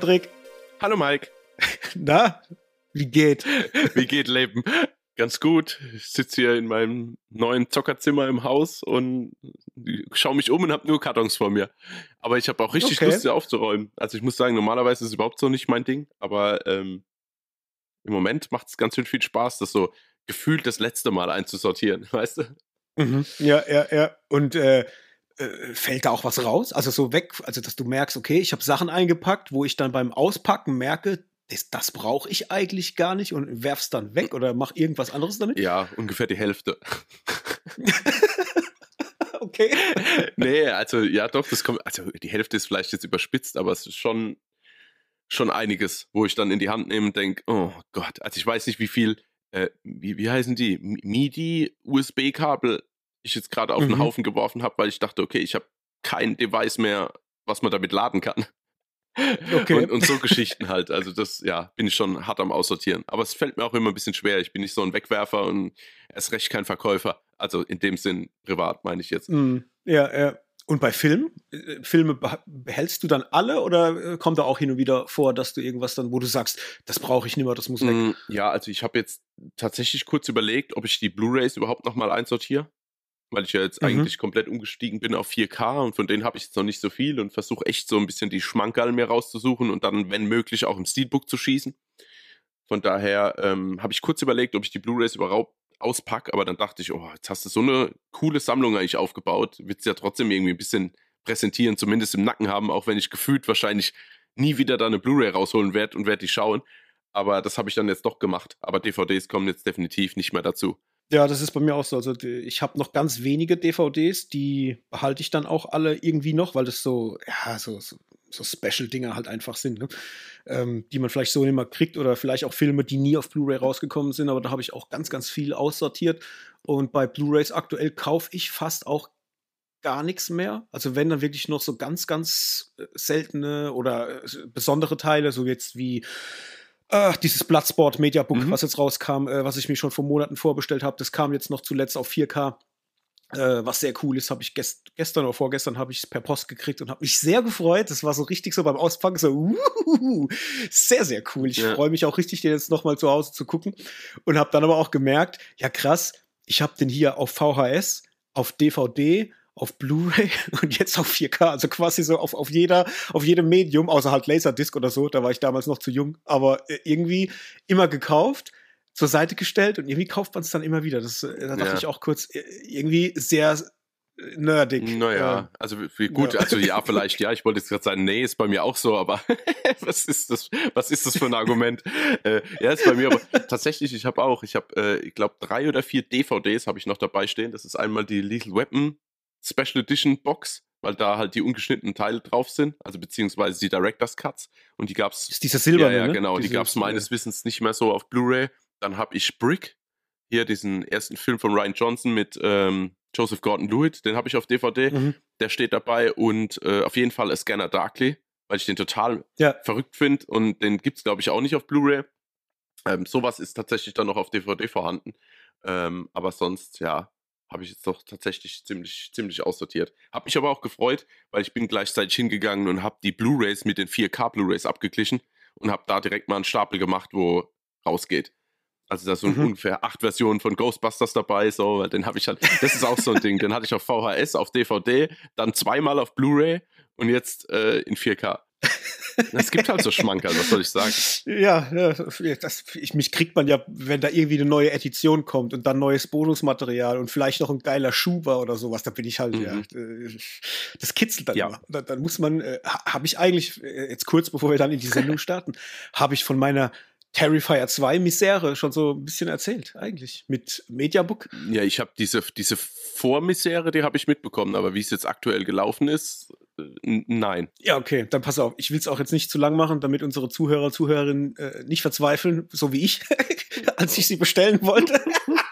Hallo Hendrik. Hallo Mike. Na, wie geht? Wie geht Leben? Ganz gut. Ich sitze hier in meinem neuen Zockerzimmer im Haus und schaue mich um und habe nur Kartons vor mir. Aber ich habe auch richtig Okay. Lust, sie aufzuräumen. Also ich muss sagen, normalerweise ist es überhaupt so nicht mein Ding, aber ähm, im Moment macht es ganz schön viel Spaß, das so gefühlt das letzte Mal einzusortieren, weißt du? Mhm. Ja, ja, ja. Und äh, äh, fällt da auch was raus? Also so weg, also dass du merkst, okay, ich habe Sachen eingepackt, wo ich dann beim Auspacken merke, das, das brauche ich eigentlich gar nicht und werf's dann weg oder mach irgendwas anderes damit? Ja, ungefähr die Hälfte. Okay. nee, also ja, doch, das kommt, also die Hälfte ist vielleicht jetzt überspitzt, aber es ist schon, schon einiges, wo ich dann in die Hand nehme und denke, oh Gott, also ich weiß nicht, wie viel, äh, wie, wie heißen die, MIDI-USB-Kabel ich jetzt gerade auf den Mhm. Haufen geworfen habe, weil ich dachte, okay, ich habe kein Device mehr, was man damit laden kann. Okay. Und, und so Geschichten halt. Also das, ja, bin ich schon hart am Aussortieren. Aber es fällt mir auch immer ein bisschen schwer. Ich bin nicht so ein Wegwerfer und erst recht kein Verkäufer. Also in dem Sinn privat meine ich jetzt. Mm, ja, ja. Und bei Filmen? Äh, Filme beh- behältst du dann alle oder äh, kommt da auch hin und wieder vor, dass du irgendwas dann, wo du sagst, das brauche ich nicht mehr, das muss weg? Mm, Ja, also ich habe jetzt tatsächlich kurz überlegt, ob ich die Blu-rays überhaupt nochmal einsortiere. Weil ich ja jetzt Mhm. eigentlich komplett umgestiegen bin auf 4K und von denen habe ich jetzt noch nicht so viel und versuche echt so ein bisschen die Schmankerl mir rauszusuchen und dann, wenn möglich, auch im Steelbook zu schießen. Von daher ähm, habe ich kurz überlegt, ob ich die Blu-rays überhaupt auspacke, aber dann dachte ich, oh, jetzt hast du so eine coole Sammlung eigentlich aufgebaut, willst ja trotzdem irgendwie ein bisschen präsentieren, zumindest im Nacken haben, auch wenn ich gefühlt wahrscheinlich nie wieder da eine Blu-ray rausholen werde und werde die schauen. Aber das habe ich dann jetzt doch gemacht. Aber DVDs kommen jetzt definitiv nicht mehr dazu. Ja, das ist bei mir auch so. Also ich habe noch ganz wenige DVDs, die behalte ich dann auch alle irgendwie noch, weil das so, ja, so, so, so Special-Dinger halt einfach sind, ne? ähm, die man vielleicht so nicht mehr kriegt oder vielleicht auch Filme, die nie auf Blu-ray rausgekommen sind, aber da habe ich auch ganz, ganz viel aussortiert. Und bei Blu-rays aktuell kaufe ich fast auch gar nichts mehr. Also wenn dann wirklich noch so ganz, ganz äh, seltene oder äh, besondere Teile, so jetzt wie äh, dieses Bloodsport Mediabook, Mhm. was jetzt rauskam, äh, was ich mir schon vor Monaten vorbestellt habe, das kam jetzt noch zuletzt auf 4K. Äh, was sehr cool ist, habe ich gest gestern oder vorgestern habe ich es per Post gekriegt und habe mich sehr gefreut. Das war so richtig so beim Auspacken so uh, sehr sehr cool. Ich Ja. freue mich auch richtig, den jetzt noch mal zu Hause zu gucken und habe dann aber auch gemerkt, ja krass, ich habe den hier auf VHS, auf DVD, auf Blu-ray und jetzt auf 4K, also quasi so auf, auf jeder, auf jedem Medium, außer halt Laserdisc oder so, da war ich damals noch zu jung, aber äh, irgendwie immer gekauft, zur Seite gestellt und irgendwie kauft man es dann immer wieder. Das, äh, da dachte Ja. ich auch kurz, äh, irgendwie sehr nerdig. Naja, Äh, also gut, ja. also ja, vielleicht, ja, ich wollte jetzt gerade sagen, nee, ist bei mir auch so, aber was ist das, was ist das für ein Argument? äh, ja, ist bei mir aber tatsächlich, ich habe auch, ich habe, äh, ich glaube, drei oder vier DVDs habe ich noch dabei stehen. Das ist einmal die Lethal Weapon Special Edition Box, weil da halt die ungeschnittenen Teile drauf sind, also beziehungsweise die Director's Cuts und die gab's ist dieser Silber, ja, ja, ne? genau. Die Dieses, gab es meines Wissens nicht mehr so auf Blu-ray. Dann habe ich Brick, hier diesen ersten Film von Ryan Johnson mit ähm, Joseph Gordon-Lewitt, den habe ich auf DVD. mhm. Der steht dabei und äh, auf jeden Fall A Scanner Darkly, weil ich den total Ja. verrückt finde und den gibt es, glaube ich, auch nicht auf Blu-ray. Ähm, sowas ist tatsächlich dann noch auf DVD vorhanden. Ähm, aber sonst, ja, habe ich jetzt doch tatsächlich ziemlich, ziemlich aussortiert. Habe mich aber auch gefreut, weil ich bin gleichzeitig hingegangen und habe die Blu-rays mit den 4K Blu-rays abgeglichen und habe da direkt mal einen Stapel gemacht, wo rausgeht. Also da sind Mhm. ungefähr acht Versionen von Ghostbusters dabei, so, weil den habe ich halt, das ist auch so ein Ding, den hatte ich auf VHS, auf DVD, dann zweimal auf Blu-ray und jetzt äh, in 4K. Es gibt halt so Schmankerl, was soll ich sagen? Ja, das, ich, mich kriegt man ja, wenn da irgendwie eine neue Edition kommt und dann neues Bonusmaterial und vielleicht noch ein geiler Schuber oder sowas, da bin ich halt, Mhm. ja, äh, das kitzelt dann Ja. immer. Dann, dann muss man, äh, habe ich eigentlich, äh, jetzt kurz bevor wir dann in die Sendung starten, habe ich von meiner Terrifier 2 Misere schon so ein bisschen erzählt, eigentlich. Mit Mediabook. Ja, ich habe diese, diese Vormisere, die habe ich mitbekommen, aber wie es jetzt aktuell gelaufen ist, nein. Ja, okay, dann pass auf. Ich will es auch jetzt nicht zu lang machen, damit unsere Zuhörer, Zuhörerinnen äh, nicht verzweifeln, so wie ich, als ich sie bestellen wollte.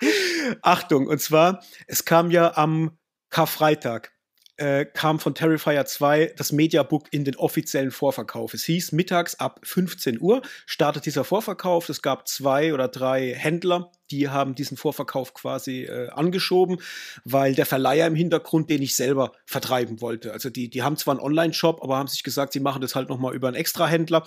Achtung, und zwar, es kam ja am Karfreitag äh, kam von Terrifier 2 das Mediabook in den offiziellen Vorverkauf. Es hieß, mittags ab 15 Uhr startet dieser Vorverkauf. Es gab zwei oder drei Händler, die haben diesen Vorverkauf quasi äh, angeschoben, weil der Verleiher im Hintergrund den ich selber vertreiben wollte. Also die, die haben zwar einen Online-Shop, aber haben sich gesagt, sie machen das halt nochmal über einen Extra-Händler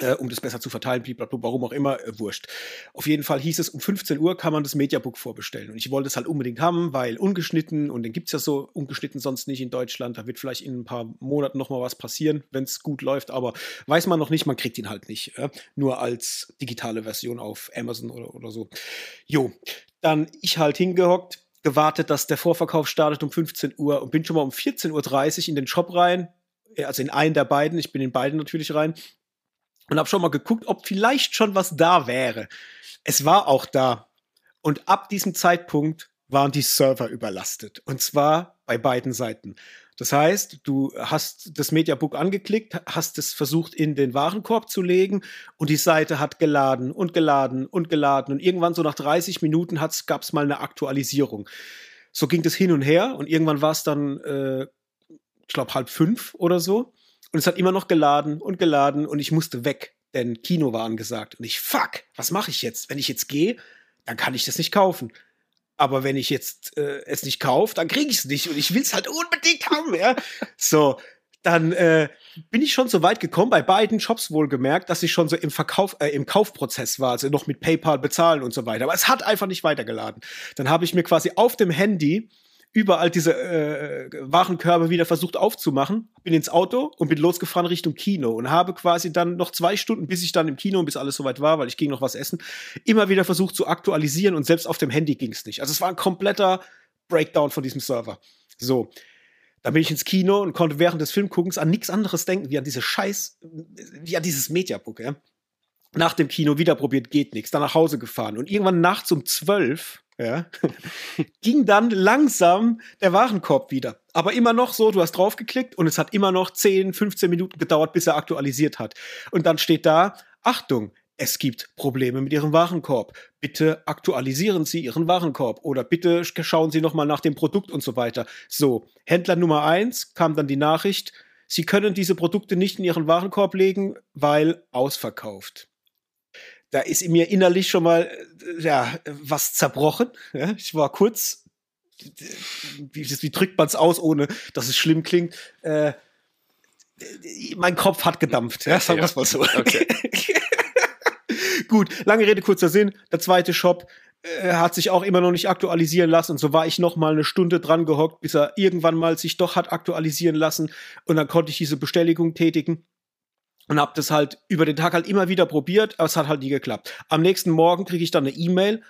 äh, um das besser zu verteilen, blablabla, warum auch immer, äh, wurscht. Auf jeden Fall hieß es, um 15 Uhr kann man das Mediabook vorbestellen. Und ich wollte es halt unbedingt haben, weil ungeschnitten, und den gibt es ja so ungeschnitten sonst nicht in Deutschland, da wird vielleicht in ein paar Monaten nochmal was passieren, wenn es gut läuft, aber weiß man noch nicht, man kriegt ihn halt nicht. Äh, nur als digitale Version auf Amazon oder, oder so. Jo, dann ich halt hingehockt, gewartet, dass der Vorverkauf startet um 15 Uhr und bin schon mal um 14.30 Uhr in den Shop rein, äh, also in einen der beiden, ich bin in beiden natürlich rein und habe schon mal geguckt, ob vielleicht schon was da wäre. Es war auch da. Und ab diesem Zeitpunkt waren die Server überlastet. Und zwar bei beiden Seiten. Das heißt, du hast das Mediabook angeklickt, hast es versucht in den Warenkorb zu legen und die Seite hat geladen und geladen und geladen. Und irgendwann so nach 30 Minuten gab es mal eine Aktualisierung. So ging das hin und her und irgendwann war es dann, äh, ich glaube, halb fünf oder so. Und es hat immer noch geladen und geladen und ich musste weg, denn Kino war angesagt. Und ich, fuck, was mache ich jetzt? Wenn ich jetzt gehe, dann kann ich das nicht kaufen. Aber wenn ich jetzt äh, es nicht kaufe, dann kriege ich es nicht und ich will es halt unbedingt haben, ja. So, dann äh, bin ich schon so weit gekommen, bei beiden Shops wohlgemerkt, dass ich schon so im Verkauf, äh, im Kaufprozess war, also noch mit PayPal bezahlen und so weiter. Aber es hat einfach nicht weitergeladen. Dann habe ich mir quasi auf dem Handy überall diese äh, Warenkörbe wieder versucht aufzumachen, bin ins Auto und bin losgefahren Richtung Kino und habe quasi dann noch zwei Stunden, bis ich dann im Kino, bis alles soweit war, weil ich ging noch was essen, immer wieder versucht zu aktualisieren und selbst auf dem Handy ging es nicht. Also es war ein kompletter Breakdown von diesem Server. So. Dann bin ich ins Kino und konnte während des Filmguckens an nichts anderes denken, wie an diese Scheiß, wie an dieses Mediabook, ja. Nach dem Kino wieder probiert, geht nichts, dann nach Hause gefahren und irgendwann nachts um zwölf ja, ging dann langsam der Warenkorb wieder. Aber immer noch so, du hast draufgeklickt und es hat immer noch 10, 15 Minuten gedauert, bis er aktualisiert hat. Und dann steht da, Achtung, es gibt Probleme mit Ihrem Warenkorb. Bitte aktualisieren Sie Ihren Warenkorb oder bitte schauen Sie nochmal nach dem Produkt und so weiter. So, Händler Nummer eins kam dann die Nachricht, Sie können diese Produkte nicht in Ihren Warenkorb legen, weil ausverkauft da ist in mir innerlich schon mal äh, ja, was zerbrochen. Ja, ich war kurz, wie, wie drückt man es aus, ohne dass es schlimm klingt? Äh, mein Kopf hat gedampft, ja, sagen wir es mal so. Okay. Gut, lange Rede, kurzer Sinn. Der zweite Shop äh, hat sich auch immer noch nicht aktualisieren lassen. Und so war ich noch mal eine Stunde dran gehockt, bis er irgendwann mal sich doch hat aktualisieren lassen. Und dann konnte ich diese Bestellung tätigen und habe das halt über den Tag halt immer wieder probiert, aber es hat halt nie geklappt. Am nächsten Morgen kriege ich dann eine E-Mail,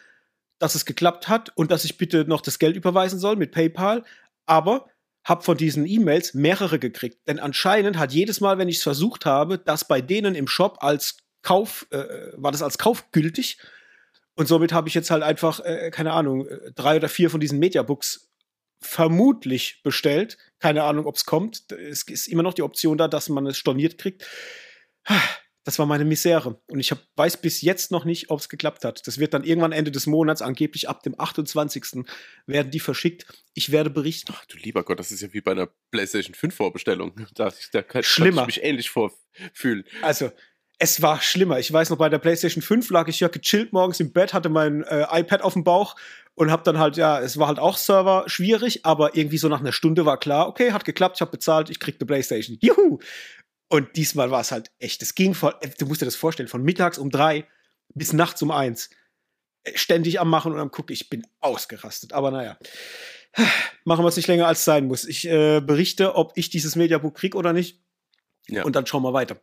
dass es geklappt hat und dass ich bitte noch das Geld überweisen soll mit PayPal, aber habe von diesen E-Mails mehrere gekriegt, denn anscheinend hat jedes Mal, wenn ich es versucht habe, das bei denen im Shop als Kauf äh, war das als Kauf gültig und somit habe ich jetzt halt einfach äh, keine Ahnung äh, drei oder vier von diesen Mediabooks vermutlich bestellt. Keine Ahnung, ob es kommt. Es ist immer noch die Option da, dass man es storniert kriegt. Das war meine Misere. Und ich hab, weiß bis jetzt noch nicht, ob es geklappt hat. Das wird dann irgendwann Ende des Monats, angeblich ab dem 28. werden die verschickt. Ich werde berichten. Ach du lieber Gott, das ist ja wie bei einer PlayStation 5 Vorbestellung. Da, da kann, Schlimmer. kann ich mich ähnlich vorfühlen. Also, es war schlimmer. Ich weiß noch, bei der PlayStation 5 lag ich ja gechillt morgens im Bett, hatte mein äh, iPad auf dem Bauch und hab dann halt, ja, es war halt auch Server schwierig, aber irgendwie so nach einer Stunde war klar, okay, hat geklappt, ich habe bezahlt, ich krieg eine PlayStation. Juhu! Und diesmal war es halt echt, es ging von, äh, du musst dir das vorstellen, von mittags um drei bis nachts um eins. Äh, ständig am Machen und am Gucken. Ich bin ausgerastet. Aber naja. Machen wir es nicht länger, als es sein muss. Ich äh, berichte, ob ich dieses Mediabook kriege oder nicht. Ja. Und dann schauen wir weiter.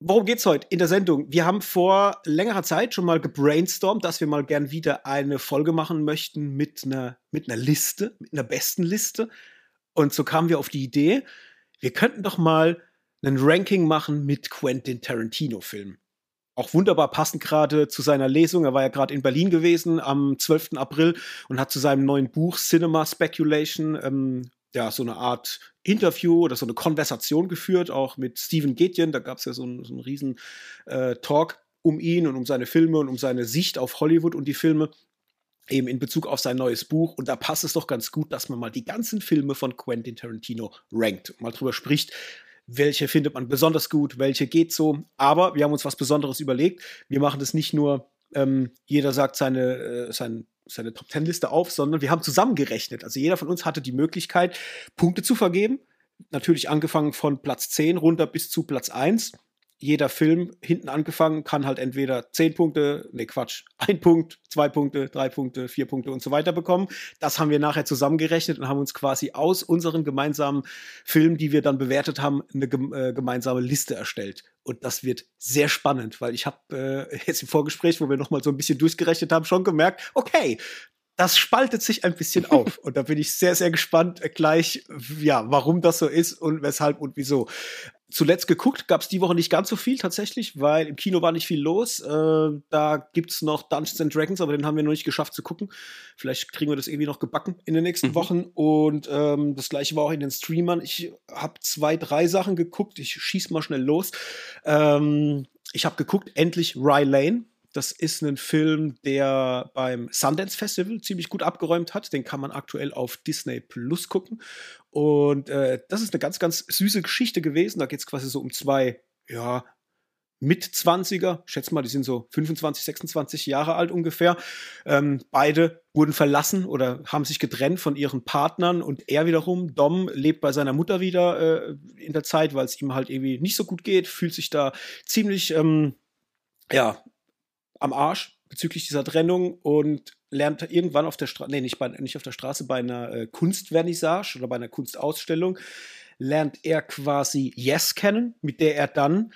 Worum geht's heute in der Sendung? Wir haben vor längerer Zeit schon mal gebrainstormt, dass wir mal gern wieder eine Folge machen möchten mit einer, mit einer Liste, mit einer besten Liste. Und so kamen wir auf die Idee, wir könnten doch mal ein Ranking machen mit Quentin Tarantino-Filmen. Auch wunderbar passend gerade zu seiner Lesung. Er war ja gerade in Berlin gewesen am 12. April und hat zu seinem neuen Buch Cinema Speculation ähm, ja so eine Art Interview oder so eine Konversation geführt, auch mit Steven Gätjen. Da gab es ja so einen, so einen riesen äh, Talk um ihn und um seine Filme und um seine Sicht auf Hollywood und die Filme. eben in Bezug auf sein neues Buch. Und da passt es doch ganz gut, dass man mal die ganzen Filme von Quentin Tarantino rankt, mal drüber spricht. Welche findet man besonders gut, welche geht so. Aber wir haben uns was Besonderes überlegt. Wir machen das nicht nur, ähm, jeder sagt seine, äh, sein, seine Top Ten Liste auf, sondern wir haben zusammengerechnet. Also jeder von uns hatte die Möglichkeit, Punkte zu vergeben. Natürlich angefangen von Platz 10 runter bis zu Platz 1 jeder Film hinten angefangen kann halt entweder zehn Punkte, nee Quatsch, ein Punkt, zwei Punkte, drei Punkte, vier Punkte und so weiter bekommen. Das haben wir nachher zusammengerechnet und haben uns quasi aus unseren gemeinsamen Filmen, die wir dann bewertet haben, eine äh, gemeinsame Liste erstellt. Und das wird sehr spannend, weil ich habe äh, jetzt im Vorgespräch, wo wir noch mal so ein bisschen durchgerechnet haben, schon gemerkt, okay, das spaltet sich ein bisschen auf. Und da bin ich sehr, sehr gespannt äh, gleich, ja, warum das so ist und weshalb und wieso. Zuletzt geguckt gab es die Woche nicht ganz so viel tatsächlich, weil im Kino war nicht viel los. Äh, da gibt es noch Dungeons and Dragons, aber den haben wir noch nicht geschafft zu gucken. Vielleicht kriegen wir das irgendwie noch gebacken in den nächsten mhm. Wochen. Und ähm, das gleiche war auch in den Streamern. Ich habe zwei, drei Sachen geguckt. Ich schieß mal schnell los. Ähm, ich habe geguckt, endlich Rye Lane das ist ein Film, der beim Sundance Festival ziemlich gut abgeräumt hat. Den kann man aktuell auf Disney Plus gucken. Und äh, das ist eine ganz, ganz süße Geschichte gewesen. Da geht es quasi so um zwei, ja, Mit-20er, schätze mal, die sind so 25, 26 Jahre alt ungefähr. Ähm, beide wurden verlassen oder haben sich getrennt von ihren Partnern und er wiederum, Dom, lebt bei seiner Mutter wieder äh, in der Zeit, weil es ihm halt irgendwie nicht so gut geht, fühlt sich da ziemlich, ähm, ja, am Arsch bezüglich dieser Trennung und lernt irgendwann auf der Straße, nee, nicht, bei, nicht auf der Straße, bei einer äh, Kunstvernissage oder bei einer Kunstausstellung, lernt er quasi Yes kennen, mit der er dann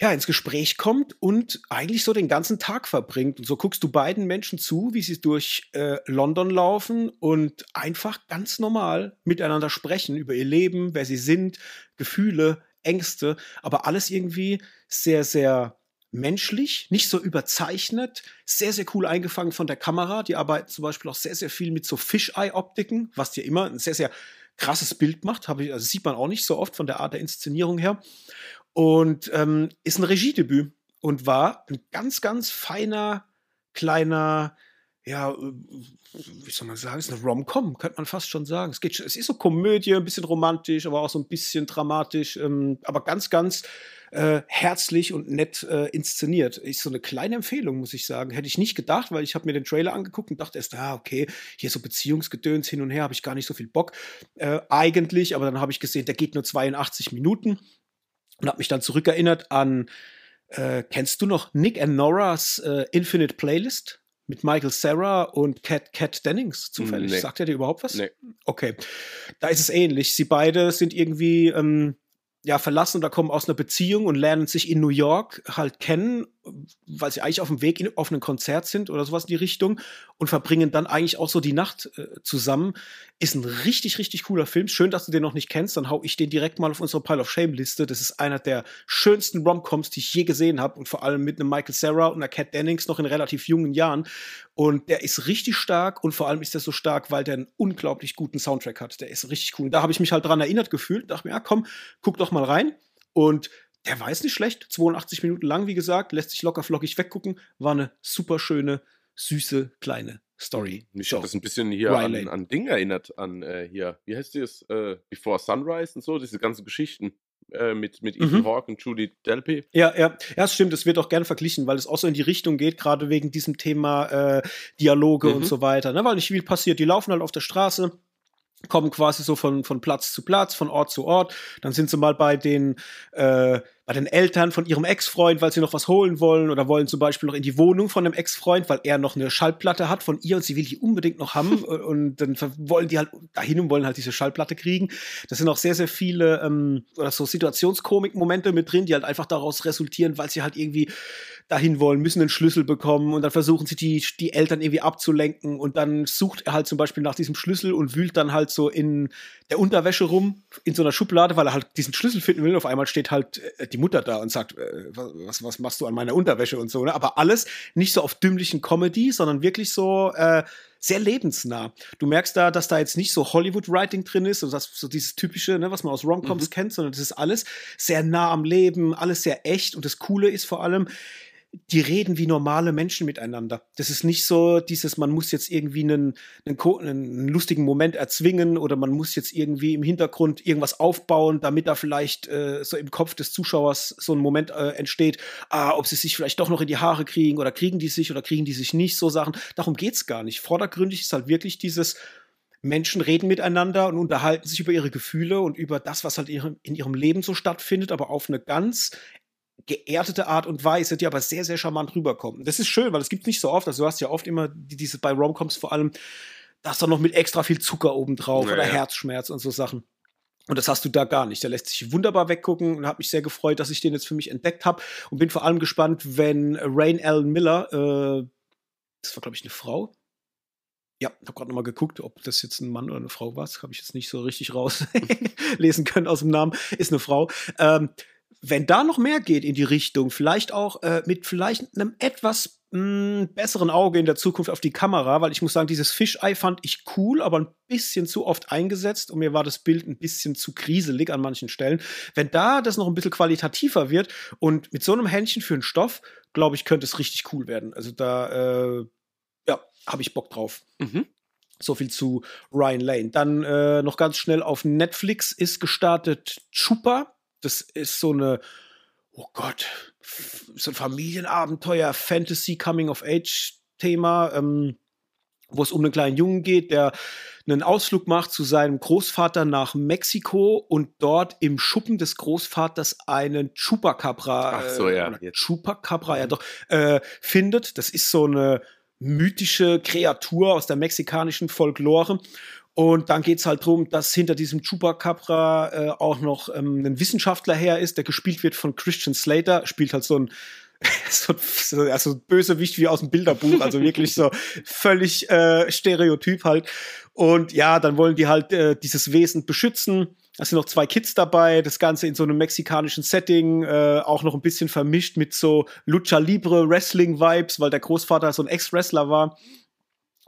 ja, ins Gespräch kommt und eigentlich so den ganzen Tag verbringt. Und so guckst du beiden Menschen zu, wie sie durch äh, London laufen und einfach ganz normal miteinander sprechen über ihr Leben, wer sie sind, Gefühle, Ängste, aber alles irgendwie sehr, sehr menschlich, nicht so überzeichnet, sehr, sehr cool eingefangen von der Kamera. Die arbeiten zum Beispiel auch sehr, sehr viel mit so Fisheye-Optiken, was dir immer ein sehr, sehr krasses Bild macht. Ich, also sieht man auch nicht so oft von der Art der Inszenierung her. Und ähm, ist ein Regiedebüt und war ein ganz, ganz feiner, kleiner, ja, äh, wie soll man sagen, ist eine Rom-Com, könnte man fast schon sagen. Es, geht, es ist so Komödie, ein bisschen romantisch, aber auch so ein bisschen dramatisch, ähm, aber ganz, ganz äh, herzlich und nett äh, inszeniert. Ist so eine kleine Empfehlung, muss ich sagen. Hätte ich nicht gedacht, weil ich habe mir den Trailer angeguckt und dachte erst, ah, okay, hier so Beziehungsgedöns hin und her, habe ich gar nicht so viel Bock. Äh, eigentlich, aber dann habe ich gesehen, der geht nur 82 Minuten und habe mich dann zurückerinnert an, äh, kennst du noch Nick and Noras äh, Infinite Playlist? Mit Michael Sarah und Cat, Cat Dennings zufällig. Nee. Sagt er dir überhaupt was? Nee. Okay. Da ist es ähnlich. Sie beide sind irgendwie ähm, ja, verlassen oder kommen aus einer Beziehung und lernen sich in New York halt kennen, weil sie eigentlich auf dem Weg in, auf ein Konzert sind oder sowas in die Richtung und verbringen dann eigentlich auch so die Nacht äh, zusammen. Ist ein richtig, richtig cooler Film. Schön, dass du den noch nicht kennst. Dann hau ich den direkt mal auf unsere Pile of Shame Liste. Das ist einer der schönsten Romcoms, die ich je gesehen habe und vor allem mit einem Michael Sarah und einer Cat Dennings noch in relativ jungen Jahren. Und der ist richtig stark und vor allem ist er so stark, weil der einen unglaublich guten Soundtrack hat. Der ist richtig cool. Da habe ich mich halt dran erinnert gefühlt. Dachte mir, ja, komm, guck doch mal rein. Und der war jetzt nicht schlecht. 82 Minuten lang, wie gesagt, lässt sich locker flockig weggucken. War eine super schöne, süße, kleine Story. Mich so. hat das ein bisschen hier an, an Ding erinnert, an äh, hier, wie heißt das? Äh, Before Sunrise und so, diese ganzen Geschichten. Äh, mit, mit Ethan mhm. Hawke und Julie Delpy. Ja, ja, ja, das stimmt. Es wird auch gern verglichen, weil es auch so in die Richtung geht, gerade wegen diesem Thema äh, Dialoge mhm. und so weiter. Ne? Weil nicht viel passiert. Die laufen halt auf der Straße, kommen quasi so von, von Platz zu Platz, von Ort zu Ort. Dann sind sie mal bei den äh, bei den Eltern von ihrem Ex-Freund, weil sie noch was holen wollen oder wollen zum Beispiel noch in die Wohnung von dem Ex-Freund, weil er noch eine Schallplatte hat von ihr und sie will die unbedingt noch haben und dann wollen die halt dahin und wollen halt diese Schallplatte kriegen. Das sind auch sehr, sehr viele ähm, oder so Situationskomik-Momente mit drin, die halt einfach daraus resultieren, weil sie halt irgendwie dahin wollen, müssen einen Schlüssel bekommen und dann versuchen sie die, die Eltern irgendwie abzulenken und dann sucht er halt zum Beispiel nach diesem Schlüssel und wühlt dann halt so in der Unterwäsche rum, in so einer Schublade, weil er halt diesen Schlüssel finden will. Und auf einmal steht halt äh, die Mutter da und sagt, äh, was, was machst du an meiner Unterwäsche und so, ne? Aber alles nicht so auf dümmlichen Comedy, sondern wirklich so äh, sehr lebensnah. Du merkst da, dass da jetzt nicht so Hollywood-Writing drin ist, also das, so dieses typische, ne, was man aus Romcoms mhm. kennt, sondern das ist alles sehr nah am Leben, alles sehr echt und das Coole ist vor allem, die reden wie normale Menschen miteinander. Das ist nicht so dieses, man muss jetzt irgendwie einen, einen, einen, lustigen Moment erzwingen oder man muss jetzt irgendwie im Hintergrund irgendwas aufbauen, damit da vielleicht äh, so im Kopf des Zuschauers so ein Moment äh, entsteht, ah, ob sie sich vielleicht doch noch in die Haare kriegen oder kriegen die sich oder kriegen die sich nicht, so Sachen. Darum geht's gar nicht. Vordergründig ist halt wirklich dieses, Menschen reden miteinander und unterhalten sich über ihre Gefühle und über das, was halt in ihrem Leben so stattfindet, aber auf eine ganz geerdete Art und Weise, die aber sehr, sehr charmant rüberkommt. Das ist schön, weil es gibt nicht so oft, also du hast ja oft immer diese bei Romcoms vor allem, das dann noch mit extra viel Zucker obendrauf naja. oder Herzschmerz und so Sachen. Und das hast du da gar nicht. Der lässt sich wunderbar weggucken und habe mich sehr gefreut, dass ich den jetzt für mich entdeckt habe und bin vor allem gespannt, wenn Rain Allen Miller, äh, das war glaube ich eine Frau, ja, ich habe gerade nochmal geguckt, ob das jetzt ein Mann oder eine Frau war. Das habe ich jetzt nicht so richtig rauslesen können aus dem Namen. Ist eine Frau. Ähm, wenn da noch mehr geht in die Richtung, vielleicht auch äh, mit vielleicht einem etwas mh, hm, besseren Auge in der Zukunft auf die Kamera, weil ich muss sagen, dieses Fischei fand ich cool, aber ein bisschen zu oft eingesetzt und mir war das Bild ein bisschen zu kriselig an manchen Stellen. Wenn da das noch ein bisschen qualitativer wird und mit so einem Händchen für einen Stoff, glaube ich, könnte es richtig cool werden. Also da, äh, ja, habe ich Bock drauf. Mhm. So viel zu Ryan Lane. Dann äh, noch ganz schnell auf Netflix ist gestartet Chupa das ist so eine, oh Gott, so ein Familienabenteuer, Fantasy, Coming-of-Age-Thema, ähm, wo es um einen kleinen Jungen geht, der einen Ausflug macht zu seinem Großvater nach Mexiko und dort im Schuppen des Großvaters einen Chupacabra, Ach so, ja. Äh, Chupacabra, ja doch, äh, findet. Das ist so eine mythische Kreatur aus der mexikanischen Folklore. Und dann geht es halt darum, dass hinter diesem Chupacabra äh, auch noch ähm, ein Wissenschaftler her ist, der gespielt wird von Christian Slater, spielt halt so ein so, also Bösewicht wie aus dem Bilderbuch, also wirklich so völlig äh, Stereotyp halt. Und ja, dann wollen die halt äh, dieses Wesen beschützen. Da sind noch zwei Kids dabei, das Ganze in so einem mexikanischen Setting, äh, auch noch ein bisschen vermischt mit so Lucha Libre Wrestling Vibes, weil der Großvater so ein Ex-Wrestler war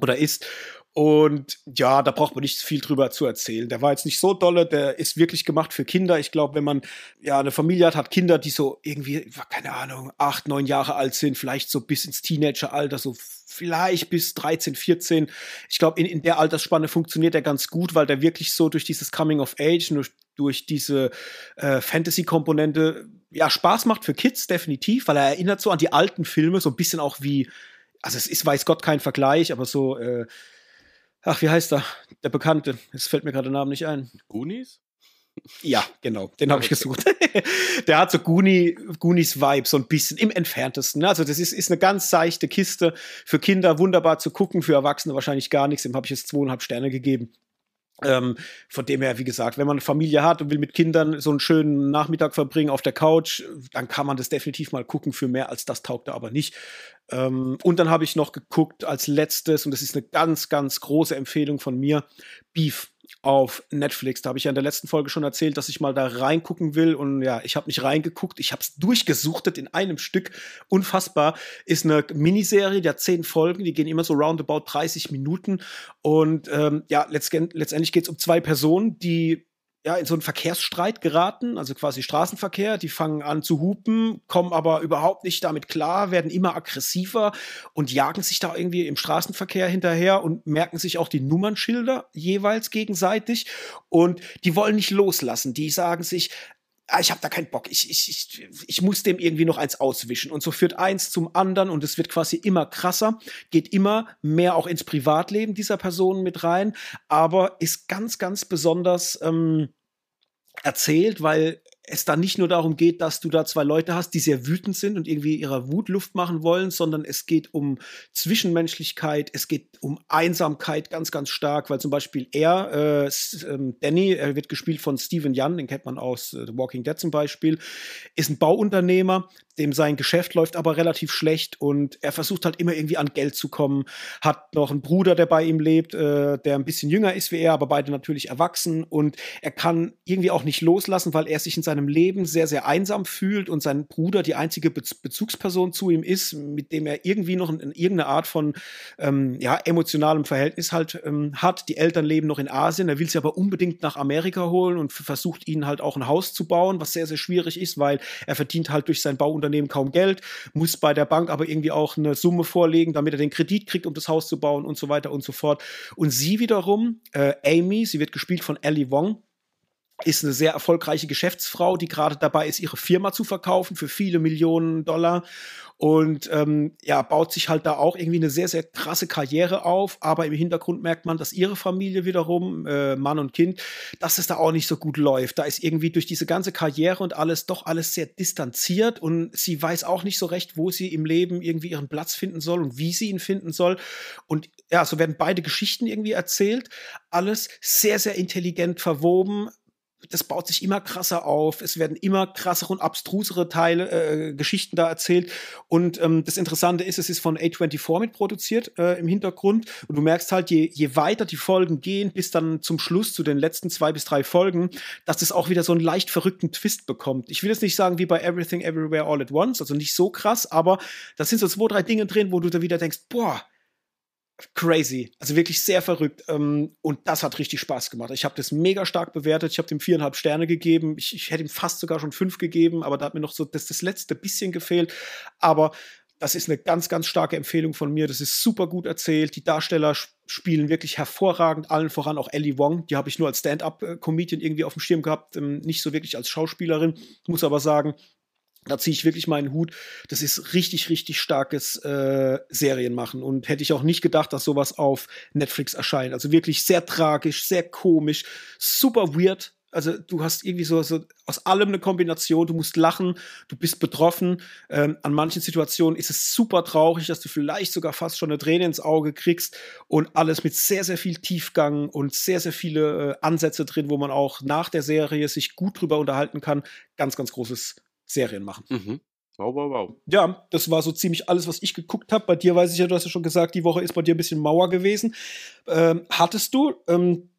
oder ist. Und ja, da braucht man nicht viel drüber zu erzählen. Der war jetzt nicht so dolle, der ist wirklich gemacht für Kinder. Ich glaube, wenn man ja eine Familie hat, hat Kinder, die so irgendwie, keine Ahnung, acht, neun Jahre alt sind, vielleicht so bis ins Teenageralter, so vielleicht bis 13, 14. Ich glaube, in, in der Altersspanne funktioniert er ganz gut, weil der wirklich so durch dieses Coming of Age, durch, durch diese äh, Fantasy-Komponente, ja, Spaß macht für Kids, definitiv, weil er erinnert so an die alten Filme, so ein bisschen auch wie, also es ist, weiß Gott, kein Vergleich, aber so, äh, Ach, wie heißt er? Der Bekannte. Jetzt fällt mir gerade der Name nicht ein. Goonies? Ja, genau, den habe ich gesucht. der hat so Goonie, Goonies-Vibe, so ein bisschen im entferntesten. Ne? Also, das ist, ist eine ganz seichte Kiste. Für Kinder wunderbar zu gucken, für Erwachsene wahrscheinlich gar nichts. Dem habe ich jetzt zweieinhalb Sterne gegeben. Ähm, von dem her, wie gesagt, wenn man eine Familie hat und will mit Kindern so einen schönen Nachmittag verbringen auf der Couch, dann kann man das definitiv mal gucken. Für mehr als das taugt er aber nicht. Ähm, und dann habe ich noch geguckt als letztes, und das ist eine ganz, ganz große Empfehlung von mir, Beef auf Netflix. Da habe ich ja in der letzten Folge schon erzählt, dass ich mal da reingucken will. Und ja, ich habe nicht reingeguckt. Ich habe es durchgesuchtet in einem Stück. Unfassbar. Ist eine Miniserie, der zehn Folgen. Die gehen immer so roundabout 30 Minuten. Und ähm, ja, letztendlich geht es um zwei Personen, die ja, in so einen Verkehrsstreit geraten, also quasi Straßenverkehr. Die fangen an zu hupen, kommen aber überhaupt nicht damit klar, werden immer aggressiver und jagen sich da irgendwie im Straßenverkehr hinterher und merken sich auch die Nummernschilder jeweils gegenseitig. Und die wollen nicht loslassen. Die sagen sich, ah, ich habe da keinen Bock, ich, ich, ich, ich muss dem irgendwie noch eins auswischen. Und so führt eins zum anderen und es wird quasi immer krasser, geht immer mehr auch ins Privatleben dieser Personen mit rein, aber ist ganz, ganz besonders ähm, erzählt, weil es da nicht nur darum geht, dass du da zwei Leute hast, die sehr wütend sind und irgendwie ihrer Wut Luft machen wollen, sondern es geht um Zwischenmenschlichkeit, es geht um Einsamkeit ganz, ganz stark, weil zum Beispiel er, äh, ähm, Danny, er wird gespielt von Steven Young, den kennt man aus äh, The Walking Dead zum Beispiel, ist ein Bauunternehmer, dem sein Geschäft läuft aber relativ schlecht und er versucht halt immer irgendwie an Geld zu kommen, hat noch einen Bruder, der bei ihm lebt, äh, der ein bisschen jünger ist wie er, aber beide natürlich erwachsen und er kann irgendwie auch nicht loslassen, weil er sich in seinem Leben sehr, sehr einsam fühlt und sein Bruder die einzige Be Bezugsperson zu ihm ist, mit dem er irgendwie noch in, in irgendeine Art von ähm, ja, emotionalem Verhältnis halt ähm, hat. Die Eltern leben noch in Asien, er will sie aber unbedingt nach Amerika holen und versucht ihnen halt auch ein Haus zu bauen, was sehr, sehr schwierig ist, weil er verdient halt durch sein Bauunternehmen Unternehmen kaum Geld, muss bei der Bank aber irgendwie auch eine Summe vorlegen, damit er den Kredit kriegt, um das Haus zu bauen und so weiter und so fort. Und sie wiederum, äh, Amy, sie wird gespielt von Ellie Wong, ist eine sehr erfolgreiche Geschäftsfrau, die gerade dabei ist, ihre Firma zu verkaufen für viele Millionen Dollar und ähm, ja, baut sich halt da auch irgendwie eine sehr, sehr krasse Karriere auf. Aber im Hintergrund merkt man, dass ihre Familie wiederum, äh, Mann und Kind, dass es da auch nicht so gut läuft. Da ist irgendwie durch diese ganze Karriere und alles doch alles sehr distanziert und sie weiß auch nicht so recht, wo sie im Leben irgendwie ihren Platz finden soll und wie sie ihn finden soll. Und ja, so werden beide Geschichten irgendwie erzählt. Alles sehr, sehr intelligent verwoben das baut sich immer krasser auf. Es werden immer krassere und abstrusere Teile, äh, Geschichten da erzählt. Und ähm, das Interessante ist, es ist von A24 mitproduziert äh, im Hintergrund. Und du merkst halt, je, je weiter die Folgen gehen, bis dann zum Schluss zu den letzten zwei bis drei Folgen, dass das auch wieder so einen leicht verrückten Twist bekommt. Ich will jetzt nicht sagen wie bei Everything Everywhere All at Once, also nicht so krass, aber da sind so zwei, drei Dinge drin, wo du da wieder denkst, boah, crazy. Also wirklich sehr verrückt. Ähm, und das hat richtig Spaß gemacht. Ich habe das mega stark bewertet. Ich habe dem viereinhalb Sterne gegeben. Ich, ich, hätte ihm fast sogar schon fünf gegeben, aber da hat mir noch so das, das letzte bisschen gefehlt. Aber das ist eine ganz, ganz starke Empfehlung von mir. Das ist super gut erzählt. Die Darsteller spielen wirklich hervorragend. Allen voran auch Ellie Wong. Die habe ich nur als Stand-up-Comedian irgendwie auf dem Schirm gehabt. Ähm, nicht so wirklich als Schauspielerin. Muss aber sagen, da ziehe ich wirklich meinen Hut. Das ist richtig, richtig starkes äh, Serienmachen. Und hätte ich auch nicht gedacht, dass sowas auf Netflix erscheint. Also wirklich sehr tragisch, sehr komisch, super weird. Also du hast irgendwie so, so aus allem eine Kombination. Du musst lachen, du bist betroffen. Ähm, an manchen Situationen ist es super traurig, dass du vielleicht sogar fast schon eine Träne ins Auge kriegst. Und alles mit sehr, sehr viel Tiefgang und sehr, sehr viele äh, Ansätze drin, wo man auch nach der Serie sich gut drüber unterhalten kann. Ganz, ganz großes Serien machen. Mhm. Wow, wow, wow. Ja, das war so ziemlich alles, was ich geguckt habe. Bei dir weiß ich ja, du hast ja schon gesagt, die Woche ist bei dir ein bisschen Mauer gewesen. Ähm, hattest du ähm,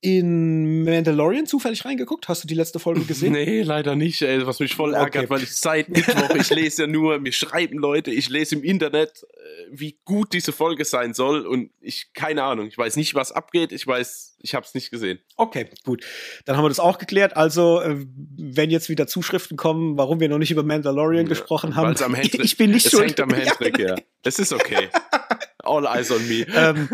in Mandalorian zufällig reingeguckt? Hast du die letzte Folge gesehen? nee, leider nicht, ey, was mich voll ärgert, okay. weil ich seit Mittwoch, ich lese ja nur, mir schreiben Leute, ich lese im Internet, äh, wie gut diese Folge sein soll und ich, keine Ahnung, ich weiß nicht, was abgeht, ich weiß, ich habe es nicht gesehen. Okay, gut. Dann haben wir das auch geklärt. Also, äh, wenn jetzt wieder Zuschriften kommen, warum wir noch nicht über Mandalorian ja, gesprochen haben, am ich bin nicht es schuld. hängt am Hendrik, ja. Es ist okay. All eyes on me. Ähm,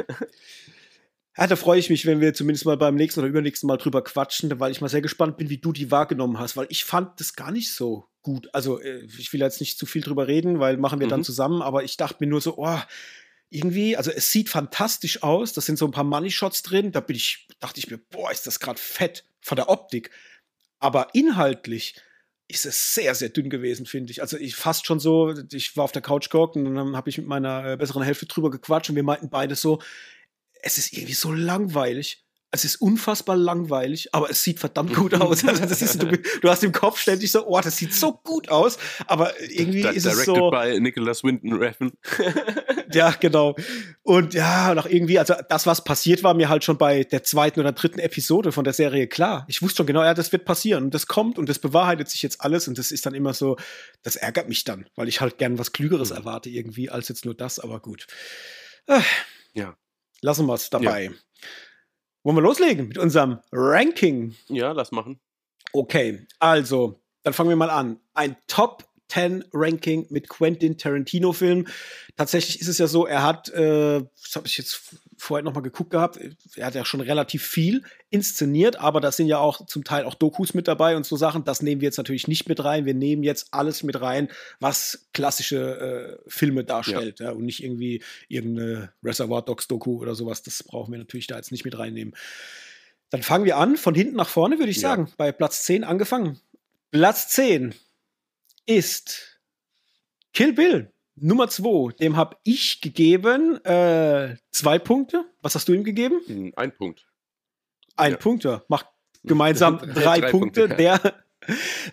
ja, da freue ich mich, wenn wir zumindest mal beim nächsten oder übernächsten Mal drüber quatschen, weil ich mal sehr gespannt bin, wie du die wahrgenommen hast, weil ich fand das gar nicht so gut. Also, äh, ich will jetzt nicht zu viel drüber reden, weil machen wir mhm. dann zusammen, aber ich dachte mir nur so, oh, irgendwie, also es sieht fantastisch aus, da sind so ein paar Money Shots drin, da bin ich, dachte ich mir, boah, ist das gerade fett von der Optik. Aber inhaltlich ist es sehr, sehr dünn gewesen, finde ich. Also ich fast schon so, ich war auf der Couch gehockt und dann habe ich mit meiner äh, besseren Hälfte drüber gequatscht und wir meinten beide so, es ist irgendwie so langweilig. Es ist unfassbar langweilig, aber es sieht verdammt gut aus. Also das ist, du, du, hast im Kopf ständig so, oh, das sieht so gut aus, aber irgendwie da, ist es so. by Nicholas Winton Refn. ja, genau. Und ja, noch irgendwie, also das, was passiert, war mir halt schon bei der zweiten oder dritten Episode von der Serie klar. Ich wusste schon genau, ja, das wird passieren und das kommt und das bewahrheitet sich jetzt alles und das ist dann immer so, das ärgert mich dann, weil ich halt gern was Klügeres mhm. erwarte irgendwie als jetzt nur das, aber gut. Äh, ja lassen wir es dabei. Ja. Wollen wir loslegen mit unserem Ranking? Ja, lass machen. Okay, also, dann fangen wir mal an. Ein Top 10 Ranking mit Quentin Tarantino Film. Tatsächlich ist es ja so, er hat, äh, das habe ich jetzt vorher noch mal geguckt gehabt, er hat ja schon relativ viel inszeniert, aber da sind ja auch zum Teil auch Dokus mit dabei und so Sachen. Das nehmen wir jetzt natürlich nicht mit rein. Wir nehmen jetzt alles mit rein, was klassische äh, Filme darstellt ja. Ja, und nicht irgendwie irgendeine Reservoir Dogs Doku oder sowas. Das brauchen wir natürlich da jetzt nicht mit reinnehmen. Dann fangen wir an, von hinten nach vorne, würde ich ja. sagen. Bei Platz 10 angefangen. Platz 10 ist Kill Bill. Nummer 2, dem habe ich gegeben äh, zwei Punkte. Was hast du ihm gegeben? Hm, ein Punkt. Ein ja. Punkt, ja. Macht gemeinsam drei, drei, Punkte. Punkte ja. Der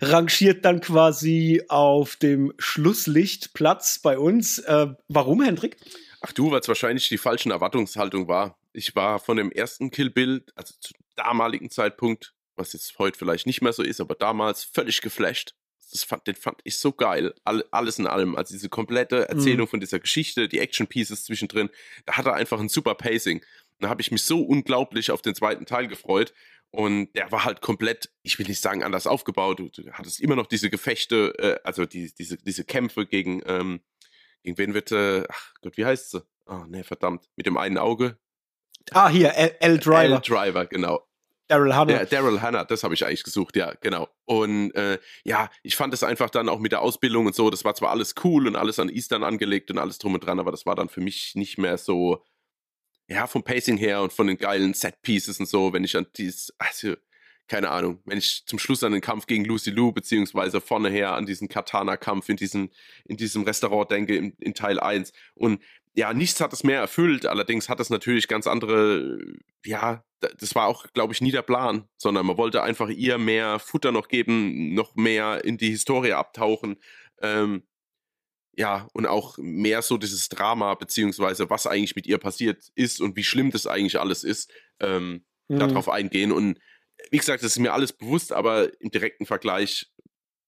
rangiert dann quasi auf dem Schlusslichtplatz bei uns. Äh, warum, Hendrik? Ach du, weil es wahrscheinlich die falschen Erwartungshaltung war. Ich war von dem ersten Kill Bill, also zum damaligen Zeitpunkt, was jetzt heute vielleicht nicht mehr so ist, aber damals völlig geflasht das fand, den fand ich so geil. All, alles in allem. Also diese komplette Erzählung mhm. von dieser Geschichte, die Action-Pieces zwischendrin, da hat er einfach ein super Pacing. Da habe ich mich so unglaublich auf den zweiten Teil gefreut. Und der war halt komplett, ich will nicht sagen anders aufgebaut. Du, du hattest immer noch diese Gefechte, äh, also die, diese, diese Kämpfe gegen, ähm, gegen wen wird, äh, ach Gott, wie heißt sie? Oh, ne, verdammt. Mit dem einen Auge. Ah, hier, L-Driver. L-Driver, genau. Daryl Hannah. Daryl Hannah, das habe ich eigentlich gesucht, ja, genau. Und äh, ja, ich fand es einfach dann auch mit der Ausbildung und so, das war zwar alles cool und alles an Eastern angelegt und alles drum und dran, aber das war dann für mich nicht mehr so, ja, vom Pacing her und von den geilen Set-Pieces und so, wenn ich an dieses, also, keine Ahnung, wenn ich zum Schluss an den Kampf gegen Lucy Lou, beziehungsweise vorne her an diesen Katana-Kampf in, in diesem Restaurant denke, in, in Teil 1. Und ja, nichts hat es mehr erfüllt, allerdings hat es natürlich ganz andere, ja, das war auch, glaube ich, nie der Plan, sondern man wollte einfach ihr mehr Futter noch geben, noch mehr in die Historie abtauchen. Ähm, ja, und auch mehr so dieses Drama, beziehungsweise was eigentlich mit ihr passiert ist und wie schlimm das eigentlich alles ist, ähm, mhm. darauf eingehen. Und wie gesagt, das ist mir alles bewusst, aber im direkten Vergleich,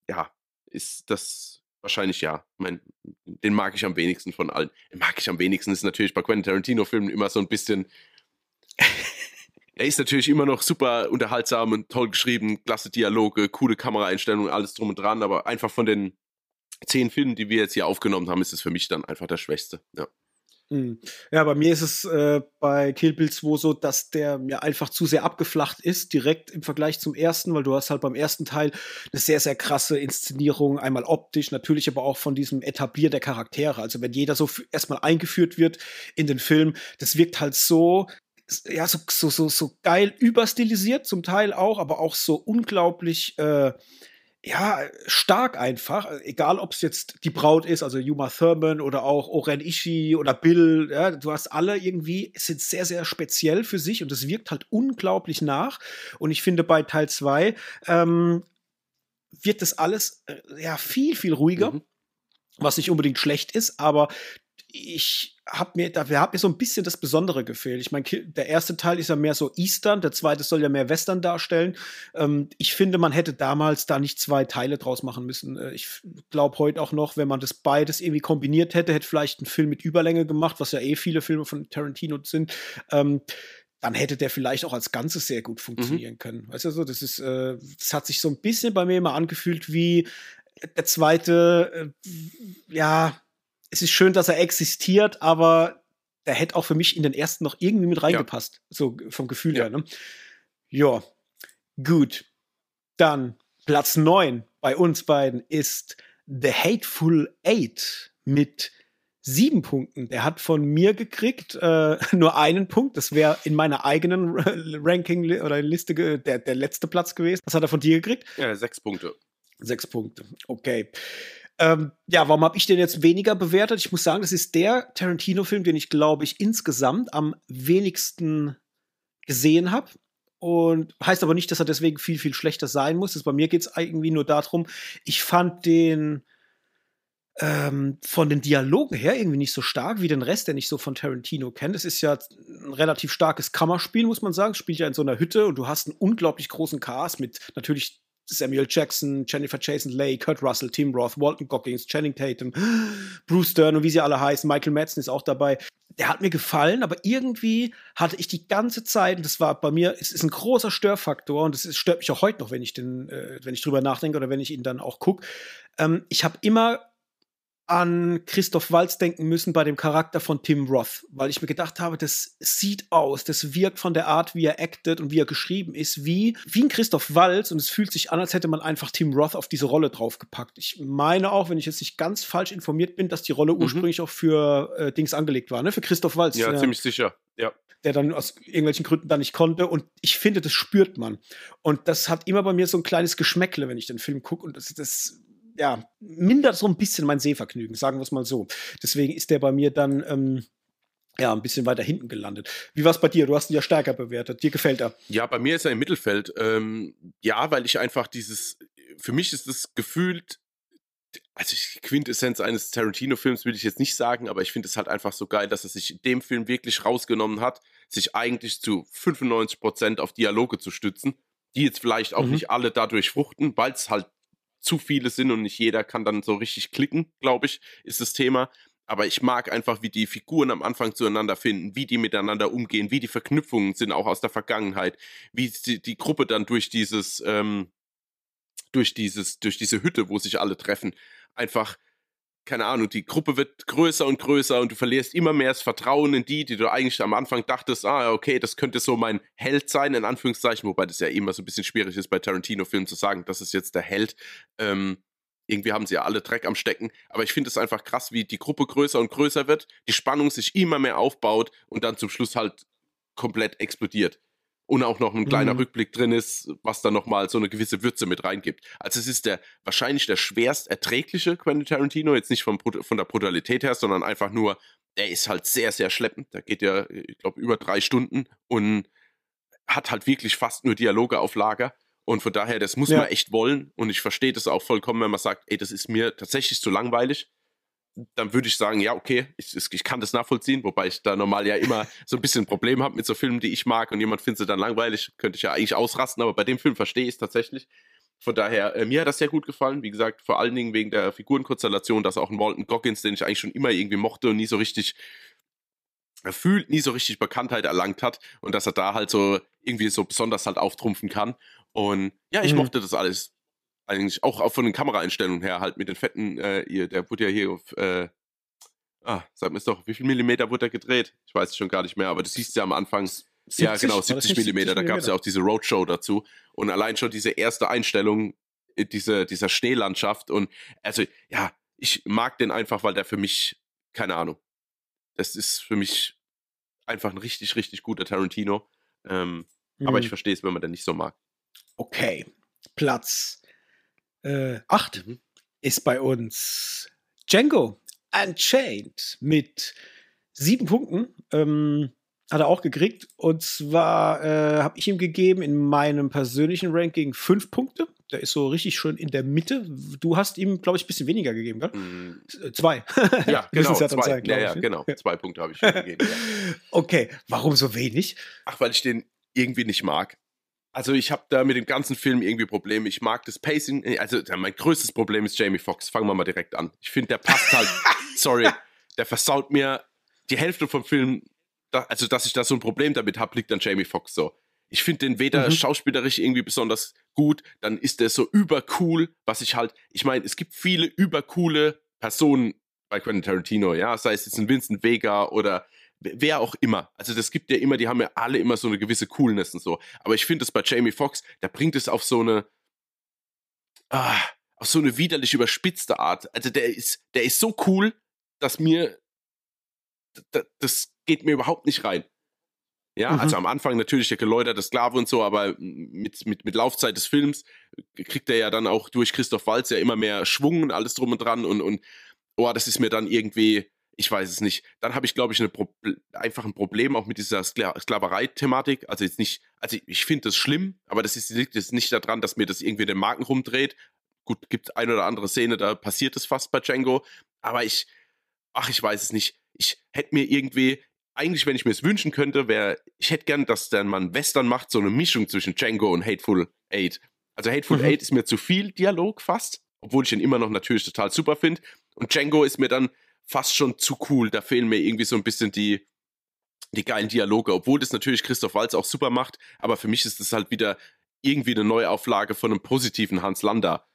ja, ist das wahrscheinlich ja. Mein, den mag ich am wenigsten von allen. Den mag ich am wenigsten ist natürlich bei Quentin Tarantino-Filmen immer so ein bisschen. er ist natürlich immer noch super unterhaltsam und toll geschrieben, klasse Dialoge, coole Kameraeinstellungen, alles drum und dran, aber einfach von den zehn Filmen, die wir jetzt hier aufgenommen haben, ist es für mich dann einfach der schwächste. Ja. Hm. Ja, bei mir ist es äh, bei Kill Bill 2 so, dass der mir einfach zu sehr abgeflacht ist, direkt im Vergleich zum ersten, weil du hast halt beim ersten Teil eine sehr, sehr krasse Inszenierung, einmal optisch, natürlich aber auch von diesem Etablier der Charaktere. Also wenn jeder so erstmal eingeführt wird in den Film, das wirkt halt so ja, so, so, so, so geil überstilisiert zum Teil auch, aber auch so unglaublich äh, ja, stark einfach. Egal, ob es jetzt die Braut ist, also Yuma Thurman oder auch Oren Ishii oder Bill, ja, du hast alle irgendwie, sind sehr, sehr speziell für sich und es wirkt halt unglaublich nach. Und ich finde, bei Teil 2 ähm, wird das alles äh, ja viel, viel ruhiger. Mhm. Was nicht unbedingt schlecht ist, aber ich habe mir, da hat mir so ein bisschen das Besondere gefehlt. Ich meine, der erste Teil ist ja mehr so Eastern, der zweite soll ja mehr Western darstellen. Ähm, ich finde, man hätte damals da nicht zwei Teile draus machen müssen. Äh, ich glaube heute auch noch, wenn man das beides irgendwie kombiniert hätte, hätte vielleicht ein Film mit Überlänge gemacht, was ja eh viele Filme von Tarantino sind. Ähm, dann hätte der vielleicht auch als Ganzes sehr gut funktionieren mhm. können. Weißt du so, das ist, äh, das hat sich so ein bisschen bei mir immer angefühlt wie der zweite, äh, ja, es ist schön, dass er existiert, aber der hätte auch für mich in den ersten noch irgendwie mit reingepasst. Ja. So vom Gefühl ja. her. Ne? Ja, gut. Dann Platz 9 bei uns beiden ist The Hateful Eight mit sieben Punkten. Der hat von mir gekriegt äh, nur einen Punkt. Das wäre in meiner eigenen Ranking oder Liste der, der letzte Platz gewesen. Was hat er von dir gekriegt? Ja, sechs Punkte. Sechs Punkte. Okay. Ähm, ja, warum habe ich den jetzt weniger bewertet? Ich muss sagen, das ist der Tarantino-Film, den ich, glaube ich, insgesamt am wenigsten gesehen habe. Und heißt aber nicht, dass er deswegen viel, viel schlechter sein muss. Das, bei mir geht es irgendwie nur darum, ich fand den ähm, von den Dialogen her irgendwie nicht so stark wie den Rest, den ich so von Tarantino kenne. Es ist ja ein relativ starkes Kammerspiel, muss man sagen. Spielt ja in so einer Hütte und du hast einen unglaublich großen Cast mit natürlich Samuel Jackson, Jennifer Jason Leigh, Kurt Russell, Tim Roth, Walton Goggins, Channing Tatum, Bruce Stern und wie sie alle heißen, Michael Madsen ist auch dabei. Der hat mir gefallen, aber irgendwie hatte ich die ganze Zeit, und das war bei mir, es ist ein großer Störfaktor und es stört mich auch heute noch, wenn ich den, äh, wenn ich drüber nachdenke oder wenn ich ihn dann auch gucke. Ähm, ich habe immer an Christoph Walz denken müssen bei dem Charakter von Tim Roth, weil ich mir gedacht habe, das sieht aus, das wirkt von der Art, wie er actet und wie er geschrieben ist, wie, wie ein Christoph Walz und es fühlt sich an, als hätte man einfach Tim Roth auf diese Rolle draufgepackt. Ich meine auch, wenn ich jetzt nicht ganz falsch informiert bin, dass die Rolle mhm. ursprünglich auch für äh, Dings angelegt war, ne? Für Christoph Walz. Ja, ja, ziemlich sicher, ja. Der dann aus irgendwelchen Gründen da nicht konnte und ich finde, das spürt man. Und das hat immer bei mir so ein kleines Geschmäckle, wenn ich den Film gucke und das, das ja, mindert so ein bisschen mein Sehvergnügen, sagen wir es mal so. Deswegen ist der bei mir dann ähm, ja, ein bisschen weiter hinten gelandet. Wie war es bei dir? Du hast ihn ja stärker bewertet. Dir gefällt er? Ja, bei mir ist er im Mittelfeld. Ähm, ja, weil ich einfach dieses, für mich ist das gefühlt, also Quintessenz eines Tarantino-Films will ich jetzt nicht sagen, aber ich finde es halt einfach so geil, dass er sich in dem Film wirklich rausgenommen hat, sich eigentlich zu 95% auf Dialoge zu stützen, die jetzt vielleicht auch mhm. nicht alle dadurch fruchten, weil es halt zu viele sind und nicht jeder kann dann so richtig klicken, glaube ich, ist das Thema. aber ich mag einfach, wie die Figuren am Anfang zueinander finden, wie die miteinander umgehen, wie die Verknüpfungen sind auch aus der Vergangenheit, wie die, die Gruppe dann durch dieses, ähm, durch dieses, durch diese Hütte, wo sich alle treffen, einfach keine Ahnung, die Gruppe wird größer und größer und du verlierst immer mehr das Vertrauen in die, die du eigentlich am Anfang dachtest, ah, okay, das könnte so mein Held sein, in Anführungszeichen, wobei das ja immer so ein bisschen schwierig ist bei Tarantino-Filmen zu sagen, das ist jetzt der Held. Ähm, irgendwie haben sie ja alle Dreck am Stecken, aber ich finde es einfach krass, wie die Gruppe größer und größer wird, die Spannung sich immer mehr aufbaut und dann zum Schluss halt komplett explodiert. Und auch noch ein kleiner mhm. Rückblick drin ist, was da nochmal so eine gewisse Würze mit reingibt. Also es ist der wahrscheinlich der schwerst erträgliche Quentin Tarantino, jetzt nicht von, von der Brutalität her, sondern einfach nur, der ist halt sehr, sehr schleppend. Da geht ja, ich glaube, über drei Stunden und hat halt wirklich fast nur Dialoge auf Lager. Und von daher, das muss ja. man echt wollen. Und ich verstehe das auch vollkommen, wenn man sagt, ey, das ist mir tatsächlich zu langweilig. Dann würde ich sagen, ja, okay, ich, ich, kann das nachvollziehen, wobei ich da normal ja immer so ein bisschen ein Problem habe mit so Filmen, die ich mag und jemand findet sie dann langweilig, könnte ich ja eigentlich ausrasten, aber bei dem Film verstehe ich es tatsächlich. Von daher, äh, mir hat das sehr gut gefallen. Wie gesagt, vor allen Dingen wegen der Figurenkonstellation, dass auch ein Walton Goggins, den ich eigentlich schon immer irgendwie mochte und nie so richtig fühlt, nie so richtig Bekanntheit erlangt hat und dass er da halt so irgendwie so besonders halt auftrumpfen kann. Und ja, ich mhm. mochte das alles eigentlich auch, auch von den Kameraeinstellungen her halt mit den fetten, äh, der wurde ja hier auf, äh, ah, sag mir doch, wie viel Millimeter wurde er gedreht? Ich weiß es schon gar nicht mehr, aber du siehst ja am Anfang, 70, ja genau, 70 Millimeter, da gab es ja auch diese Roadshow dazu und allein schon diese erste Einstellung, äh, diese, dieser Schneelandschaft und also, ja, ich mag den einfach, weil der für mich, keine Ahnung, das ist für mich einfach ein richtig, richtig guter Tarantino, ähm, mhm. aber ich mhm. verstehe es, wenn man den nicht so mag. Okay, Platz 8 äh, mhm. ist bei uns Django Unchained mit sieben Punkten. Ähm, hat er auch gekriegt. Und zwar äh, habe ich ihm gegeben in meinem persönlichen Ranking fünf Punkte. Der ist so richtig schön in der Mitte. Du hast ihm, glaube ich, ein bisschen weniger gegeben, gell? Mm. Zwei. Ja, genau. Zwei. Zeigen, ja, ja, ne? genau. Zwei Punkte habe ich ihm gegeben. Ja. Okay, warum so wenig? Ach, weil ich den irgendwie nicht mag. Also ich habe da mit dem ganzen Film irgendwie Probleme. Ich mag das Pacing. Äh, also mein größtes Problem ist Jamie Foxx. Fangen wir mal direkt an. Ich finde, der passt halt. sorry, der versaut mir die Hälfte vom Film. Also dass ich da so ein Problem damit habe, liegt an Jamie Foxx so. Ich finde den weder mhm. schauspielerisch irgendwie besonders gut, dann ist der so übercool, was ich halt. Ich meine, es gibt viele übercoole Personen bei Quentin Tarantino, ja, sei es jetzt ein Vincent Vega oder wer auch immer. Also das gibt ja immer, die haben ja alle immer so eine gewisse Coolness und so. Aber ich finde es bei Jamie Foxx, der bringt es auf so eine, ah, auf so eine widerlich überspitzte Art. Also der ist, der ist so cool, dass mir, das geht mir überhaupt nicht rein. Ja, mhm. also am Anfang natürlich der geläuterte Sklave und so, aber mit, mit, mit Laufzeit des Films kriegt er ja dann auch durch Christoph Waltz ja immer mehr Schwung und alles drum und dran und, und oh, das ist mir dann irgendwie, ich weiß es nicht. Dann habe ich, glaube ich, eine Pro einfach ein Problem auch mit dieser Skla Sklaverei-Thematik. Also jetzt nicht, also ich finde das schlimm, aber das ist, liegt jetzt nicht daran, dass mir das irgendwie den Marken rumdreht. Gut, gibt eine oder andere Szene, da passiert es fast bei Django, aber ich, ach, ich weiß es nicht. Ich hätte mir irgendwie, eigentlich, wenn ich mir es wünschen könnte, wäre, ich hätte gern, dass dann man Western macht, so eine Mischung zwischen Django und Hateful Eight. Also Hateful mhm. Eight ist mir zu viel Dialog fast, obwohl ich ihn immer noch natürlich total super finde. Und Django ist mir dann fast schon zu cool. Da fehlen mir irgendwie so ein bisschen die, die geilen Dialoge, obwohl das natürlich Christoph Walz auch super macht, aber für mich ist das halt wieder irgendwie eine Neuauflage von einem positiven Hans Landa.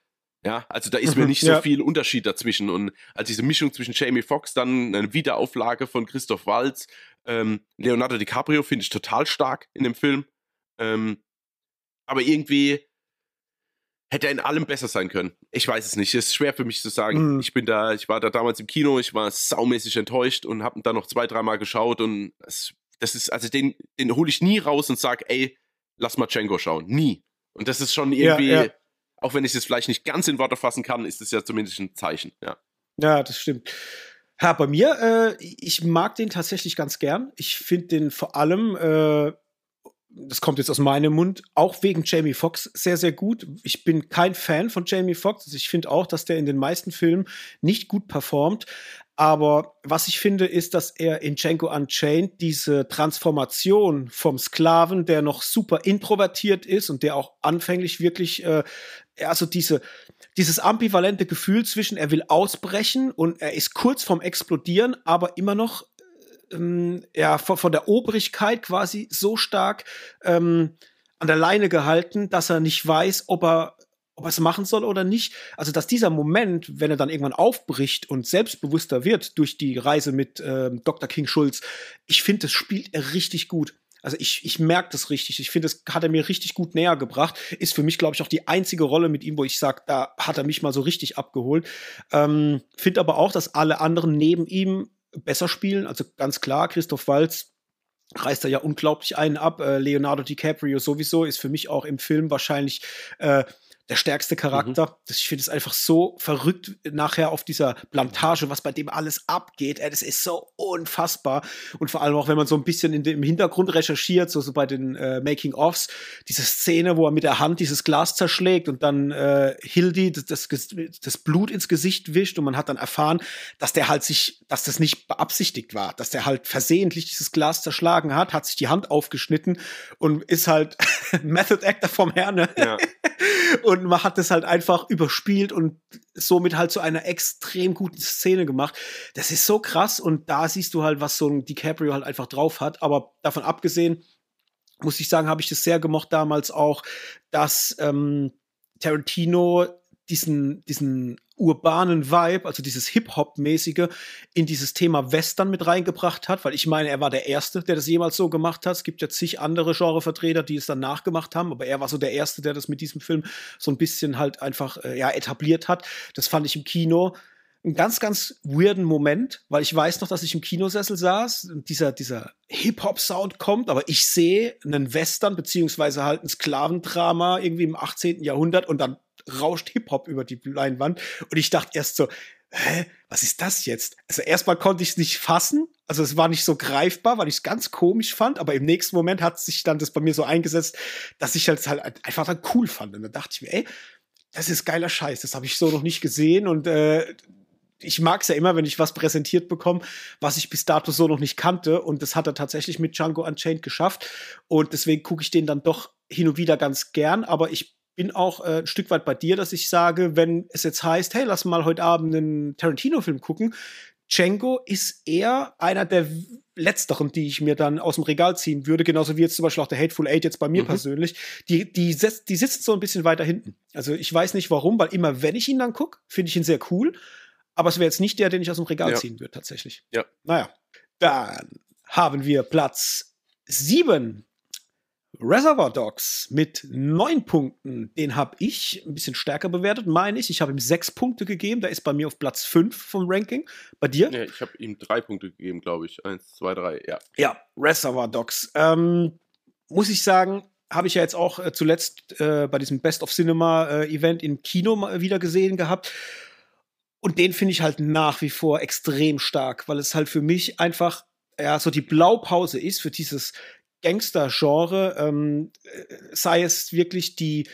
Ja, also da ist mir mhm, nicht so ja. viel Unterschied dazwischen. Und als diese Mischung zwischen Jamie Foxx, dann eine Wiederauflage von Christoph Walz, ähm, Leonardo DiCaprio finde ich total stark in dem Film. Ähm, aber irgendwie hätte er in allem besser sein können. Ich weiß es nicht. Es ist schwer für mich zu sagen. Mhm. Ich bin da, ich war da damals im Kino, ich war saumäßig enttäuscht und habe dann noch zwei, dreimal geschaut und das, das ist, also den, den hole ich nie raus und sage, ey, lass mal Django schauen. Nie. Und das ist schon irgendwie, ja, ja. auch wenn ich es vielleicht nicht ganz in Worte fassen kann, ist es ja zumindest ein Zeichen, ja. Ja, das stimmt. Ja, bei mir, äh, ich mag den tatsächlich ganz gern. Ich finde den vor allem äh, das kommt jetzt aus meinem Mund, auch wegen Jamie Foxx sehr, sehr gut. Ich bin kein Fan von Jamie Foxx. Also ich finde auch, dass der in den meisten Filmen nicht gut performt. Aber was ich finde, ist, dass er in Django Unchained diese Transformation vom Sklaven, der noch super introvertiert ist und der auch anfänglich wirklich, äh, also diese, dieses ambivalente Gefühl zwischen, er will ausbrechen und er ist kurz vorm Explodieren, aber immer noch ähm, ja, von, von, der Obrigkeit quasi so stark ähm, an der Leine gehalten, dass er nicht weiß, ob er ob er es machen soll oder nicht. Also, dass dieser Moment, wenn er dann irgendwann aufbricht und selbstbewusster wird durch die Reise mit ähm, Dr. King Schulz, ich finde, das spielt er richtig gut. Also ich, ich merke das richtig. Ich finde, das hat er mir richtig gut näher gebracht. Ist für mich, glaube ich, auch die einzige Rolle mit ihm, wo ich sage, da hat er mich mal so richtig abgeholt. Ähm, finde aber auch, dass alle anderen neben ihm besser spielen. Also ganz klar, Christoph Walz reißt er ja unglaublich einen ab. Äh, Leonardo DiCaprio sowieso ist für mich auch im Film wahrscheinlich äh, der stärkste Charakter. Mhm. Das, ich finde es einfach so verrückt nachher auf dieser Plantage, was bei dem alles abgeht. Ey, das ist so unfassbar. Und vor allem auch, wenn man so ein bisschen in dem, im Hintergrund recherchiert, so, so bei den äh, Making-ofs, diese Szene, wo er mit der Hand dieses Glas zerschlägt und dann äh, Hildy das, das, das Blut ins Gesicht wischt und man hat dann erfahren, dass der halt sich, dass das nicht beabsichtigt war, dass der halt versehentlich dieses Glas zerschlagen hat, hat sich die Hand aufgeschnitten und ist halt Method Actor vom Herrn. Ne? Ja. und man hat das halt einfach überspielt und somit halt zu einer extrem guten Szene gemacht. Das ist so krass und da siehst du halt, was so ein DiCaprio halt einfach drauf hat. Aber davon abgesehen, muss ich sagen, habe ich das sehr gemocht damals auch, dass ähm, Tarantino diesen, diesen urbanen Vibe, also dieses Hip-Hop-mäßige, in dieses Thema Western mit reingebracht hat, weil ich meine, er war der Erste, der das jemals so gemacht hat. Es gibt ja zig andere Genrevertreter, die es dann nachgemacht haben, aber er war so der Erste, der das mit diesem Film so ein bisschen halt einfach äh, ja, etabliert hat. Das fand ich im Kino einen ganz, ganz weirden Moment, weil ich weiß noch, dass ich im Kinosessel saß, und dieser, dieser Hip-Hop-Sound kommt, aber ich sehe einen Western, beziehungsweise halt ein Sklavendrama irgendwie im 18. Jahrhundert und dann rauscht Hip-Hop über die Leinwand. Und ich dachte erst so, hä, was ist das jetzt? Also erstmal konnte ich es nicht fassen. Also es war nicht so greifbar, weil ich es ganz komisch fand. Aber im nächsten Moment hat sich dann das bei mir so eingesetzt, dass ich es halt einfach dann cool fand. Und dann dachte ich mir, ey, das ist geiler Scheiß. Das habe ich so noch nicht gesehen. Und äh, ich mag es ja immer, wenn ich was präsentiert bekomme, was ich bis dato so noch nicht kannte. Und das hat er tatsächlich mit Django Unchained geschafft. Und deswegen gucke ich den dann doch hin und wieder ganz gern. Aber ich bin auch äh, ein Stück weit bei dir, dass ich sage, wenn es jetzt heißt, hey, lass mal heute Abend einen Tarantino-Film gucken, Django ist eher einer der letzteren, die ich mir dann aus dem Regal ziehen würde, genauso wie jetzt zum Beispiel auch der Hateful Eight jetzt bei mir mhm. persönlich. Die, die, die sitzen so ein bisschen weiter hinten. Also ich weiß nicht warum, weil immer wenn ich ihn dann gucke, finde ich ihn sehr cool. Aber es wäre jetzt nicht der, den ich aus dem Regal ja. ziehen würde, tatsächlich. Ja. Naja. Dann haben wir Platz sieben Reservoir Dogs mit neun Punkten, den habe ich ein bisschen stärker bewertet, meine ich. Ich habe ihm sechs Punkte gegeben, der ist bei mir auf Platz fünf vom Ranking. Bei dir? Nee, ich habe ihm drei Punkte gegeben, glaube ich. Eins, zwei, drei, ja. Ja, Reservoir Dogs. Ähm, muss ich sagen, habe ich ja jetzt auch äh, zuletzt äh, bei diesem Best of Cinema äh, Event im Kino mal wieder gesehen gehabt. Und den finde ich halt nach wie vor extrem stark, weil es halt für mich einfach ja, so die Blaupause ist für dieses Gangster-Genre, ähm, äh, sei es wirklich die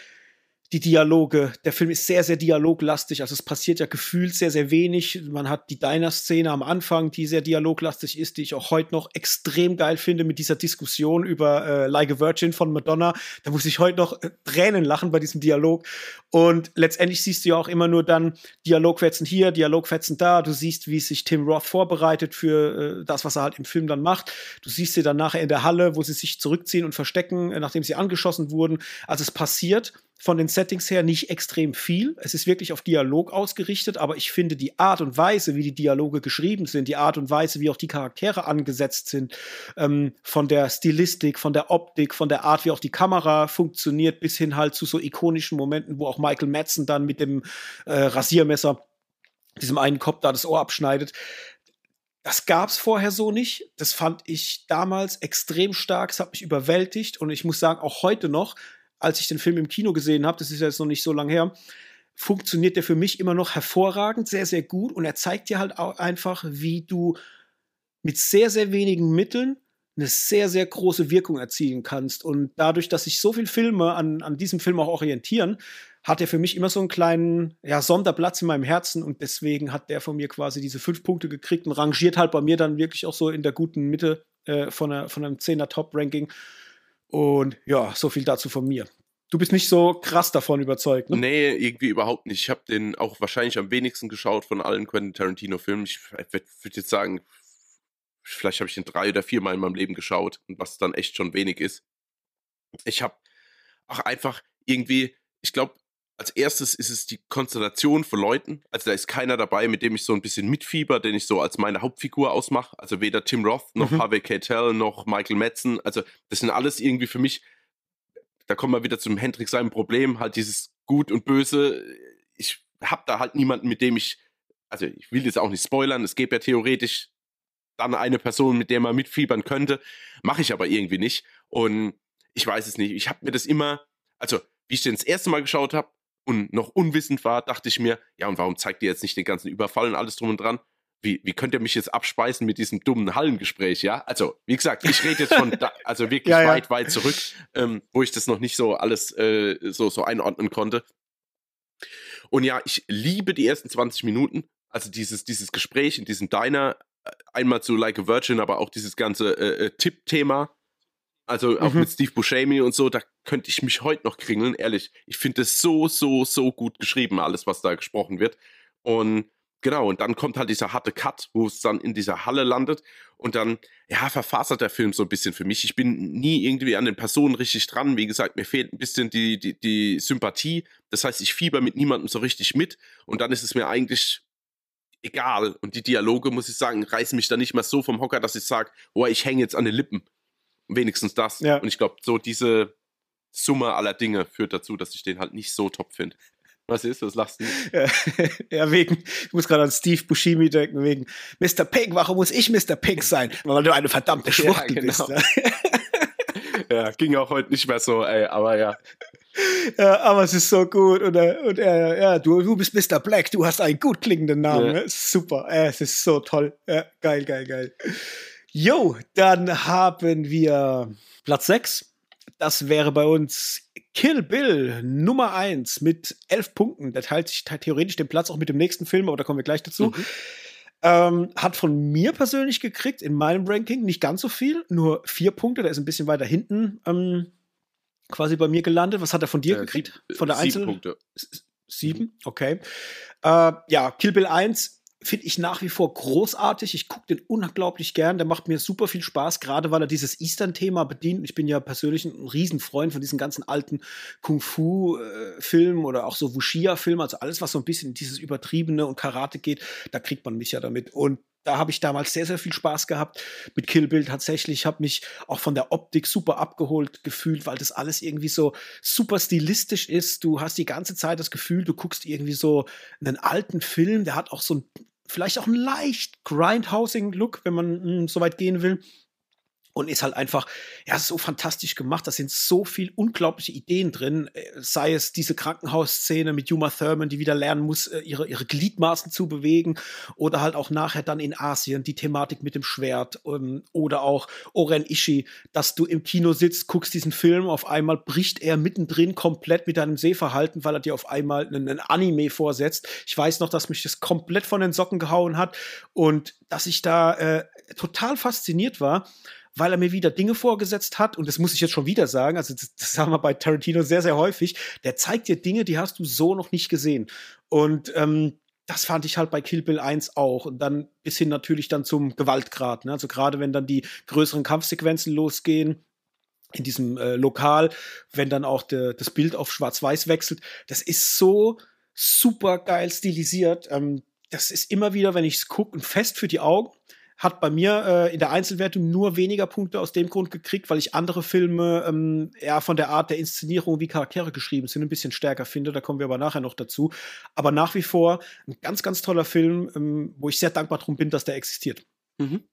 die Dialoge. Der Film ist sehr, sehr dialoglastig. Also es passiert ja gefühlt sehr, sehr wenig. Man hat die Diner-Szene am Anfang, die sehr dialoglastig ist, die ich auch heute noch extrem geil finde mit dieser Diskussion über äh, Like a Virgin von Madonna. Da muss ich heute noch äh, Tränen lachen bei diesem Dialog. Und letztendlich siehst du ja auch immer nur dann Dialogfetzen hier, Dialogfetzen da. Du siehst, wie sich Tim Roth vorbereitet für äh, das, was er halt im Film dann macht. Du siehst sie dann nachher in der Halle, wo sie sich zurückziehen und verstecken, äh, nachdem sie angeschossen wurden. Also es passiert von den Settings her nicht extrem viel. Es ist wirklich auf Dialog ausgerichtet, aber ich finde die Art und Weise, wie die Dialoge geschrieben sind, die Art und Weise, wie auch die Charaktere angesetzt sind, ähm, von der Stilistik, von der Optik, von der Art, wie auch die Kamera funktioniert, bis hin halt zu so ikonischen Momenten, wo auch Michael Madsen dann mit dem äh, Rasiermesser diesem einen Kopf da das Ohr abschneidet. Das gab's vorher so nicht. Das fand ich damals extrem stark. Es hat mich überwältigt und ich muss sagen, auch heute noch als ich den Film im Kino gesehen habe, das ist jetzt noch nicht so lange her, funktioniert der für mich immer noch hervorragend, sehr, sehr gut. Und er zeigt dir halt auch einfach, wie du mit sehr, sehr wenigen Mitteln eine sehr, sehr große Wirkung erzielen kannst. Und dadurch, dass sich so viele Filme an, an diesem Film auch orientieren, hat er für mich immer so einen kleinen ja, Sonderplatz in meinem Herzen und deswegen hat der von mir quasi diese fünf Punkte gekriegt und rangiert halt bei mir dann wirklich auch so in der guten Mitte äh, von, einer, von einem 10er Top-Ranking. Und ja, so viel dazu von mir. Du bist nicht so krass davon überzeugt, ne? Nee, irgendwie überhaupt nicht. Ich habe den auch wahrscheinlich am wenigsten geschaut von allen Quentin Tarantino-Filmen. Ich würde jetzt sagen, vielleicht habe ich den drei oder viermal in meinem Leben geschaut, was dann echt schon wenig ist. Ich habe auch einfach irgendwie, ich glaube, als erstes ist es die Konstellation von Leuten. Also da ist keiner dabei, mit dem ich so ein bisschen mitfieber, den ich so als meine Hauptfigur ausmache. Also weder Tim Roth noch mhm. Harvey Keitel noch Michael Madsen. Also das sind alles irgendwie für mich, da kommen wir wieder zum Hendrik seinem Problem, halt dieses Gut und Böse. Ich habe da halt niemanden, mit dem ich, also ich will jetzt auch nicht spoilern, es gäbe ja theoretisch dann eine Person, mit der man mitfiebern könnte. Mache ich aber irgendwie nicht. Und ich weiß es nicht. Ich habe mir das immer, also wie ich den das erste Mal geschaut habe, und noch unwissend war, dachte ich mir, ja, und warum zeigt ihr jetzt nicht den ganzen Überfall und alles drum und dran? Wie, wie könnt ihr mich jetzt abspeisen mit diesem dummen Hallengespräch, ja? Also, wie gesagt, ich rede jetzt von, da, also wirklich ja, ja. weit, weit zurück, ähm, wo ich das noch nicht so alles äh, so, so einordnen konnte. Und ja, ich liebe die ersten 20 Minuten, also dieses, dieses Gespräch in diesem Diner, äh, einmal zu Like a Virgin, aber auch dieses ganze äh, äh Tipp-Thema, also auch mhm. mit Steve Buscemi und so, da könnte ich mich heute noch kringeln, ehrlich. Ich finde es so, so, so gut geschrieben, alles, was da gesprochen wird. Und genau, und dann kommt halt dieser harte Cut, wo es dann in dieser Halle landet. Und dann, ja, verfasert der Film so ein bisschen für mich. Ich bin nie irgendwie an den Personen richtig dran. Wie gesagt, mir fehlt ein bisschen die, die, die Sympathie. Das heißt, ich fieber mit niemandem so richtig mit. Und dann ist es mir eigentlich egal. Und die Dialoge, muss ich sagen, reißen mich da nicht mehr so vom Hocker, dass ich sage, oh, ich hänge jetzt an den Lippen. Wenigstens das. Ja. Und ich glaube, so diese Summe aller Dinge führt dazu, dass ich den halt nicht so top finde. Was ist, was lachst du? Ja, ja, wegen, ich muss gerade an Steve Buscemi denken, wegen Mr. Pink, warum muss ich Mr. Pink sein? Weil du eine verdammte Schwuchtel ja, genau. bist. ja, ging auch heute nicht mehr so, ey, aber ja. Ja, aber es ist so gut. Und, und äh, ja, du, du bist Mr. Black, du hast einen gut klingenden Namen. Ja. Ne? Super, äh, es ist so toll. Ja, geil, geil, geil. Jo, dann haben wir Platz 6. Das wäre bei uns Kill Bill Nummer 1 mit 11 Punkten. Der teilt sich theoretisch den Platz auch mit dem nächsten Film, aber da kommen wir gleich dazu. Mhm. Ähm, hat von mir persönlich gekriegt in meinem Ranking nicht ganz so viel, nur vier Punkte. Der ist ein bisschen weiter hinten ähm, quasi bei mir gelandet. Was hat er von dir äh, gekriegt? Von der Einzel? Sieben Punkte. Sieben, okay. Äh, ja, Kill Bill 1 finde ich nach wie vor großartig. Ich gucke den unglaublich gern. Der macht mir super viel Spaß, gerade weil er dieses Eastern-Thema bedient. Ich bin ja persönlich ein Riesenfreund von diesen ganzen alten Kung-Fu-Filmen oder auch so Wuxia-Filmen. Also alles, was so ein bisschen in dieses Übertriebene und Karate geht, da kriegt man mich ja damit. Und da habe ich damals sehr, sehr viel Spaß gehabt mit Kill Bill tatsächlich. Ich habe mich auch von der Optik super abgeholt gefühlt, weil das alles irgendwie so super stilistisch ist. Du hast die ganze Zeit das Gefühl, du guckst irgendwie so einen alten Film, der hat auch so ein vielleicht auch einen leicht Grindhousing-Look, wenn man mh, hm, so weit gehen will und ist halt einfach ja so fantastisch gemacht. Da sind so viel unglaubliche Ideen drin. Äh, sei es diese Krankenhausszene mit Uma Thurman, die wieder lernen muss, äh, ihre, ihre Gliedmaßen zu bewegen, oder halt auch nachher dann in Asien die Thematik mit dem Schwert ähm, oder auch Oren Ishii, dass du im Kino sitzt, guckst diesen Film, auf einmal bricht er mittendrin komplett mit deinem Sehverhalten, weil er dir auf einmal einen, einen Anime vorsetzt. Ich weiß noch, dass mich das komplett von den Socken gehauen hat und dass ich da äh, total fasziniert war weil er mir wieder Dinge vorgesetzt hat. Und das muss ich jetzt schon wieder sagen. Also, das, das haben wir bei Tarantino sehr, sehr häufig. Der zeigt dir Dinge, die hast du so noch nicht gesehen. Und ähm, das fand ich halt bei Kill Bill 1 auch. Und dann bis hin natürlich dann zum Gewaltgrad. Ne? Also gerade wenn dann die größeren Kampfsequenzen losgehen, in diesem äh, Lokal, wenn dann auch de, das Bild auf Schwarz-Weiß wechselt, das ist so super geil stilisiert. Ähm, das ist immer wieder, wenn ich es gucke, Fest für die Augen hat bei mir äh, in der Einzelwertung nur weniger Punkte aus dem Grund gekriegt, weil ich andere Filme ähm, eher von der Art der Inszenierung, wie Charaktere geschrieben sind, ein bisschen stärker finde. Da kommen wir aber nachher noch dazu. Aber nach wie vor ein ganz, ganz toller Film, ähm, wo ich sehr dankbar drum bin, dass der existiert. Mhm.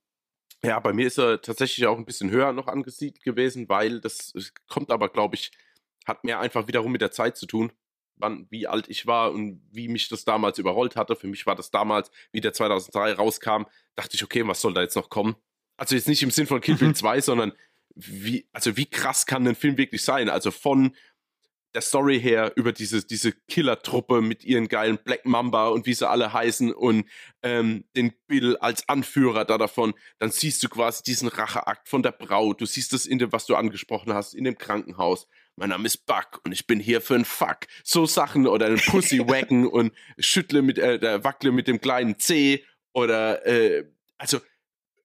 Ja, bei mir ist er tatsächlich auch ein bisschen höher noch angesiedelt gewesen, weil das kommt aber, glaube ich, hat mehr einfach wiederum mit der Zeit zu tun wann, wie alt ich war und wie mich das damals überrollt hatte. Für mich war das damals, wie der 2003 rauskam, dachte ich, okay, was soll da jetzt noch kommen? Also jetzt nicht im Sinn von Kill Bill 2, sondern wie, also wie krass kann ein Film wirklich sein? Also von der Story her über diese, diese Killer-Truppe mit ihren geilen Black Mamba und wie sie alle heißen und ähm, den Bill als Anführer da davon, dann siehst du quasi diesen Racheakt von der Braut. Du siehst das in dem, was du angesprochen hast, in dem Krankenhaus mein Name ist Buck und ich bin hier für ein Fuck. So Sachen oder ein Pussy wacken und schüttle mit, äh, wackle mit dem kleinen C oder, äh, also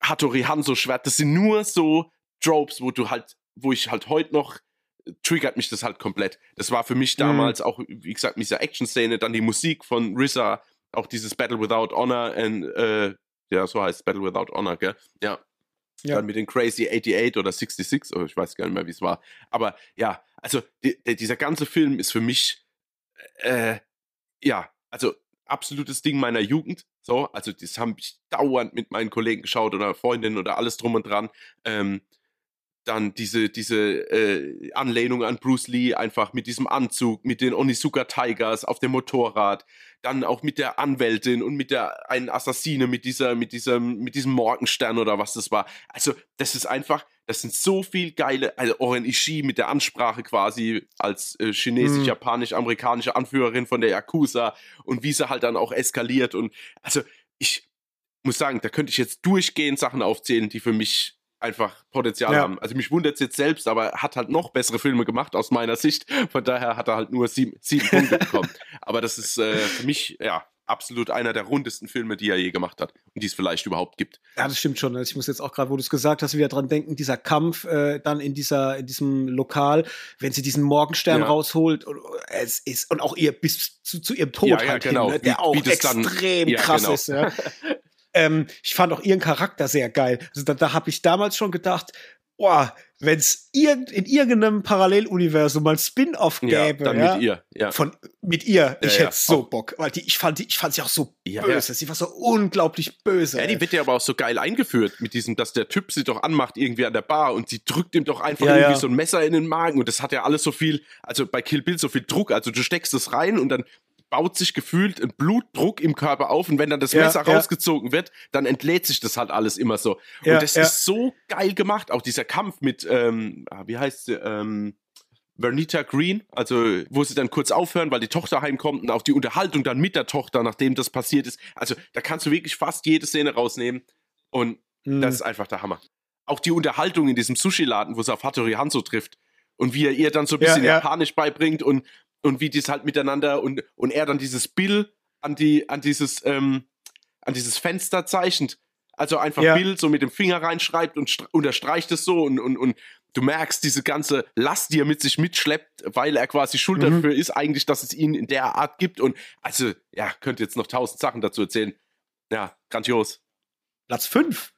Hattori Hanzo Schwert, das sind nur so Tropes, wo du halt, wo ich halt heute noch triggert mich das halt komplett. Das war für mich mhm. damals mhm. auch, wie gesagt, mit dieser Action-Szene, dann die Musik von RZA, auch dieses Battle Without Honor und, äh, ja, so heißt Battle Without Honor, gell? Ja. Ja. Dann mit den Crazy 88 oder 66, oder ich weiß gar nicht mehr, wie es war. Aber ja, also die, die, dieser ganze Film ist für mich, äh, ja, also absolutes Ding meiner Jugend. So, also das habe ich dauernd mit meinen Kollegen geschaut oder Freundinnen oder alles drum und dran. Ähm, dann diese, diese äh, Anlehnung an Bruce Lee, einfach mit diesem Anzug, mit den Onizuka Tigers auf dem Motorrad, dann auch mit der Anwältin und mit der einen Assassine, mit dieser, mit diesem, mit diesem Morgenstern oder was das war. Also, das ist einfach, das sind so viel geile, also Oren Ishii mit der Ansprache quasi als äh, chinesisch-japanisch-amerikanische Anführerin von der Yakuza und wie sie halt dann auch eskaliert und also ich muss sagen, da könnte ich jetzt durchgehend Sachen aufzählen, die für mich einfach Potenzial ja. haben. Also mich wundert es jetzt selbst, aber er hat halt noch bessere Filme gemacht aus meiner Sicht. Von daher hat er halt nur sieben, sieben Punkte bekommen. Aber das ist äh, für mich, ja, absolut einer der rundesten Filme, die er je gemacht hat und die es vielleicht überhaupt gibt. Ja, das stimmt schon. Also ich muss jetzt auch gerade, wo du es gesagt hast, wieder dran denken, dieser Kampf äh, dann in dieser in diesem Lokal, wenn sie diesen Morgenstern ja. rausholt und es ist und auch ihr bis zu, zu ihrem Tod ja, halt ja, genau. hin, ne, der wie, auch wie extrem dann, krass genau. ist. Ähm, ich fand auch ihren Charakter sehr geil. Also da, da habe ich damals schon gedacht, boah, wenn es irgend, in irgendeinem Paralleluniversum mal Spin-off gäbe, ja, dann ja, mit ihr, ja. Von, mit ihr, ich ja, hätte so Bock, weil die, ich fand die, ich fand sie auch so böse, sie war so unglaublich böse. Ja, die wird ja aber auch so geil eingeführt mit diesem, dass der Typ sie doch anmacht irgendwie an der Bar und sie drückt ihm doch einfach irgendwie so ein Messer in den Magen und das hat ja alles so viel, also bei Kill Bill so viel Druck, also du steckst es rein und dann baut sich gefühlt ein Blutdruck im Körper auf und wenn dann das ja, Messer ja. rausgezogen wird, dann entlädt sich das halt alles immer so. Ja, und das ist so geil gemacht, auch dieser Kampf mit, ähm, ah, wie heißt sie, ähm, Vernita Green, also wo sie dann kurz aufhören, weil die Tochter heimkommt und auch die Unterhaltung dann mit der Tochter, nachdem das passiert ist. Also da kannst du wirklich fast jede Szene rausnehmen und mhm. das ist einfach der Hammer. Auch die Unterhaltung in diesem Sushi-Laden, wo sie auf Hattori Hanzo trifft und wie er ihr dann so ein bisschen ja, Japanisch beibringt und und wie die es halt miteinander und, und er dann dieses Bill an die, an dieses, ähm, an dieses Fenster zeichnet. Also einfach ja. Bill so mit dem Finger reinschreibt und unterstreicht es so und, und, und du merkst diese ganze Last, die er mit sich mitschleppt, weil er quasi schuld mhm. dafür ist, eigentlich, dass es ihn in der Art gibt. Und also, ja, könnte jetzt noch tausend Sachen dazu erzählen. Ja, grandios. Platz 5.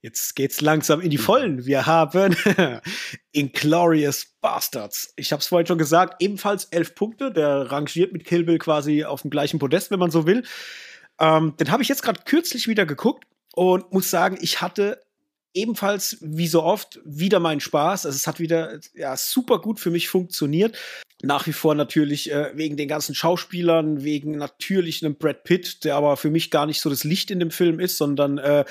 Jetzt geht's langsam in die mhm. Vollen. Wir haben Inglorious Bastards. Ich habe es vorhin schon gesagt, ebenfalls elf Punkte. Der rangiert mit Kill Bill quasi auf dem gleichen Podest, wenn man so will. Ähm, den habe ich jetzt gerade kürzlich wieder geguckt und muss sagen, ich hatte ebenfalls wie so oft wieder meinen Spaß. Also es hat wieder ja, super gut für mich funktioniert. Nach wie vor natürlich äh, wegen den ganzen Schauspielern, wegen natürlich einem Brad Pitt, der aber für mich gar nicht so das Licht in dem Film ist, sondern äh,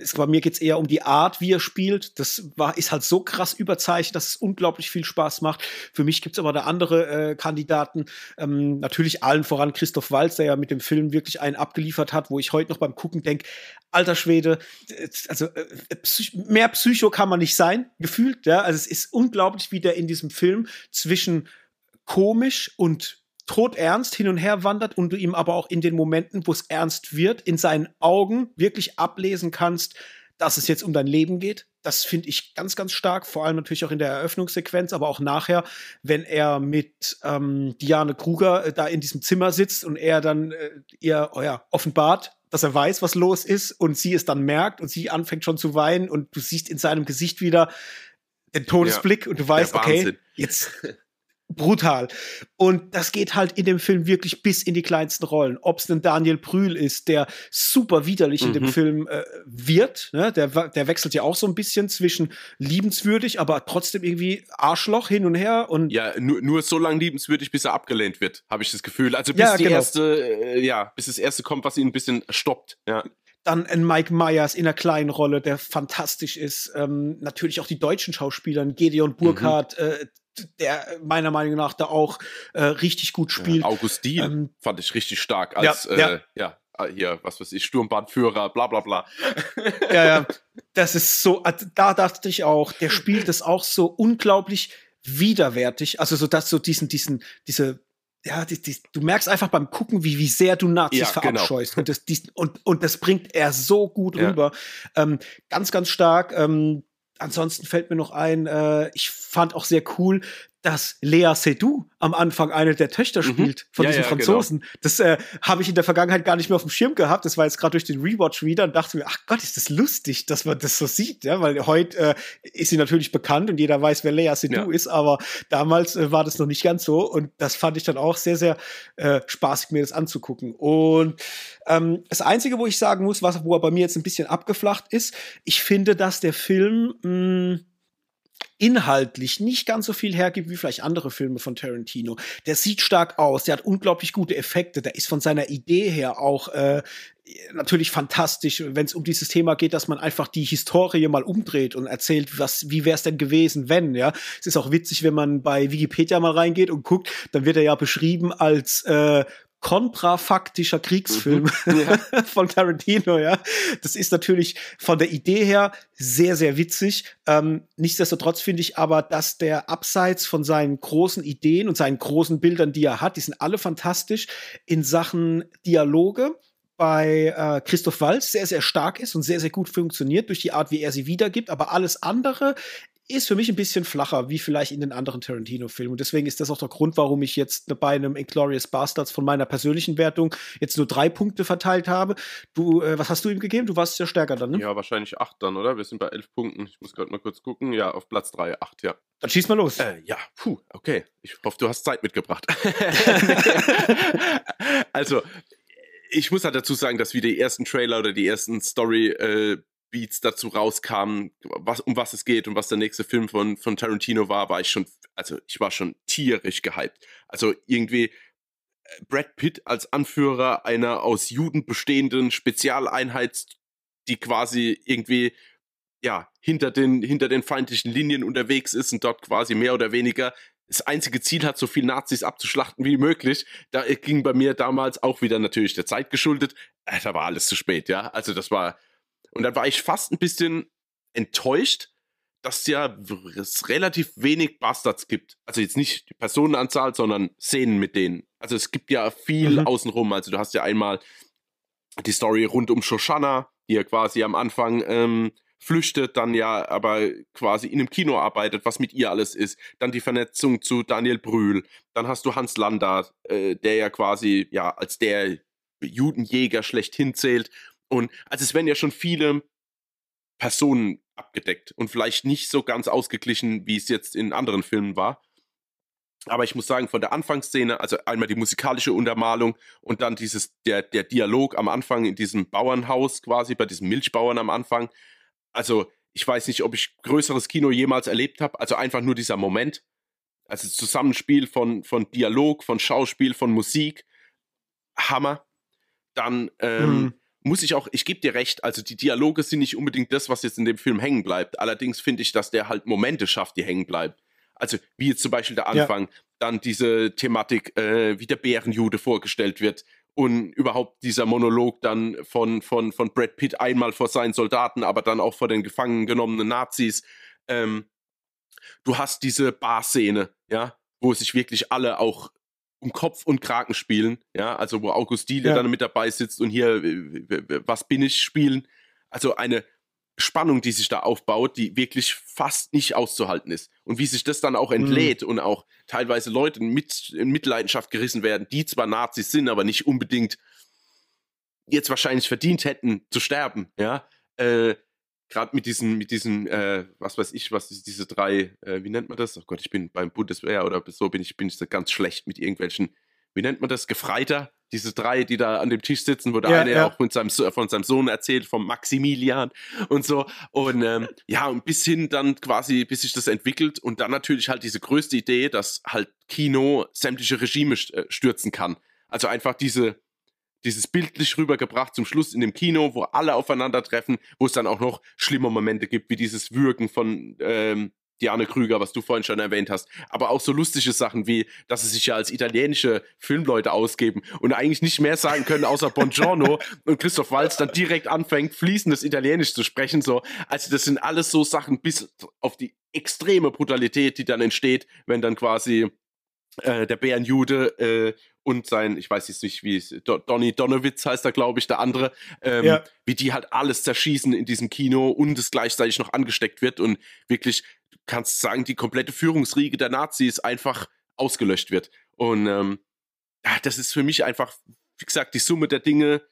es, bei mir geht's eher um die Art, wie er spielt. Das war, ist halt so krass überzeichnet, dass es unglaublich viel Spaß macht. Für mich gibt's aber da andere äh, Kandidaten. Ähm, natürlich allen voran Christoph Walz, der ja mit dem Film wirklich einen abgeliefert hat, wo ich heute noch beim Gucken denke, alter Schwede, also äh, mehr Psycho kann man nicht sein, gefühlt. Ja? Also es ist unglaublich, wie der in diesem Film zwischen komisch und todernst hin und her wandert und du ihm aber auch in den Momenten, wo es ernst wird, in seinen Augen wirklich ablesen kannst, dass es jetzt um dein Leben geht. Das finde ich ganz, ganz stark, vor allem natürlich auch in der Eröffnungssequenz, aber auch nachher, wenn er mit ähm, Diane Kruger äh, da in diesem Zimmer sitzt und er dann äh, ihr oh ja, offenbart, dass er weiß, was los ist und sie es dann merkt und sie anfängt schon zu weinen und du siehst in seinem Gesicht wieder den Todesblick ja, und du weißt, okay, jetzt brutal. Und das geht halt in dem Film wirklich bis in die kleinsten Rollen. Ob es denn Daniel Brühl ist, der super widerlich mhm. in dem mhm. Film äh, wird, ne? der, der wechselt ja auch so ein bisschen zwischen liebenswürdig, aber trotzdem irgendwie Arschloch hin und her. Und ja, nur, nur so lange liebenswürdig, bis er abgelehnt wird, habe ich das Gefühl. Also bis ja, die genau. erste, äh, ja, bis das erste kommt, was ihn ein bisschen stoppt. Ja. Dann ein Mike Myers in einer kleinen Rolle, der fantastisch ist. Ähm, natürlich auch die deutschen Schauspieler, Gedeon Burkhardt, mhm. äh, der meiner Meinung nach da auch äh, richtig gut spielt. Ja, Augustin ähm, fand ich richtig stark als ja, ja. Äh, ja ah, hier, was weiß ich, Sturmbandführer, bla bla bla. ja, ja, das ist so, da dachte ich auch, der spielt das auch so unglaublich widerwärtig. Also so dass so diesen, diesen, diese ja, die, die, du merkst einfach beim Gucken, wie, wie sehr du Nazis ja, genau. verabscheust. Genau. Und, das, dies, und, und das bringt er so gut ja. rüber. Ähm, ganz, ganz stark. Ähm, ansonsten fällt mir noch ein, äh, ich fand auch sehr cool, dass Lea Seydoux am Anfang eine der Töchter mhm. spielt von ja, diesen ja, Franzosen. Genau. Das äh, habe ich in der Vergangenheit gar nicht mehr auf dem Schirm gehabt. Das war jetzt gerade durch den Rewatch wieder und dachte mir, ach Gott, ist das lustig, dass man das so sieht, ja, weil heute äh, ist sie natürlich bekannt und jeder weiß, wer Lea Seydoux ja. ist, aber damals äh, war das noch nicht ganz so und das fand ich dann auch sehr, sehr äh, spaßig, mir das anzugucken. Und ähm, das Einzige, wo ich sagen muss, was, wo er bei mir jetzt ein bisschen abgeflacht ist, ich finde, dass der Film mh, inhaltlich nicht ganz so viel hergibt wie vielleicht andere Filme von Tarantino. Der sieht stark aus, der hat unglaublich gute Effekte, der ist von seiner Idee her auch äh, natürlich fantastisch, wenn es um dieses Thema geht, dass man einfach die Historie mal umdreht und erzählt, was, wie wäre es denn gewesen, wenn, ja. Es ist auch witzig, wenn man bei Wikipedia mal reingeht und guckt, dann wird er ja beschrieben als äh, kontrafaktischer Kriegsfilm mhm. ja. von Tarantino, ja. Das ist natürlich von der Idee her sehr, sehr witzig. Ähm, nichtsdestotrotz finde ich aber, dass der abseits von seinen großen Ideen und seinen großen Bildern, die er hat, die sind alle fantastisch in Sachen Dialoge bei äh, Christoph Walz sehr, sehr stark ist und sehr, sehr gut funktioniert durch die Art, wie er sie wiedergibt. Aber alles andere ist für mich ein bisschen flacher, wie vielleicht in den anderen Tarantino-Filmen. Und deswegen ist das auch der Grund, warum ich jetzt bei einem Inglourious Bastards von meiner persönlichen Wertung jetzt nur drei Punkte verteilt habe. Du, äh, was hast du ihm gegeben? Du warst ja stärker dann, ne? Ja, wahrscheinlich acht dann, oder? Wir sind bei elf Punkten. Ich muss gerade mal kurz gucken. Ja, auf Platz drei, acht, ja. Dann schieß mal los. Äh, ja, puh, okay. Ich hoffe, du hast Zeit mitgebracht. also, ich muss halt dazu sagen, dass wie die ersten Trailer oder die ersten Story äh, Beats dazu rauskamen, was, um was es geht und was der nächste Film von, von Tarantino war, war ich schon, also ich war schon tierisch gehypt. Also irgendwie äh, Brad Pitt als Anführer einer aus Juden bestehenden Spezialeinheit, die quasi irgendwie ja hinter den hinter den feindlichen Linien unterwegs ist und dort quasi mehr oder weniger das einzige Ziel hat, so viel Nazis abzuschlachten wie möglich. Da ging bei mir damals auch wieder natürlich der Zeit geschuldet. Äh, da war alles zu spät, ja. Also das war und dann war ich fast ein bisschen enttäuscht, dass ja es relativ wenig Bastards gibt. Also jetzt nicht die Personenanzahl, sondern Szenen mit denen. Also es gibt ja viel mhm. außenrum. Also du hast ja einmal die Story rund um Shoshana, die ja quasi am Anfang ähm, flüchtet, dann ja aber quasi in einem Kino arbeitet, was mit ihr alles ist. Dann die Vernetzung zu Daniel Brühl. Dann hast du Hans Landa, äh, der ja quasi ja als der Judenjäger schlechthin zählt und also es werden ja schon viele Personen abgedeckt und vielleicht nicht so ganz ausgeglichen, wie es jetzt in anderen Filmen war. Aber ich muss sagen, von der Anfangsszene, also einmal die musikalische Untermalung und dann dieses, der, der Dialog am Anfang in diesem Bauernhaus quasi, bei diesem Milchbauern am Anfang. Also, ich weiß nicht, ob ich größeres Kino jemals erlebt habe. Also einfach nur dieser Moment. Also das Zusammenspiel von, von Dialog, von Schauspiel, von Musik. Hammer. Dann ähm, mhm muss ich auch, ich gebe dir recht, also die Dialoge sind nicht unbedingt das, was jetzt in dem Film hängen bleibt. Allerdings finde ich, dass der halt Momente schafft, die hängen bleiben. Also wie jetzt zum Beispiel der Anfang, ja. dann diese Thematik, äh, wie der Bärenjude vorgestellt wird und überhaupt dieser Monolog dann von, von, von Brad Pitt einmal vor seinen Soldaten, aber dann auch vor den gefangen genommenen Nazis. Ähm, du hast diese Bar-Szene, ja, wo sich wirklich alle auch um Kopf und Kragen spielen, ja, also wo Augustine ja. dann mit dabei sitzt und hier was bin ich spielen, also eine Spannung, die sich da aufbaut, die wirklich fast nicht auszuhalten ist und wie sich das dann auch entlädt mhm. und auch teilweise Leute mit in Mitleidenschaft gerissen werden, die zwar Nazis sind, aber nicht unbedingt jetzt wahrscheinlich verdient hätten zu sterben, ja, äh, gerade mit diesen, mit diesen, äh, was weiß ich, was diese drei, äh, wie nennt man das? Oh Gott, ich bin beim Bundeswehr oder so bin ich, bin ich ganz schlecht mit irgendwelchen, wie nennt man das? Gefreiter? Diese drei, die da an dem Tisch sitzen, wo der ja, eine ja. auch mit seinem, von seinem Sohn erzählt, vom Maximilian und so. Und ähm, ja, und bis hin dann quasi, bis sich das entwickelt und dann natürlich halt diese größte Idee, dass halt Kino sämtliche Regime äh, stürzen kann. Also einfach diese, dieses bildlich rübergebracht zum Schluss in dem Kino, wo alle aufeinandertreffen, wo es dann auch noch schlimme Momente gibt, wie dieses Würgen von ähm, Diane Krüger, was du vorhin schon erwähnt hast, aber auch so lustige Sachen wie, dass sie sich ja als italienische Filmleute ausgeben und eigentlich nicht mehr sagen können außer Buongiorno und Christoph Walz dann direkt anfängt, fließendes Italienisch zu sprechen. So, also das sind alles so Sachen bis auf die extreme Brutalität, die dann entsteht, wenn dann quasi äh, der Bärenjude äh, und sein, ich weiß jetzt nicht, wie es, Donny Donowitz heißt er, glaube ich, der andere, ähm, ja. wie die halt alles zerschießen in diesem Kino und es gleichzeitig noch angesteckt wird und wirklich, du kannst sagen, die komplette Führungsriege der Nazis einfach ausgelöscht wird. Und ähm, das ist für mich einfach, wie gesagt, die Summe der Dinge,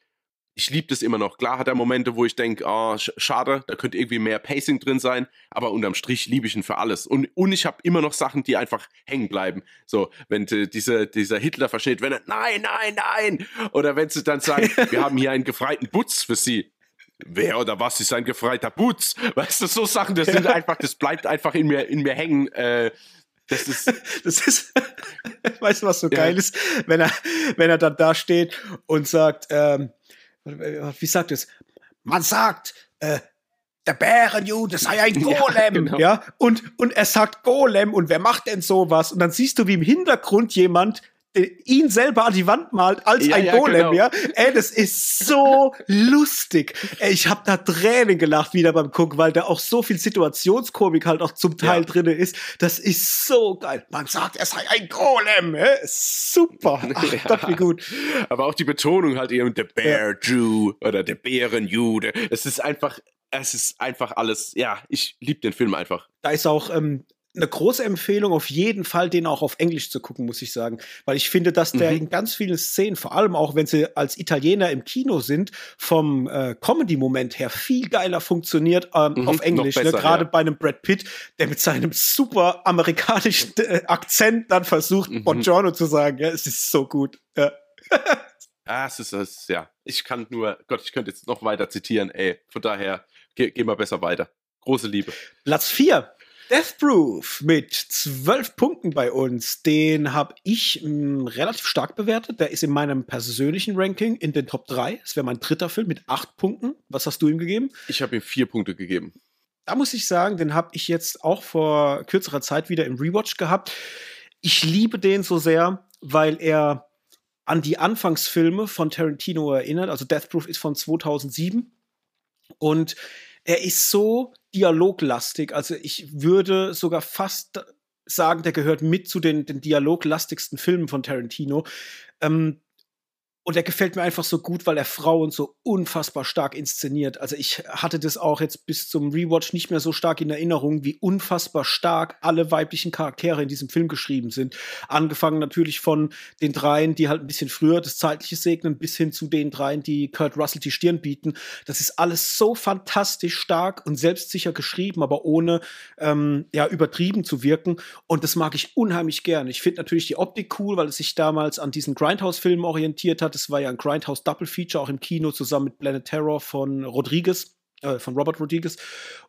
ich liebe das immer noch. Klar hat er Momente, wo ich denke, oh, schade, da könnte irgendwie mehr Pacing drin sein, aber unterm Strich liebe ich ihn für alles. Und, und ich habe immer noch Sachen, die einfach hängen bleiben. So, wenn äh, diese, dieser Hitler versteht, wenn er, nein, nein, nein, oder wenn sie dann sagen, wir haben hier einen gefreiten Butz für sie. Wer oder was ist ein gefreiter Butz? Weißt du, so Sachen, das sind einfach, das bleibt einfach in mir, in mir hängen. Äh, das ist, das ist, weißt du, was so ja. geil ist, wenn er, wenn er dann da steht und sagt, ähm, wie sagt es? Man sagt, äh, der Bärenjude sei ein Golem, ja, genau. ja, und, und er sagt Golem und wer macht denn sowas? Und dann siehst du, wie im Hintergrund jemand ihn selber an die Wand malt als ja, ein ja, Golem, genau. ja. Ey, das ist so lustig. Ey, ich habe da Tränen gelacht wieder beim Gucken, weil da auch so viel Situationskomik halt auch zum Teil ja. drinne ist. Das ist so geil. Man sagt, er sei ein Golem. Ey? Super. Ach, Gott, wie gut. Aber auch die Betonung halt eben der Bear Jew oder der Bärenjude. Es ist einfach es ist einfach alles, ja, ich liebe den Film einfach. Da ist auch ähm, eine große Empfehlung, auf jeden Fall den auch auf Englisch zu gucken, muss ich sagen. Weil ich finde, dass der mhm. in ganz vielen Szenen, vor allem auch wenn sie als Italiener im Kino sind, vom äh, Comedy-Moment her viel geiler funktioniert ähm, mhm, auf Englisch. Ne? Gerade ja. bei einem Brad Pitt, der mit seinem super amerikanischen äh, Akzent dann versucht, mhm. Buongiorno zu sagen. Ja, es ist so gut. Ja. ah, es ist, es, ja. Ich kann nur, Gott, ich könnte jetzt noch weiter zitieren, ey. Von daher, geh, geh mal besser weiter. Große Liebe. Platz 4 Death Proof mit zwölf Punkten bei uns. Den habe ich mh, hm, relativ stark bewertet. Der ist in meinem persönlichen Ranking in den Top 3. Das wäre mein dritter Film mit acht Punkten. Was hast du ihm gegeben? Ich habe ihm vier Punkte gegeben. Da muss ich sagen, den habe ich jetzt auch vor kürzerer Zeit wieder im Rewatch gehabt. Ich liebe den so sehr, weil er an die Anfangsfilme von Tarantino erinnert. Also Death Proof ist von 2007. Und er ist so dialoglastig. Also ich würde sogar fast sagen, der gehört mit zu den, den dialoglastigsten Filmen von Tarantino. Ähm, und er gefällt mir einfach so gut, weil er Frauen so unfassbar stark inszeniert. Also ich hatte das auch jetzt bis zum Rewatch nicht mehr so stark in Erinnerung, wie unfassbar stark alle weiblichen Charaktere in diesem Film geschrieben sind. Angefangen natürlich von den dreien, die halt ein bisschen früher das Zeitliche segnen, bis hin zu den dreien, die Kurt Russell die Stirn bieten. Das ist alles so fantastisch stark und selbstsicher geschrieben, aber ohne ähm, ja übertrieben zu wirken. Und das mag ich unheimlich gern. Ich finde natürlich die Optik cool, weil es sich damals an diesen Grindhouse-Filmen orientiert hat. Das war ja ein Grindhouse Double Feature auch im Kino zusammen mit Planet Terror von Rodriguez, äh, von Robert Rodriguez.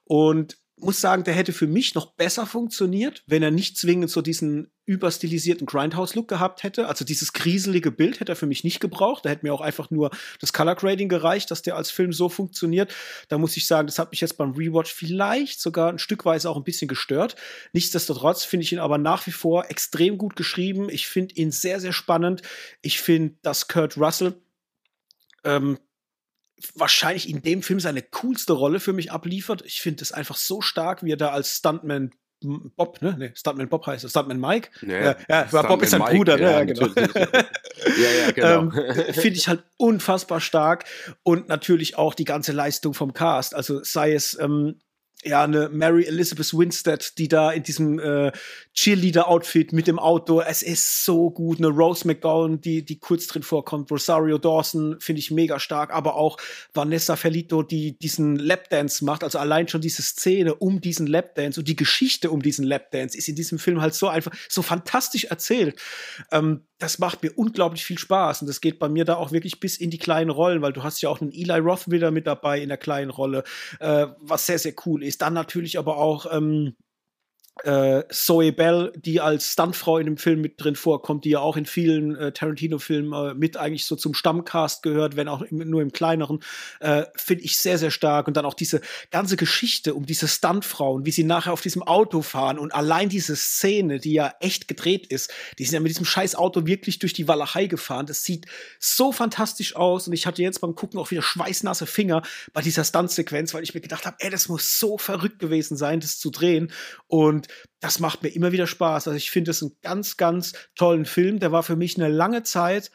Und muss sagen, der hätte für mich noch besser funktioniert, wenn er nicht zwingend so diesen überstilisierten Grindhouse-Look gehabt hätte. Also dieses kriselige Bild hätte er für mich nicht gebraucht. Da hätte mir auch einfach nur das Color Grading gereicht, dass der als Film so funktioniert. Da muss ich sagen, das hat mich jetzt beim Rewatch vielleicht sogar ein Stückweise auch ein bisschen gestört. Nichtsdestotrotz finde ich ihn aber nach wie vor extrem gut geschrieben. Ich finde ihn sehr, sehr spannend. Ich finde, dass Kurt Russell ähm, wahrscheinlich in dem Film seine coolste Rolle für mich abliefert. Ich finde es einfach so stark, wie er da als Stuntman Bob, ne? Nee, Stuntman Bob heißt er. Stuntman Mike. Ja, ja, ja Bob ist sein Mike, Bruder, ne? Ja, genau. ja, ja, genau. ähm, Finde ich halt unfassbar stark. Und natürlich auch die ganze Leistung vom Cast. Also sei es ähm, ja, eine Mary Elizabeth Winstead, die da in diesem äh, Cheerleader-Outfit mit dem Auto, es ist so gut. Eine Rose McGowan, die, die kurz drin vorkommt. Rosario Dawson finde ich mega stark, aber auch Vanessa Felito, die diesen Lapdance macht. Also allein schon diese Szene um diesen Lapdance und die Geschichte um diesen Lapdance ist in diesem Film halt so einfach, so fantastisch erzählt. Ähm, das macht mir unglaublich viel Spaß und das geht bei mir da auch wirklich bis in die kleinen Rollen, weil du hast ja auch einen Eli Roth wieder mit dabei in der kleinen Rolle, äh, was sehr, sehr cool ist. Dann natürlich aber auch ähm, äh, Zoe Bell, die als Stuntfrau in dem Film mit drin vorkommt, die ja auch in vielen äh, Tarantino-Filmen äh, mit eigentlich so zum Stammcast gehört, wenn auch im, nur im kleineren, äh, finde ich sehr, sehr stark. Und dann auch diese ganze Geschichte um diese Stuntfrauen, wie sie nachher auf diesem Auto fahren und allein diese Szene, die ja echt gedreht ist, die sind ja mit diesem scheiß Auto wirklich durch die Walachei gefahren. Das sieht so fantastisch aus und ich hatte jetzt beim Gucken auch wieder schweißnasse Finger bei dieser Stuntsequenz, weil ich mir gedacht habe, ey, das muss so verrückt gewesen sein, das zu drehen. Und das macht mir immer wieder Spaß. Also ich finde es einen ganz, ganz tollen Film. Der war für mich eine lange Zeit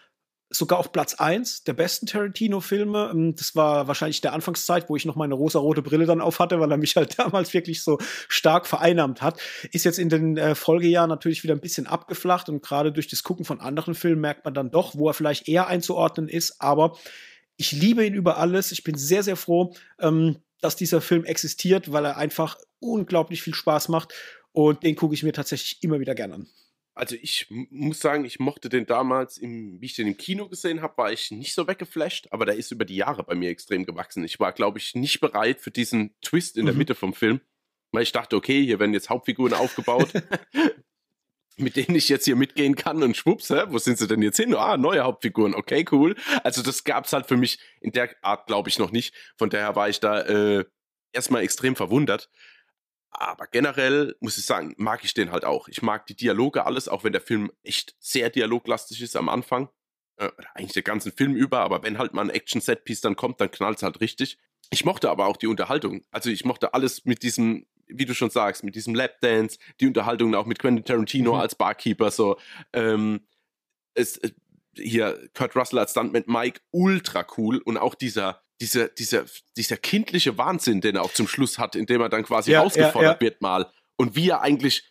sogar auf Platz 1 der besten Tarantino-Filme. Ähm, das war wahrscheinlich der Anfangszeit, wo ich noch meine rosa-rote Brille dann auf hatte, weil er mich halt damals wirklich so stark vereinnahmt hat. Ist jetzt in den äh, Folgejahren natürlich wieder ein bisschen abgeflacht und gerade durch das Gucken von anderen Filmen merkt man dann doch, wo er vielleicht eher einzuordnen ist. Aber ich liebe ihn über alles. Ich bin sehr, sehr froh, ähm, dass dieser Film existiert, weil er einfach unglaublich viel Spaß macht. Und den gucke ich mir tatsächlich immer wieder gerne an. Also ich muss sagen, ich mochte den damals, im, wie ich den im Kino gesehen habe, war ich nicht so weggeflasht, aber der ist über die Jahre bei mir extrem gewachsen. Ich war, glaube ich, nicht bereit für diesen Twist in der mhm. Mitte vom Film, weil ich dachte, okay, hier werden jetzt Hauptfiguren aufgebaut, mit denen ich jetzt hier mitgehen kann und schwupps, hä, wo sind sie denn jetzt hin? Ah, neue Hauptfiguren, okay, cool. Also das gab es halt für mich in der Art, glaube ich, noch nicht. Von daher war ich da äh, erstmal extrem verwundert. Aber generell muss ich sagen, mag ich den halt auch. Ich mag die Dialoge alles, auch wenn der Film echt sehr dialoglastig ist am Anfang. Äh, eigentlich den ganzen Film über, aber wenn halt mal ein Action-Set-Piece dann kommt, dann knallt es halt richtig. Ich mochte aber auch die Unterhaltung. Also ich mochte alles mit diesem, wie du schon sagst, mit diesem Lapdance, die Unterhaltung auch mit Quentin Tarantino mhm. als Barkeeper, so. Ähm, es, äh, hier Kurt Russell als Stuntman Mike, ultra cool. Und auch dieser, dieser, dieser, dieser kindliche Wahnsinn, den er auch zum Schluss hat, indem er dann quasi ja, herausgefordert ja, ja. wird mal. Und wie er eigentlich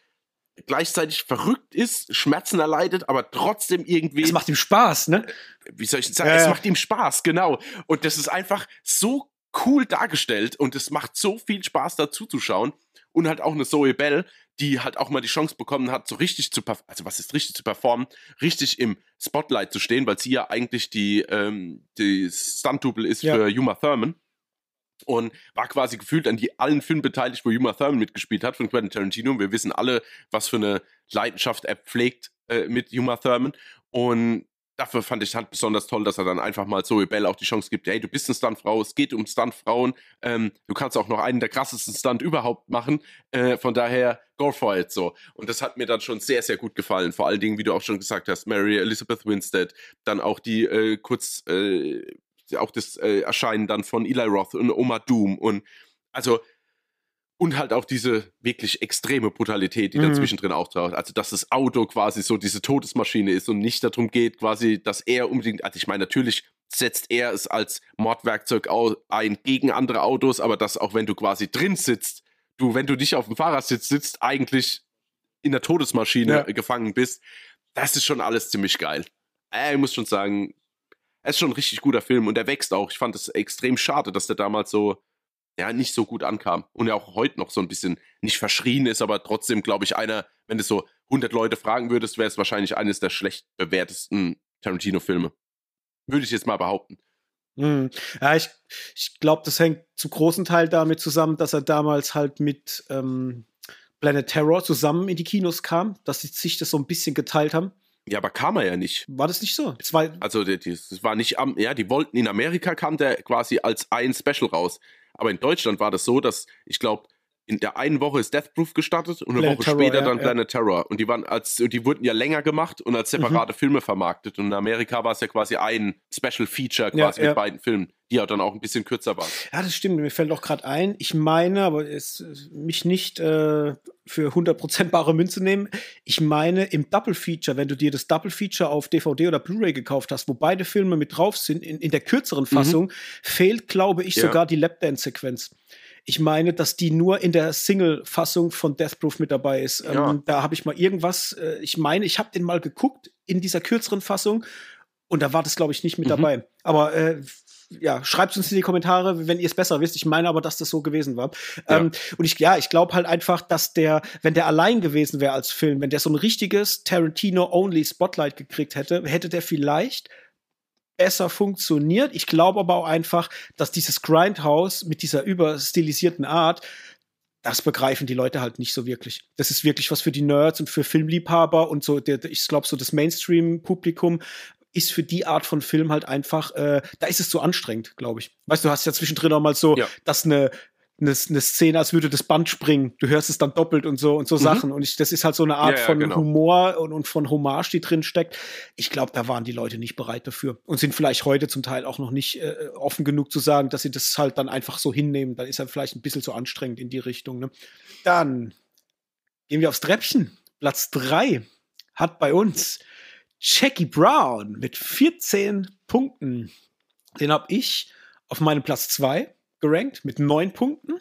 gleichzeitig verrückt ist, Schmerzen erleidet, aber trotzdem irgendwie. Es macht ihm Spaß, ne? Wie soll ich sagen? Es macht ihm Spaß, genau. Und das ist einfach so cool dargestellt und es macht so viel Spaß dazu zu schauen. Und halt auch eine Zoe Bell, die halt auch mal die Chance bekommen hat, so richtig zu performen, also was ist richtig zu performen, richtig im Spotlight zu stehen, weil sie ja eigentlich die, ähm, die Stunt-Double ist ja. für Uma Thurman. Und war quasi gefühlt an die allen Filmen beteiligt, wo Uma Thurman mitgespielt hat von Quentin Tarantino. Und wir wissen alle, was für eine Leidenschaft er pflegt äh, mit Uma Thurman. Und dafür fand ich halt besonders toll, dass er dann einfach mal Zoe Bell auch die Chance gibt, hey, du bist eine Stuntfrau, es geht um Stuntfrauen, ähm, du kannst auch noch einen der krassesten Stunt überhaupt machen, äh, von daher go for it so. Und das hat mir dann schon sehr, sehr gut gefallen, vor allen Dingen, wie du auch schon gesagt hast, Mary Elizabeth Winstead, dann auch die äh, kurz, äh, auch das äh, Erscheinen dann von Eli Roth und Oma Doom und also und halt auch diese wirklich extreme Brutalität, die mhm. dann zwischendrin auftaucht. Also, dass das Auto quasi so diese Todesmaschine ist und nicht darum geht, quasi, dass er unbedingt, also ich meine, natürlich setzt er es als Mordwerkzeug ein gegen andere Autos, aber dass auch wenn du quasi drin sitzt, du, wenn du nicht auf dem Fahrersitz sitzt, eigentlich in der Todesmaschine ja. gefangen bist, das ist schon alles ziemlich geil. Äh, ich muss schon sagen, es ist schon ein richtig guter Film und er wächst auch. Ich fand es extrem schade, dass der damals so ja, nicht so gut ankam und ja auch heute noch so ein bisschen nicht verschrien ist, aber trotzdem, glaube ich, einer, wenn du so 100 Leute fragen würdest, wäre es wahrscheinlich eines der schlecht bewertesten Tarantino-Filme. Würde ich jetzt mal behaupten. Hm. Ja, ich, ich glaube, das hängt zu großen Teil damit zusammen, dass er damals halt mit ähm, Planet Terror zusammen in die Kinos kam, dass sie sich das so ein bisschen geteilt haben. Ja, aber kam er ja nicht. War das nicht so? War also, das war nicht am, ja, die wollten in Amerika kam der quasi als ein Special raus. Aber in Deutschland war das so, dass ich glaube, in der einen Woche ist Death Proof gestartet und eine Planet Woche Terror, später dann ja, Planet ja. Terror. Und die waren als, die wurden ja länger gemacht und als separate mhm. Filme vermarktet. Und in Amerika war es ja quasi ein Special Feature quasi ja, mit beiden Filmen, die ja dann auch ein bisschen kürzer waren. Ja, das stimmt. Mir fällt auch gerade ein, ich meine, aber es, mich nicht äh, für 100% bare Münze nehmen. Ich meine, im Double Feature, wenn du dir das Double Feature auf DVD oder Blu-ray gekauft hast, wo beide Filme mit drauf sind, in, in der kürzeren mhm. Fassung, mhm. fehlt, glaube ich, sogar die Lapdance-Sequenz. Ich meine, dass die nur in der Single-Fassung von Death Proof mit dabei ist. Ähm, ja. Ähm, da habe ich mal irgendwas, äh, ich meine, ich habe den mal geguckt in dieser kürzeren Fassung und da war das, glaube ich, nicht mit mhm. dabei. Aber äh, ja, schreibt uns in die Kommentare, wenn ihr es besser wisst. Ich meine aber, dass das so gewesen war. Ja. Ähm, und ich, ja, ich glaube halt einfach, dass der, wenn der allein gewesen wäre als Film, wenn der so ein richtiges Tarantino-only Spotlight gekriegt hätte, hätte der vielleicht besser funktioniert. Ich glaube aber auch einfach, dass dieses Grindhouse mit dieser überstilisierten Art das begreifen die Leute halt nicht so wirklich. Das ist wirklich was für die Nerds und für Filmliebhaber und so, der, ich glaube, so das Mainstream-Publikum ist für die Art von Film halt einfach, äh, da ist es zu anstrengend, glaube ich. Weißt du, du hast ja zwischendrin auch mal so, ja. dass eine eine, eine Szene, als würde das Band springen. Du hörst es dann doppelt und so und so mhm. Sachen. Und ich, das ist halt so eine Art ja, ja, von genau. Humor und, und von Hommage, die drin steckt. Ich glaube, da waren die Leute nicht bereit dafür und sind vielleicht heute zum Teil auch noch nicht äh, offen genug zu sagen, dass sie das halt dann einfach so hinnehmen. Dann ist er vielleicht ein bisschen zu anstrengend in die Richtung. Ne? Dann gehen wir aufs Treppchen. Platz drei hat bei uns Jackie Brown mit 14 Punkten. Den habe ich auf meinem Platz zwei gerankt mit neun Punkten.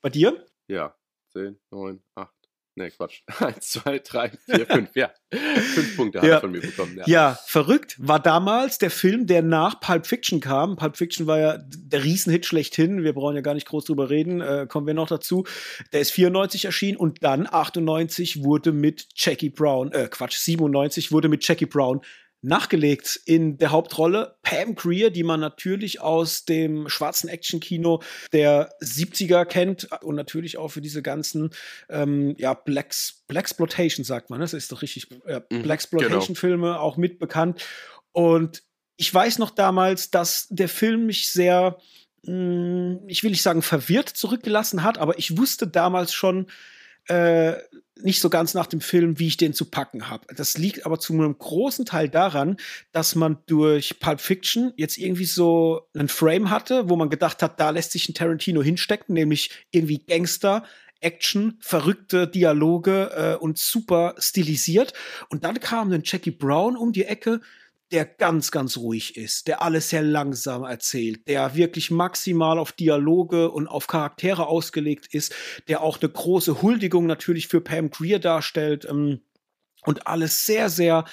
Bei dir? Ja, 10, 9, 8. Nee, Quatsch. 1, 2, 3, 4, 5. Ja, fünf Punkte hat ja. er von mir bekommen. Ja. ja. verrückt. War damals der Film, der nach Pulp Fiction kam. Pulp Fiction war ja der Riesenhit schlechthin. Wir brauchen ja gar nicht groß drüber reden. Äh, kommen wir noch dazu. Der ist 94 erschienen und dann 98 wurde mit Jackie Brown, äh, Quatsch, 97 wurde mit Jackie Brown nachgelegt in der Hauptrolle Pam Greer, die man natürlich aus dem schwarzen Actionkino der 70er kennt und natürlich auch für diese ganzen ähm, ja Blacks, Blaxploitation sagt man, ne? das ist doch richtig äh, Blaxploitation Filme genau. auch mitbekannt und ich weiß noch damals, dass der Film mich sehr mh, hm, ich will nicht sagen verwirrt zurückgelassen hat, aber ich wusste damals schon, äh, nicht so ganz nach dem Film, wie ich den zu packen habe. Das liegt aber zu einem großen Teil daran, dass man durch Pulp Fiction jetzt irgendwie so einen Frame hatte, wo man gedacht hat, da lässt sich ein Tarantino hinstecken, nämlich irgendwie Gangster, Action, verrückte Dialoge äh, und super stilisiert. Und dann kam ein Jackie Brown um die Ecke, der ganz, ganz ruhig ist, der alles sehr langsam erzählt, der wirklich maximal auf Dialoge und auf Charaktere ausgelegt ist, der auch eine große Huldigung natürlich für Pam Greer darstellt ähm, und alles sehr, sehr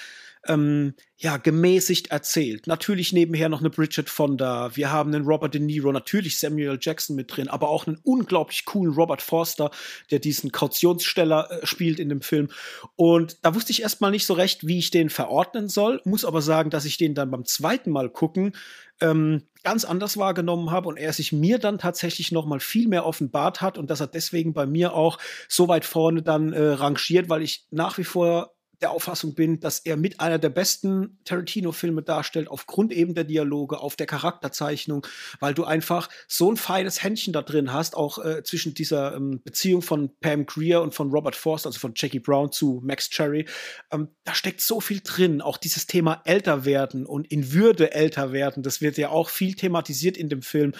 ähm, ja, gemäßigt erzählt. Natürlich nebenher noch eine Bridget Fonda. Wir haben einen Robert De Niro, natürlich Samuel Jackson mit drin, aber auch einen unglaublich coolen Robert Forster, der diesen Kautionssteller äh, spielt in dem Film. Und da wusste ich erstmal nicht so recht, wie ich den verordnen soll. Muss aber sagen, dass ich den dann beim zweiten Mal gucken ähm, ganz anders wahrgenommen habe und er sich mir dann tatsächlich noch mal viel mehr offenbart hat und dass er deswegen bei mir auch so weit vorne dann äh, rangiert, weil ich nach wie vor der Auffassung bin, dass er mit einer der besten Tarantino-Filme darstellt, aufgrund eben der Dialoge, auf der Charakterzeichnung, weil du einfach so ein feines Händchen da drin hast, auch äh, zwischen dieser ähm, Beziehung von Pam Greer und von Robert Forster, also von Jackie Brown zu Max Cherry. Ähm, da steckt so viel drin, auch dieses Thema älter werden und in Würde älter werden, das wird ja auch viel thematisiert in dem Film.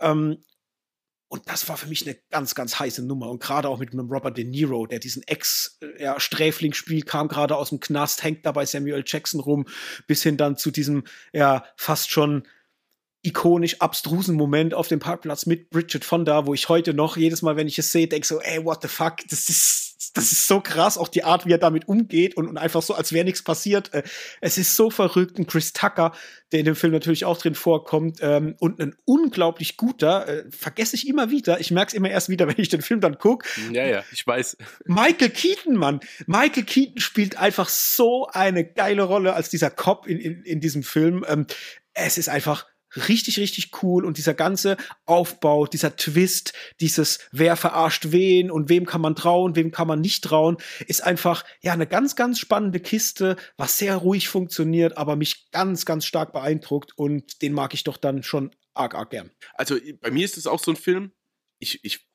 Ähm, und das war für mich eine ganz, ganz heiße Nummer. Und gerade auch mit einem Robert De Niro, der diesen Ex-Sträfling spielt, kam gerade aus dem Knast, hängt da bei Samuel Jackson rum, bis hin dann zu diesem, ja, fast schon ikonisch abstrusen Moment auf dem Parkplatz mit Bridget Fonda, wo ich heute noch jedes Mal, wenn ich es sehe, denke so, ey, what the fuck, das ist, das ist so krass, auch die Art, wie er damit umgeht und, und einfach so, als wäre nichts passiert. Äh, es ist so verrückt. Ein Chris Tucker, der in dem Film natürlich auch drin vorkommt ähm, und ein unglaublich guter, äh, vergesse ich immer wieder, ich merke es immer erst wieder, wenn ich den Film dann gucke. Ja, ja, ich weiß. Michael Keaton, Mann. Michael Keaton spielt einfach so eine geile Rolle als dieser Cop in, in, in diesem Film. Ähm, es ist einfach richtig, richtig cool und dieser ganze Aufbau, dieser Twist, dieses wer verarscht wen und wem kann man trauen, wem kann man nicht trauen, ist einfach ja eine ganz, ganz spannende Kiste, was sehr ruhig funktioniert, aber mich ganz, ganz stark beeindruckt und den mag ich doch dann schon arg, arg gern. Also bei mir ist es auch so ein Film, ich, ich,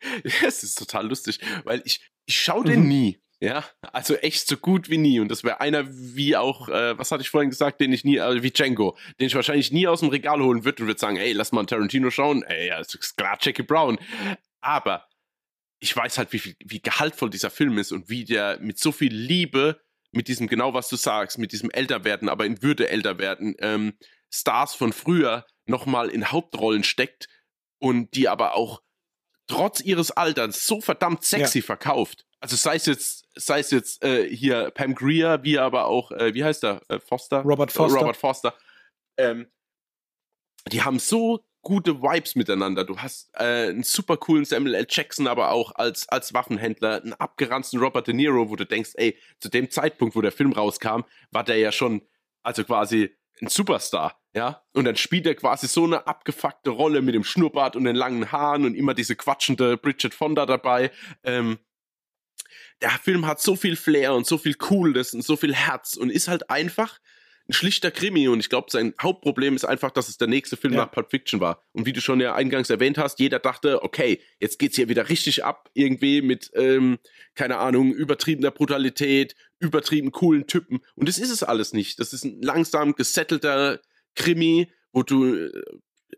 es ist total lustig, weil ich, ich schaue den mhm. nie. Ja, also echt so gut wie nie. Und das wäre einer wie auch, äh, was hatte ich vorhin gesagt, den ich nie, äh, wie Django, den ich wahrscheinlich nie aus dem Regal holen würde und würde sagen, ey, lass mal Tarantino schauen. Ey, ja, ist klar Jackie Brown. Aber ich weiß halt, wie, wie gehaltvoll dieser Film ist und wie der mit so viel Liebe, mit diesem, genau was du sagst, mit diesem Älterwerden, aber in Würde älterwerden, ähm, Stars von früher nochmal in Hauptrollen steckt und die aber auch trotz ihres Alterns so verdammt sexy ja. verkauft also sei es jetzt, sei es jetzt äh, hier Pam Greer, wie aber auch, äh, wie heißt er, äh, Foster? Robert Foster. Robert Foster. Ähm, die haben so gute Vibes miteinander. Du hast äh, einen super coolen Samuel L. Jackson, aber auch als, als Waffenhändler, einen abgeranzten Robert De Niro, wo du denkst, ey, zu dem Zeitpunkt, wo der Film rauskam, war der ja schon, also quasi ein Superstar, ja. Und dann spielt er quasi so eine abgefuckte Rolle mit dem Schnurrbart und den langen Haaren und immer diese quatschende Bridget Fonda dabei. Ähm, der Film hat so viel Flair und so viel Coolness und so viel Herz und ist halt einfach ein schlichter Krimi und ich glaube, sein Hauptproblem ist einfach, dass es der nächste Film ja. nach Pulp Fiction war. Und wie du schon ja eingangs erwähnt hast, jeder dachte, okay, jetzt geht's hier wieder richtig ab, irgendwie mit, ähm, keine Ahnung, übertriebener Brutalität, übertrieben coolen Typen. Und das ist es alles nicht. Das ist ein langsam gesettelter Krimi, wo du, äh,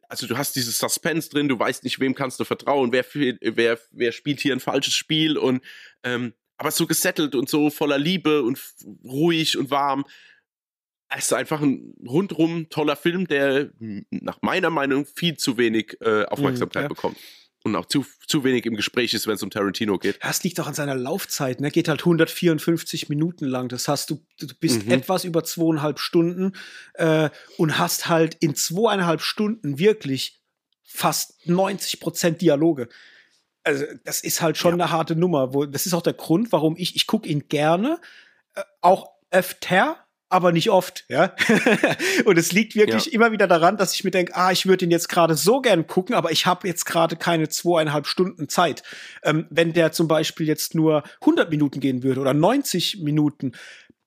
also du hast dieses Suspense drin, du weißt nicht, wem kannst du vertrauen, wer, wer, wer spielt hier ein falsches Spiel und ähm, aber so gesettelt und so voller Liebe und ruhig und warm es ist einfach ein rundrum toller Film, der nach meiner Meinung viel zu wenig äh, Aufmerksamkeit mhm, ja. bekommt. Und auch zu, zu wenig im Gespräch ist, wenn es um Tarantino geht. Das liegt doch an seiner Laufzeit, ne? Geht halt 154 Minuten lang. Das heißt, du, du bist mhm. etwas über zweieinhalb Stunden äh, und hast halt in zweieinhalb Stunden wirklich fast 90 Prozent Dialoge also das ist halt schon ja. eine harte Nummer. Wo, das ist auch der Grund, warum ich, ich gucke ihn gerne, äh, auch öfter, aber nicht oft, ja. und es liegt wirklich ja. immer wieder daran, dass ich mir denke, ah, ich würde ihn jetzt gerade so gern gucken, aber ich habe jetzt gerade keine zweieinhalb Stunden Zeit. Ähm, wenn der zum Beispiel jetzt nur 100 Minuten gehen würde oder 90 Minuten,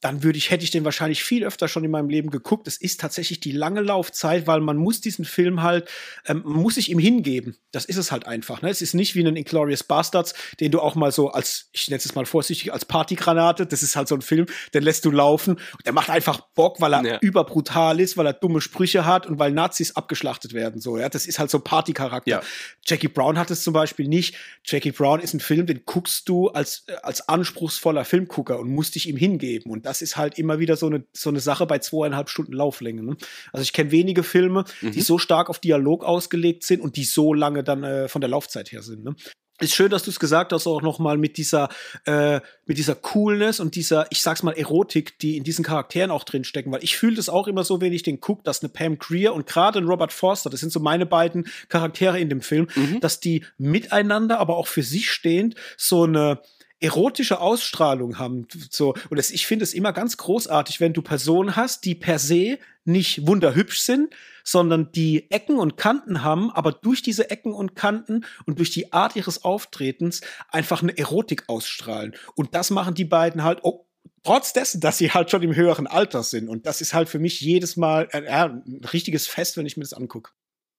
dann würde ich, hätte ich den wahrscheinlich viel öfter schon in meinem Leben geguckt. Es ist tatsächlich die lange Laufzeit, weil man muss diesen Film halt, ähm, muss sich ihm hingeben. Das ist es halt einfach. Ne? Es ist nicht wie ein Inglorious Bastards, den du auch mal so als, ich nenne es mal vorsichtig, als Partygranate, das ist halt so ein Film, den lässt du laufen der macht einfach Bock, weil er ja. überbrutal ist, weil er dumme Sprüche hat und weil Nazis abgeschlachtet werden. So, ja, das ist halt so Partycharakter. Ja. Jackie Brown hat es zum Beispiel nicht. Jackie Brown ist ein Film, den guckst du als, als anspruchsvoller Filmgucker und musst dich ihm hingeben. Und das das ist halt immer wieder so eine, so eine Sache bei zweieinhalb Stunden Lauflänge. Ne? Also ich kenne wenige Filme, mhm. die so stark auf Dialog ausgelegt sind und die so lange dann äh, von der Laufzeit her sind. Ne? ist schön, dass du es gesagt hast, auch noch mal mit dieser äh, mit dieser Coolness und dieser, ich sag's mal Erotik, die in diesen Charakteren auch drin stecken, weil ich fühle das auch immer so, wenn ich den gucke, dass eine Pam Greer und gerade ein Robert Forster, das sind so meine beiden Charaktere in dem Film, mhm. dass die miteinander, aber auch für sich stehend so eine erotische Ausstrahlung haben. So, und das, ich finde es immer ganz großartig, wenn du Personen hast, die per se nicht wunderhübsch sind, sondern die Ecken und Kanten haben, aber durch diese Ecken und Kanten und durch die Art ihres Auftretens einfach eine Erotik ausstrahlen. Und das machen die beiden halt, oh, trotz dessen, dass sie halt schon im höheren Alter sind. Und das ist halt für mich jedes Mal äh, ein richtiges Fest, wenn ich mir das angucke.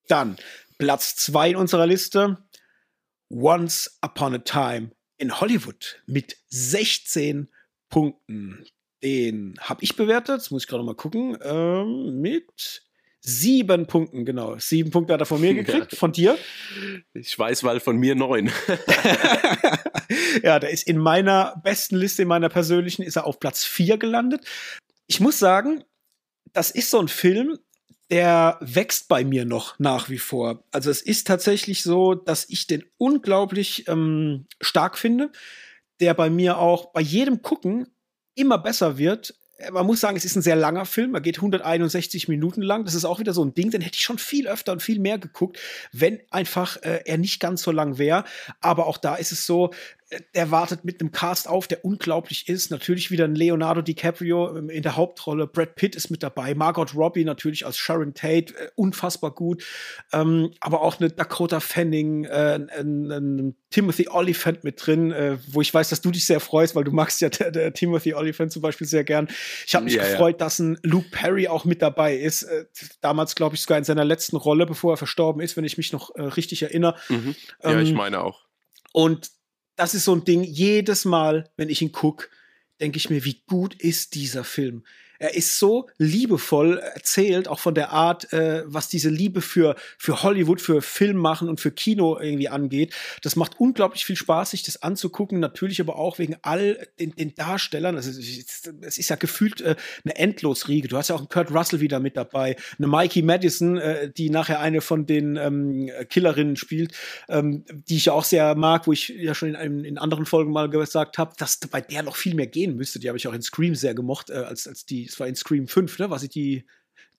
Dann Platz zwei in unserer Liste. Once Upon a Time in Hollywood mit 16 Punkten. Den habe ich bewertet, das muss ich gerade mal gucken, ähm, mit sieben Punkten, genau. Sieben Punkte hat er von mir gekriegt, ja. von dir. Ich weiß, weil von mir neun. ja, der ist in meiner besten Liste, in meiner persönlichen, ist er auf Platz vier gelandet. Ich muss sagen, das ist so ein Film, der wächst bei mir noch nach wie vor. Also es ist tatsächlich so, dass ich den unglaublich ähm, stark finde, der bei mir auch bei jedem Gucken immer besser wird. Man muss sagen, es ist ein sehr langer Film. Er geht 161 Minuten lang. Das ist auch wieder so ein Ding, den hätte ich schon viel öfter und viel mehr geguckt, wenn einfach äh, er nicht ganz so lang wäre. Aber auch da ist es so, der wartet mit einem Cast auf, der unglaublich ist. Natürlich wieder ein Leonardo DiCaprio ähm, in der Hauptrolle. Brad Pitt ist mit dabei. Margot Robbie natürlich als Sharon Tate, äh, unfassbar gut. Ähm, aber auch eine Dakota Fanning, äh, ein, ein, Timothy Oliphant mit drin, äh, wo ich weiß, dass du dich sehr freust, weil du magst ja der, der Timothy Oliphant zum Beispiel sehr gern. Ich habe mich ja, gefreut, ja. dass ein Luke Perry auch mit dabei ist. Äh, damals, glaube ich, sogar in seiner letzten Rolle, bevor er verstorben ist, wenn ich mich noch äh, richtig erinnere. Mhm. Ja, ähm, ich meine auch. Und das ist so ein Ding, jedes Mal, wenn ich ihn gucke, denke ich mir, wie gut ist dieser Film. Er ist so liebevoll erzählt, auch von der Art, äh, was diese Liebe für, für Hollywood, für Film machen und für Kino irgendwie angeht. Das macht unglaublich viel Spaß, sich das anzugucken. Natürlich aber auch wegen all den, den Darstellern. Also, es ist ja gefühlt äh, eine Endlosriege. Du hast ja auch einen Kurt Russell wieder mit dabei, eine Mikey Madison, äh, die nachher eine von den ähm, Killerinnen spielt, ähm, die ich ja auch sehr mag, wo ich ja schon in, in anderen Folgen mal gesagt habe, dass bei der noch viel mehr gehen müsste. Die habe ich auch in Scream sehr gemocht, äh, als, als die es war in Scream 5, ne? Was ich die,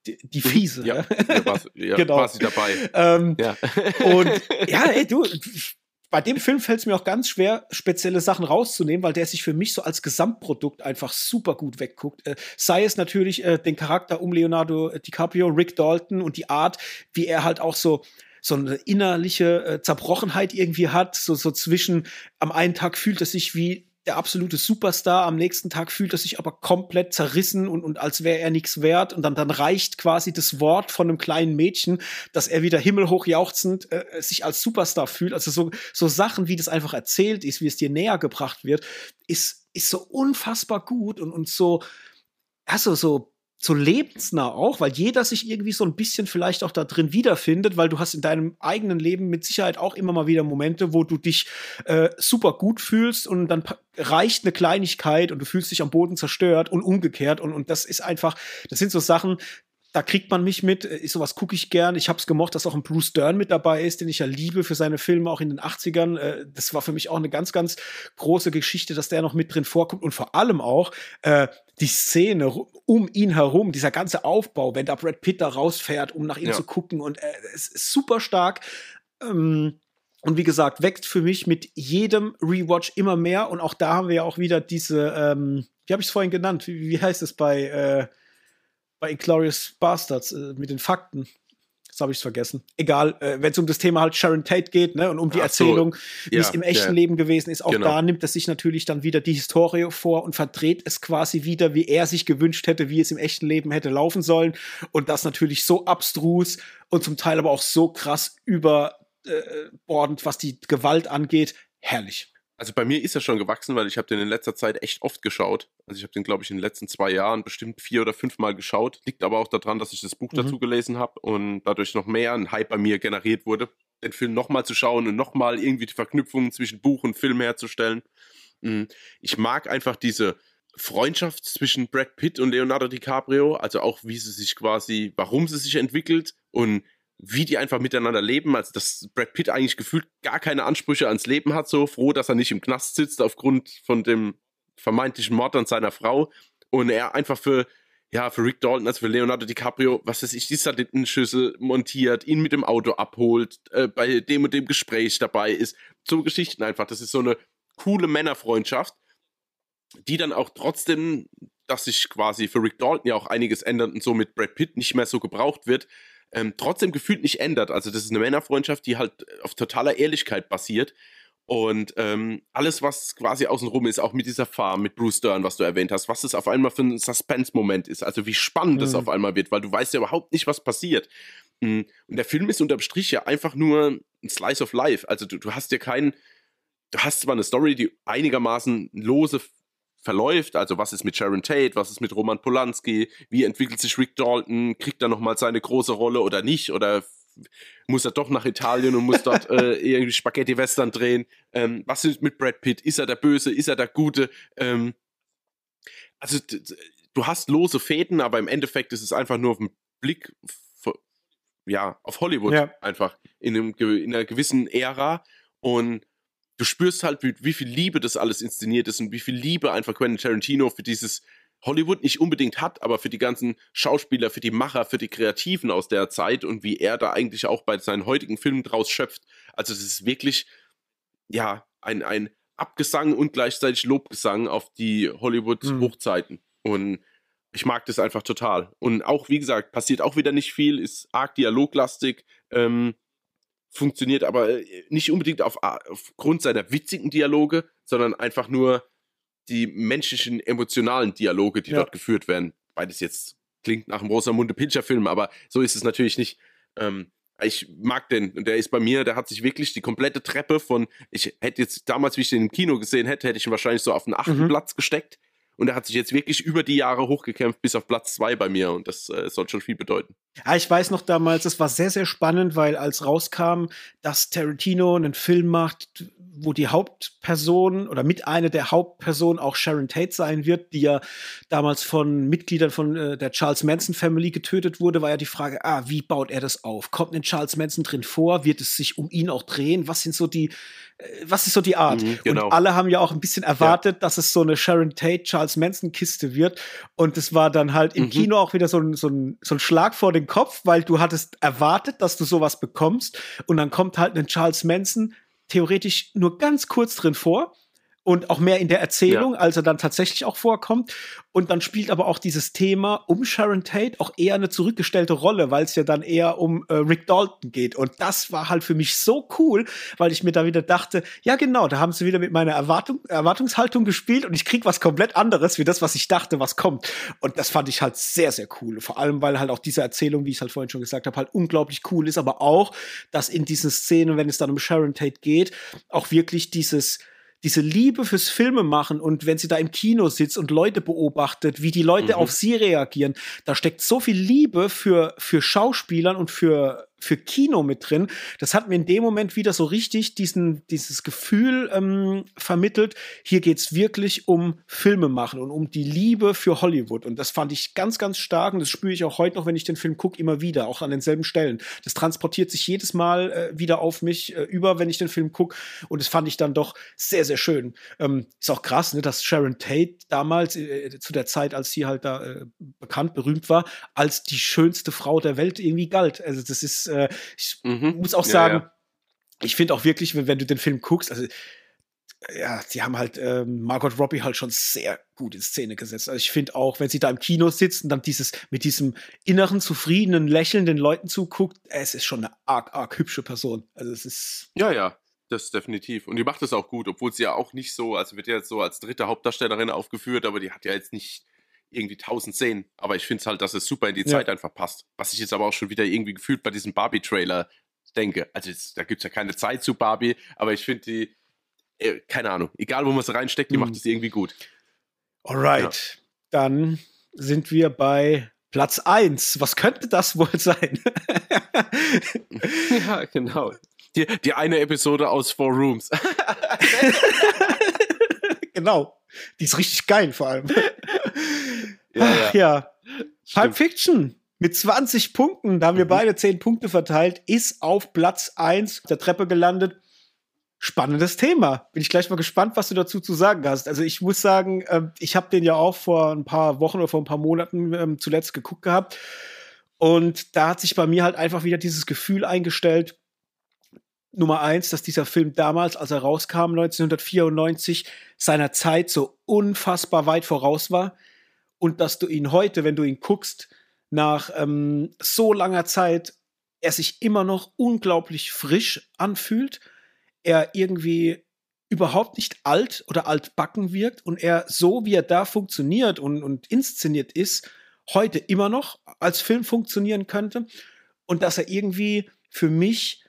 die, die mhm. Fiese. Ja, ja, war, ja genau. war sie dabei. Ähm, ja. und ja, ey, du, bei dem Film fällt es mir auch ganz schwer, spezielle Sachen rauszunehmen, weil der sich für mich so als Gesamtprodukt einfach super gut wegguckt. Äh, sei es natürlich äh, den Charakter um Leonardo DiCaprio, Rick Dalton und die Art, wie er halt auch so so eine innerliche äh, Zerbrochenheit irgendwie hat, so, so zwischen am einen Tag fühlt er sich wie der absolute Superstar. Am nächsten Tag fühlt er sich aber komplett zerrissen und, und als wäre er nichts wert. Und dann, dann reicht quasi das Wort von einem kleinen Mädchen, dass er wieder himmelhoch jauchzend äh, sich als Superstar fühlt. Also so, so Sachen, wie das einfach erzählt ist, wie es dir näher gebracht wird, ist, ist so unfassbar gut und, und so, also so so lebensnah auch, weil jeder sich irgendwie so ein bisschen vielleicht auch da drin wiederfindet, weil du hast in deinem eigenen Leben mit Sicherheit auch immer mal wieder Momente, wo du dich äh, super gut fühlst und dann reicht eine Kleinigkeit und du fühlst dich am Boden zerstört und umgekehrt und, und das ist einfach, das sind so Sachen, da kriegt man mich mit. Ich, sowas gucke ich gern. Ich habe es gemocht, dass auch ein Bruce Dern mit dabei ist, den ich ja liebe für seine Filme auch in den 80ern. Äh, das war für mich auch eine ganz, ganz große Geschichte, dass der noch mit drin vorkommt und vor allem auch äh, die Szene um ihn herum, dieser ganze Aufbau, wenn da Brad Pitt da rausfährt, um nach ihm ja. zu gucken und äh, es ist super stark. Ähm, und wie gesagt, wächst für mich mit jedem Rewatch immer mehr. Und auch da haben wir ja auch wieder diese, ähm, wie habe ich es vorhin genannt? Wie, wie heißt es bei äh, bei Inglorious Bastards äh, mit den Fakten. Jetzt habe ich es vergessen. Egal, äh, wenn es um das Thema halt Sharon Tate geht, ne, und um die Ach Erzählung, so. wie ja, es im echten ja. Leben gewesen ist, auch genau. da nimmt er sich natürlich dann wieder die Historie vor und verdreht es quasi wieder, wie er sich gewünscht hätte, wie es im echten Leben hätte laufen sollen. Und das natürlich so abstrus und zum Teil aber auch so krass überbordend, was die Gewalt angeht. Herrlich. Also bei mir ist er schon gewachsen, weil ich habe den in letzter Zeit echt oft geschaut. Also ich habe den, glaube ich, in den letzten zwei Jahren bestimmt vier oder fünf Mal geschaut. Liegt aber auch daran, dass ich das Buch mhm. dazu gelesen habe und dadurch noch mehr ein Hype bei mir generiert wurde, den Film nochmal zu schauen und nochmal irgendwie die Verknüpfungen zwischen Buch und Film herzustellen. Mhm. Ich mag einfach diese Freundschaft zwischen Brad Pitt und Leonardo DiCaprio, also auch wie sie sich quasi, warum sie sich entwickelt und wie die einfach miteinander leben, als dass Brad Pitt eigentlich gefühlt gar keine Ansprüche ans Leben hat, so froh, dass er nicht im Knast sitzt aufgrund von dem vermeintlichen Mord an seiner Frau und er einfach für ja, für Rick Dalton, also für Leonardo DiCaprio, was weiß ich, die Satellitenschüssel montiert, ihn mit dem Auto abholt, äh, bei dem und dem Gespräch dabei ist. So Geschichten einfach. Das ist so eine coole Männerfreundschaft, die dann auch trotzdem, dass sich quasi für Rick Dalton ja auch einiges ändert und so mit Brad Pitt nicht mehr so gebraucht wird, ähm, trotzdem gefühlt nicht ändert. Also das ist eine Männerfreundschaft, die halt auf totaler Ehrlichkeit basiert. Und ähm, alles, was quasi außenrum ist, auch mit dieser Farm, mit Bruce Dern, was du erwähnt hast, was es auf einmal für ein Suspense-Moment ist, also wie spannend es mhm. auf einmal wird, weil du weißt ja überhaupt nicht, was passiert. Mhm. Und der Film ist unterm Strich ja einfach nur ein Slice of Life. Also du, du hast ja keinen, du hast zwar eine Story, die einigermaßen lose verläuft. Also was ist mit Sharon Tate, was ist mit Roman Polanski, wie entwickelt sich Rick Dalton, kriegt er nochmal seine große Rolle oder nicht oder muss er doch nach Italien und muss dort äh, irgendwie Spaghetti-Western drehen. Ähm, was ist mit Brad Pitt? Ist er der Böse? Ist er der Gute? Ähm, also du hast lose Fäden, aber im Endeffekt ist es einfach nur auf den Blick ja, auf Hollywood ja. einfach in, einem, in einer gewissen Ära und du spürst halt, wie, wie, viel Liebe das alles inszeniert ist und wie viel Liebe einfach Quentin Tarantino für dieses Hollywood nicht unbedingt hat, aber für die ganzen Schauspieler, für die Macher, für die Kreativen aus der Zeit und wie er da eigentlich auch bei seinen heutigen Filmen draus schöpft. Also es ist wirklich, ja, ein, ein Abgesang und gleichzeitig Lobgesang auf die Hollywood-Hochzeiten. Mhm. Und ich mag das einfach total. Und auch, wie gesagt, passiert auch wieder nicht viel, ist arg dialoglastig. Ähm, funktioniert aber äh, nicht unbedingt auf, aufgrund seiner witzigen Dialoge, sondern einfach nur die menschlichen, emotionalen Dialoge, die ja. dort geführt werden. Beides jetzt klingt nach einem Rosamunde Pilcher-Film, aber so ist es natürlich nicht. Ähm, ich mag den und der ist bei mir, der hat sich wirklich die komplette Treppe von, ich hätte jetzt damals, wie ich den im Kino gesehen hätte, hätte ich ihn wahrscheinlich so auf den achten mhm. Platz gesteckt. Und er hat sich jetzt wirklich über die Jahre hochgekämpft bis auf Platz zwei bei mir. Und das äh, soll schon viel bedeuten. Ja, ich weiß noch damals, es war sehr, sehr spannend, weil als rauskam, dass Tarantino einen Film macht, wo die Hauptperson oder mit einer der Hauptpersonen auch Sharon Tate sein wird, die ja damals von Mitgliedern von äh, der Charles Manson Family getötet wurde, war ja die Frage, ah, wie baut er das auf? Kommt ein Charles Manson drin vor? Wird es sich um ihn auch drehen? Was sind so die was ist so die Art? Mhm, genau. Und alle haben ja auch ein bisschen erwartet, ja. dass es so eine Sharon Tate, Charles Manson Kiste wird. Und es war dann halt im mhm. Kino auch wieder so ein, so, ein, so ein Schlag vor den Kopf, weil du hattest erwartet, dass du sowas bekommst. Und dann kommt halt ein Charles Manson theoretisch nur ganz kurz drin vor und auch mehr in der Erzählung, ja. als er dann tatsächlich auch vorkommt. Und dann spielt aber auch dieses Thema um Sharon Tate auch eher eine zurückgestellte Rolle, weil es ja dann eher um äh, Rick Dalton geht. Und das war halt für mich so cool, weil ich mir da wieder dachte, ja genau, da haben sie wieder mit meiner Erwartung, Erwartungshaltung gespielt und ich krieg was komplett anderes wie das, was ich dachte, was kommt. Und das fand ich halt sehr, sehr cool. Vor allem, weil halt auch diese Erzählung, wie ich es halt vorhin schon gesagt habe, halt unglaublich cool ist, aber auch, dass in diesen Szenen, wenn es dann um Sharon Tate geht, auch wirklich dieses diese Liebe fürs Filme machen und wenn sie da im Kino sitzt und Leute beobachtet, wie die Leute mhm. auf sie reagieren, da steckt so viel Liebe für, für Schauspielern und für, für Kino mit drin. Das hat mir in dem Moment wieder so richtig diesen, dieses Gefühl ähm, vermittelt, hier geht's wirklich um Filme machen und um die Liebe für Hollywood. Und das fand ich ganz, ganz stark und das spüre ich auch heute noch, wenn ich den Film gucke, immer wieder, auch an denselben Stellen. Das transportiert sich jedes Mal äh, wieder auf mich äh, über, wenn ich den Film gucke. Und das fand ich dann doch sehr, sehr schön. Ähm, ist auch krass, ne, dass Sharon Tate damals, äh, zu der Zeit, als sie halt da äh, bekannt, berühmt war, als die schönste Frau der Welt irgendwie galt. Also das ist äh, ich mhm. muss auch sagen, ja, ja. ich finde auch wirklich, wenn, wenn, du den Film guckst, also ja, sie haben halt ähm, Margot Robbie halt schon sehr gut in Szene gesetzt. Also ich finde auch, wenn sie da im Kino sitzt und dann dieses mit diesem inneren zufriedenen Lächeln den Leuten zuguckt, es ist schon eine arg arg hübsche Person. Also es ist ja ja, das definitiv. Und die macht es auch gut, obwohl sie ja auch nicht so, also wird ja jetzt so als dritte Hauptdarstellerin aufgeführt, aber die hat ja jetzt nicht irgendwie tausend Szenen. Aber ich finde es halt, dass es super in die ja. Zeit einfach passt. Was ich jetzt aber auch schon wieder irgendwie gefühlt bei diesem Barbie-Trailer denke. Also jetzt, da gibt es ja keine Zeit zu Barbie, aber ich finde die, äh, keine Ahnung, egal wo man es reinsteckt, die hm. macht es irgendwie gut. Alright, ja. dann sind wir bei Platz 1. Was könnte das wohl sein? ja, genau. Die, die eine Episode aus Four Rooms. genau. Die ist richtig geil vor allem. Ja, Ach, ja. Pulp Fiction mit 20 Punkten, da haben wir mhm. beide 10 Punkte verteilt, ist auf Platz 1 der Treppe gelandet. Spannendes Thema. Bin ich gleich mal gespannt, was du dazu zu sagen hast. Also ich muss sagen, ähm, ich habe den ja auch vor ein paar Wochen oder vor ein paar Monaten ähm, zuletzt geguckt gehabt. Und da hat sich bei mir halt einfach wieder dieses Gefühl eingestellt, Nummer eins, dass dieser Film damals, als er rauskam, 1994, seiner Zeit so unfassbar weit voraus war und dass du ihn heute, wenn du ihn guckst, nach ähm, so langer Zeit, er sich immer noch unglaublich frisch anfühlt, er irgendwie überhaupt nicht alt oder altbacken wirkt und er so, wie er da funktioniert und, und inszeniert ist, heute immer noch als Film funktionieren könnte und dass er irgendwie für mich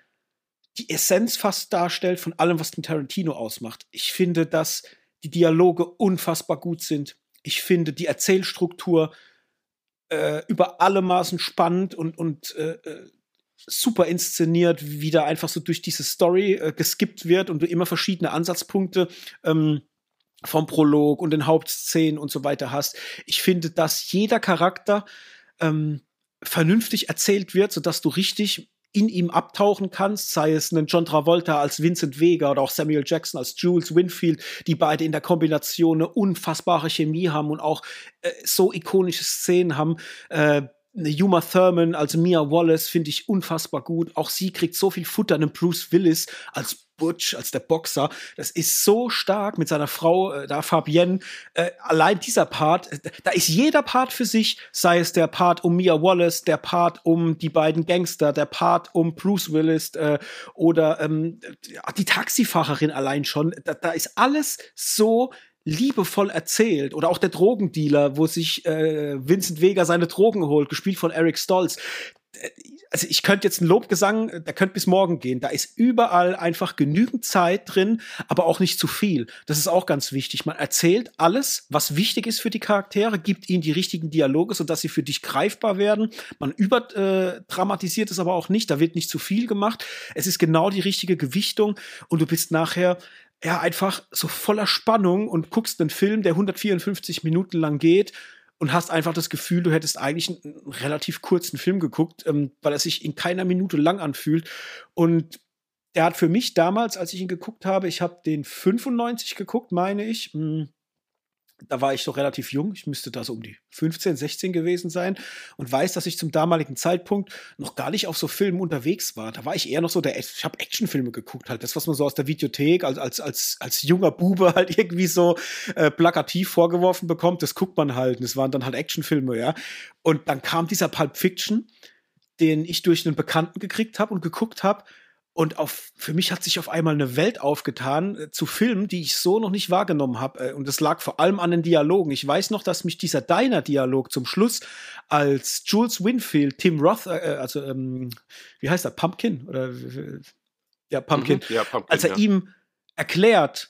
die Essenz fast darstellt von allem, was den Tarantino ausmacht. Ich finde, dass die Dialoge unfassbar gut sind ich finde die Erzählstruktur äh, über alle Maßen spannend und, und äh, äh, super inszeniert, wie da einfach so durch diese Story äh, geskippt wird und du immer verschiedene Ansatzpunkte ähm, vom Prolog und den Hauptszenen und so weiter hast. Ich finde, dass jeder Charakter ähm, vernünftig erzählt wird, sodass du richtig in ihm abtauchen kannst, sei es einen John Travolta als Vincent Vega oder auch Samuel Jackson als Jules Winfield, die beide in der Kombination eine unfassbare Chemie haben und auch äh, so ikonische Szenen haben. Äh, Uma Thurman, also Mia Wallace, finde ich unfassbar gut. Auch sie kriegt so viel Futter. Einen Bruce Willis als Butch, als der Boxer. Das ist so stark mit seiner Frau, äh, da Fabienne. Äh, allein dieser Part, äh, da ist jeder Part für sich, sei es der Part um Mia Wallace, der Part um die beiden Gangster, der Part um Bruce Willis äh, oder ähm, die Taxifahrerin allein schon. Da, da ist alles so liebevoll erzählt. Oder auch der Drogendealer, wo sich äh, Vincent Vega seine Drogen holt, gespielt von Eric Stolz. Also ich könnte jetzt einen Lobgesang, der könnte bis morgen gehen. Da ist überall einfach genügend Zeit drin, aber auch nicht zu viel. Das ist auch ganz wichtig. Man erzählt alles, was wichtig ist für die Charaktere, gibt ihnen die richtigen Dialoge, sodass sie für dich greifbar werden. Man überdramatisiert äh, es aber auch nicht. Da wird nicht zu viel gemacht. Es ist genau die richtige Gewichtung und du bist nachher ja, einfach so voller Spannung und guckst einen Film, der 154 Minuten lang geht und hast einfach das Gefühl, du hättest eigentlich einen, einen relativ kurzen Film geguckt, ähm, weil er sich in keiner Minute lang anfühlt. Und der hat für mich damals, als ich ihn geguckt habe, ich habe den 95 geguckt, meine ich. Hm, da war ich doch relativ jung, ich müsste da so um die 15, 16 gewesen sein und weiß, dass ich zum damaligen Zeitpunkt noch gar nicht auf so Filmen unterwegs war. Da war ich eher noch so der, ich habe Actionfilme geguckt, halt das, was man so aus der Videothek als, als, als, als junger Bube halt irgendwie so äh, plakativ vorgeworfen bekommt, das guckt man halt. Und das waren dann halt Actionfilme, ja. Und dann kam dieser Pulp Fiction, den ich durch einen Bekannten gekriegt habe und geguckt habe und auf, für mich hat sich auf einmal eine Welt aufgetan äh, zu Filmen, die ich so noch nicht wahrgenommen habe. Äh, und das lag vor allem an den Dialogen. Ich weiß noch, dass mich dieser Diner-Dialog zum Schluss, als Jules Winfield, Tim Roth, äh, äh also ähm, wie heißt er, Pumpkin oder ja Pumpkin, mhm, ja, Pumpkin als er ja. ihm erklärt,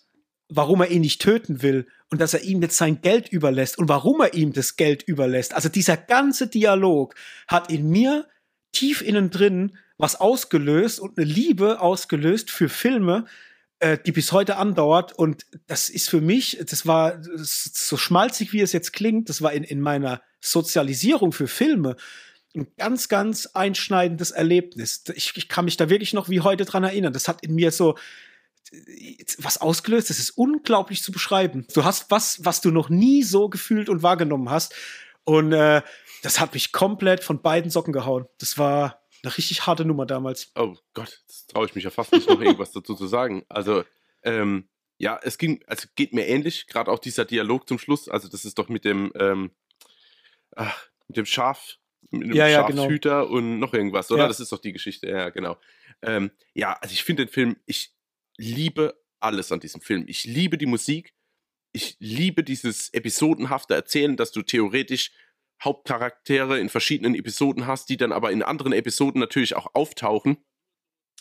warum er ihn nicht töten will und dass er ihm jetzt sein Geld überlässt und warum er ihm das Geld überlässt. Also dieser ganze Dialog hat in mir tief innen drin was ausgelöst und eine Liebe ausgelöst für Filme, äh, die bis heute andauert. Und das ist für mich, das war so schmalzig, wie es jetzt klingt, das war in, in meiner Sozialisierung für Filme ein ganz, ganz einschneidendes Erlebnis. Ich, ich kann mich da wirklich noch wie heute dran erinnern. Das hat in mir so was ausgelöst. Das ist unglaublich zu beschreiben. Du hast was, was du noch nie so gefühlt und wahrgenommen hast. Und äh, das hat mich komplett von beiden Socken gehauen. Das war eine richtig harte Nummer damals. Oh Gott, jetzt traue ich mich ja fast nicht noch irgendwas dazu zu sagen. Also, ähm, ja, es ging, also geht mir ähnlich, gerade auch dieser Dialog zum Schluss. Also, das ist doch mit dem, ähm, ach, mit dem Schaf, mit dem ja, Schafshüter ja, genau. und noch irgendwas, oder? Ja. Das ist doch die Geschichte, ja, genau. Ähm, ja, also ich finde den Film, ich liebe alles an diesem Film. Ich liebe die Musik. Ich liebe dieses episodenhafte Erzählen, dass du theoretisch Hauptcharaktere in verschiedenen Episoden hast, die dann aber in anderen Episoden natürlich auch auftauchen.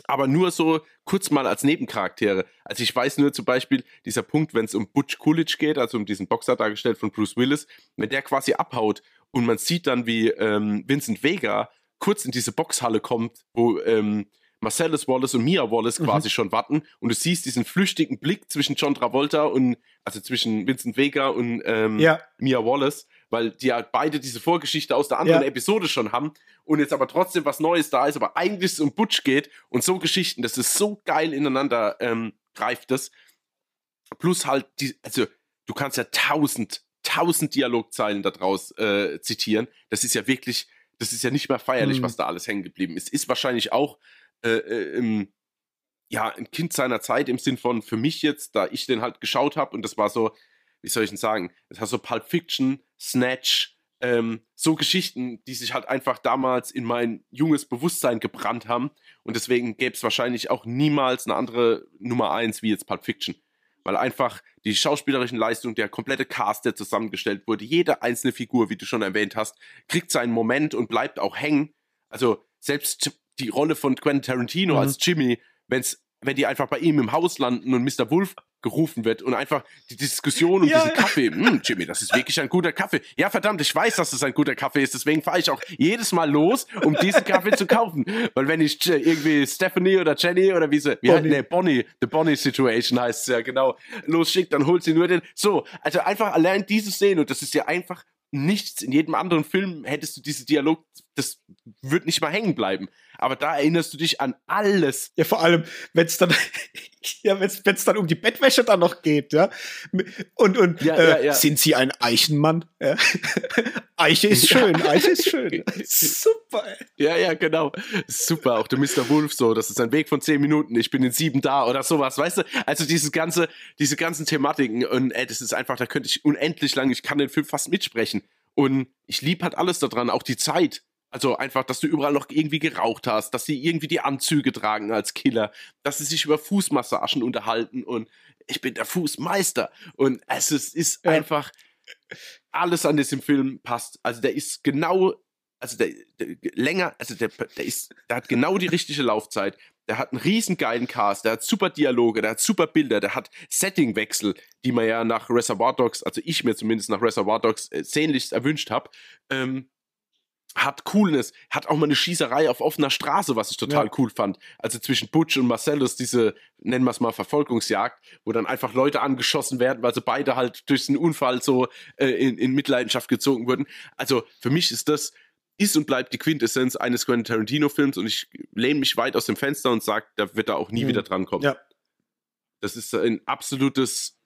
Aber nur so kurz mal als Nebencharaktere. Also ich weiß nur zum Beispiel dieser Punkt, wenn es um Butch Coolidge geht, also um diesen Boxer dargestellt von Bruce Willis, wenn der quasi abhaut und man sieht dann, wie ähm, Vincent Vega kurz in diese Boxhalle kommt, wo ähm, Marcellus Wallace und Mia Wallace mhm. quasi schon warten und du siehst diesen flüchtigen Blick zwischen John Travolta und, also zwischen Vincent Vega und ähm, ja. Mia Wallace weil die ja beide diese Vorgeschichte aus der anderen ja. Episode schon haben und jetzt aber trotzdem was Neues da ist, aber eigentlich es um Butch geht und so Geschichten, das ist so geil ineinander ähm, greift das. Plus halt, die, also du kannst ja tausend, tausend Dialogzeilen daraus äh, zitieren. Das ist ja wirklich, das ist ja nicht mehr feierlich, mhm. was da alles hängen geblieben ist. Ist wahrscheinlich auch äh, äh, im, ja, ein Kind seiner Zeit im Sinn von für mich jetzt, da ich den halt geschaut habe und das war so, wie soll ich denn sagen, das hat so Pulp Fiction, Snatch, ähm, so Geschichten, die sich halt einfach damals in mein junges Bewusstsein gebrannt haben. Und deswegen gäbe es wahrscheinlich auch niemals eine andere Nummer eins wie jetzt Pulp Fiction. Weil einfach die schauspielerischen Leistung, der komplette Cast, der zusammengestellt wurde, jede einzelne Figur, wie du schon erwähnt hast, kriegt seinen Moment und bleibt auch hängen. Also selbst die Rolle von Quentin Tarantino mhm. als Jimmy, wenn's, wenn die einfach bei ihm im Haus landen und Mr. Wolf gerufen wird und einfach die Diskussion um ja. diesen Kaffee. Hm, Jimmy, das ist wirklich ein guter Kaffee. Ja, verdammt, ich weiß, dass es ein guter Kaffee ist, deswegen fahre ich auch jedes Mal los, um diesen Kaffee zu kaufen. Weil wenn ich irgendwie Stephanie oder Jenny oder wie sie, wie Bonnie. nee, Bonnie, the Bonnie Situation heißt es ja, genau, losschickt, dann holt sie nur den. So, also einfach allein diese Szene und das ist ja einfach nichts. In jedem anderen Film hättest du diese Dialog, das wird nicht mal hängen bleiben. Aber da erinnerst du dich an alles. Ja, vor allem, wenn es dann, ja, wenn es dann um die Bettwäsche dann noch geht, ja. Und, und ja, äh, ja, ja. sind sie ein Eichenmann? Eiche ist schön, Eiche ist schön. Super. Ja, ja, genau. Super. Auch der Mr. Wolf so, das ist ein Weg von zehn Minuten, ich bin in sieben da oder sowas, weißt du? Also dieses ganze, diese ganzen Thematiken und ey, das ist einfach, da könnte ich unendlich lang, ich kann den Film fast mitsprechen. Und ich liebe halt alles daran, auch die Zeit. Also einfach, dass du überall noch irgendwie geraucht hast, dass sie irgendwie die Anzüge tragen als Killer, dass sie sich über Fußmassagen unterhalten und ich bin der Fußmeister. Und es ist, ist einfach alles an diesem Film passt. Also der ist genau, also der, der länger, also der, der ist, der hat genau die richtige Laufzeit. Der hat einen riesen geilen Cast, der hat super Dialoge, der hat super Bilder, der hat Settingwechsel, die man ja nach Reservoir Dogs, also ich mir zumindest nach Reservoir Dogs äh, sehnlichst erwünscht habe. Ähm, hat Coolness, hat auch mal eine Schießerei auf offener Straße, was ich total ja. cool fand. Also zwischen Butch und Marcellus diese, nennen wir es mal, Verfolgungsjagd, wo dann einfach Leute angeschossen werden, weil sie beide halt durch den Unfall so äh, in, in Mitleidenschaft gezogen wurden. Also für mich ist das, ist und bleibt die Quintessenz eines Quentin Tarantino-Films und ich lehne mich weit aus dem Fenster und sage, da wird er auch nie mhm. wieder dran kommen. Ja. Das ist ein absolutes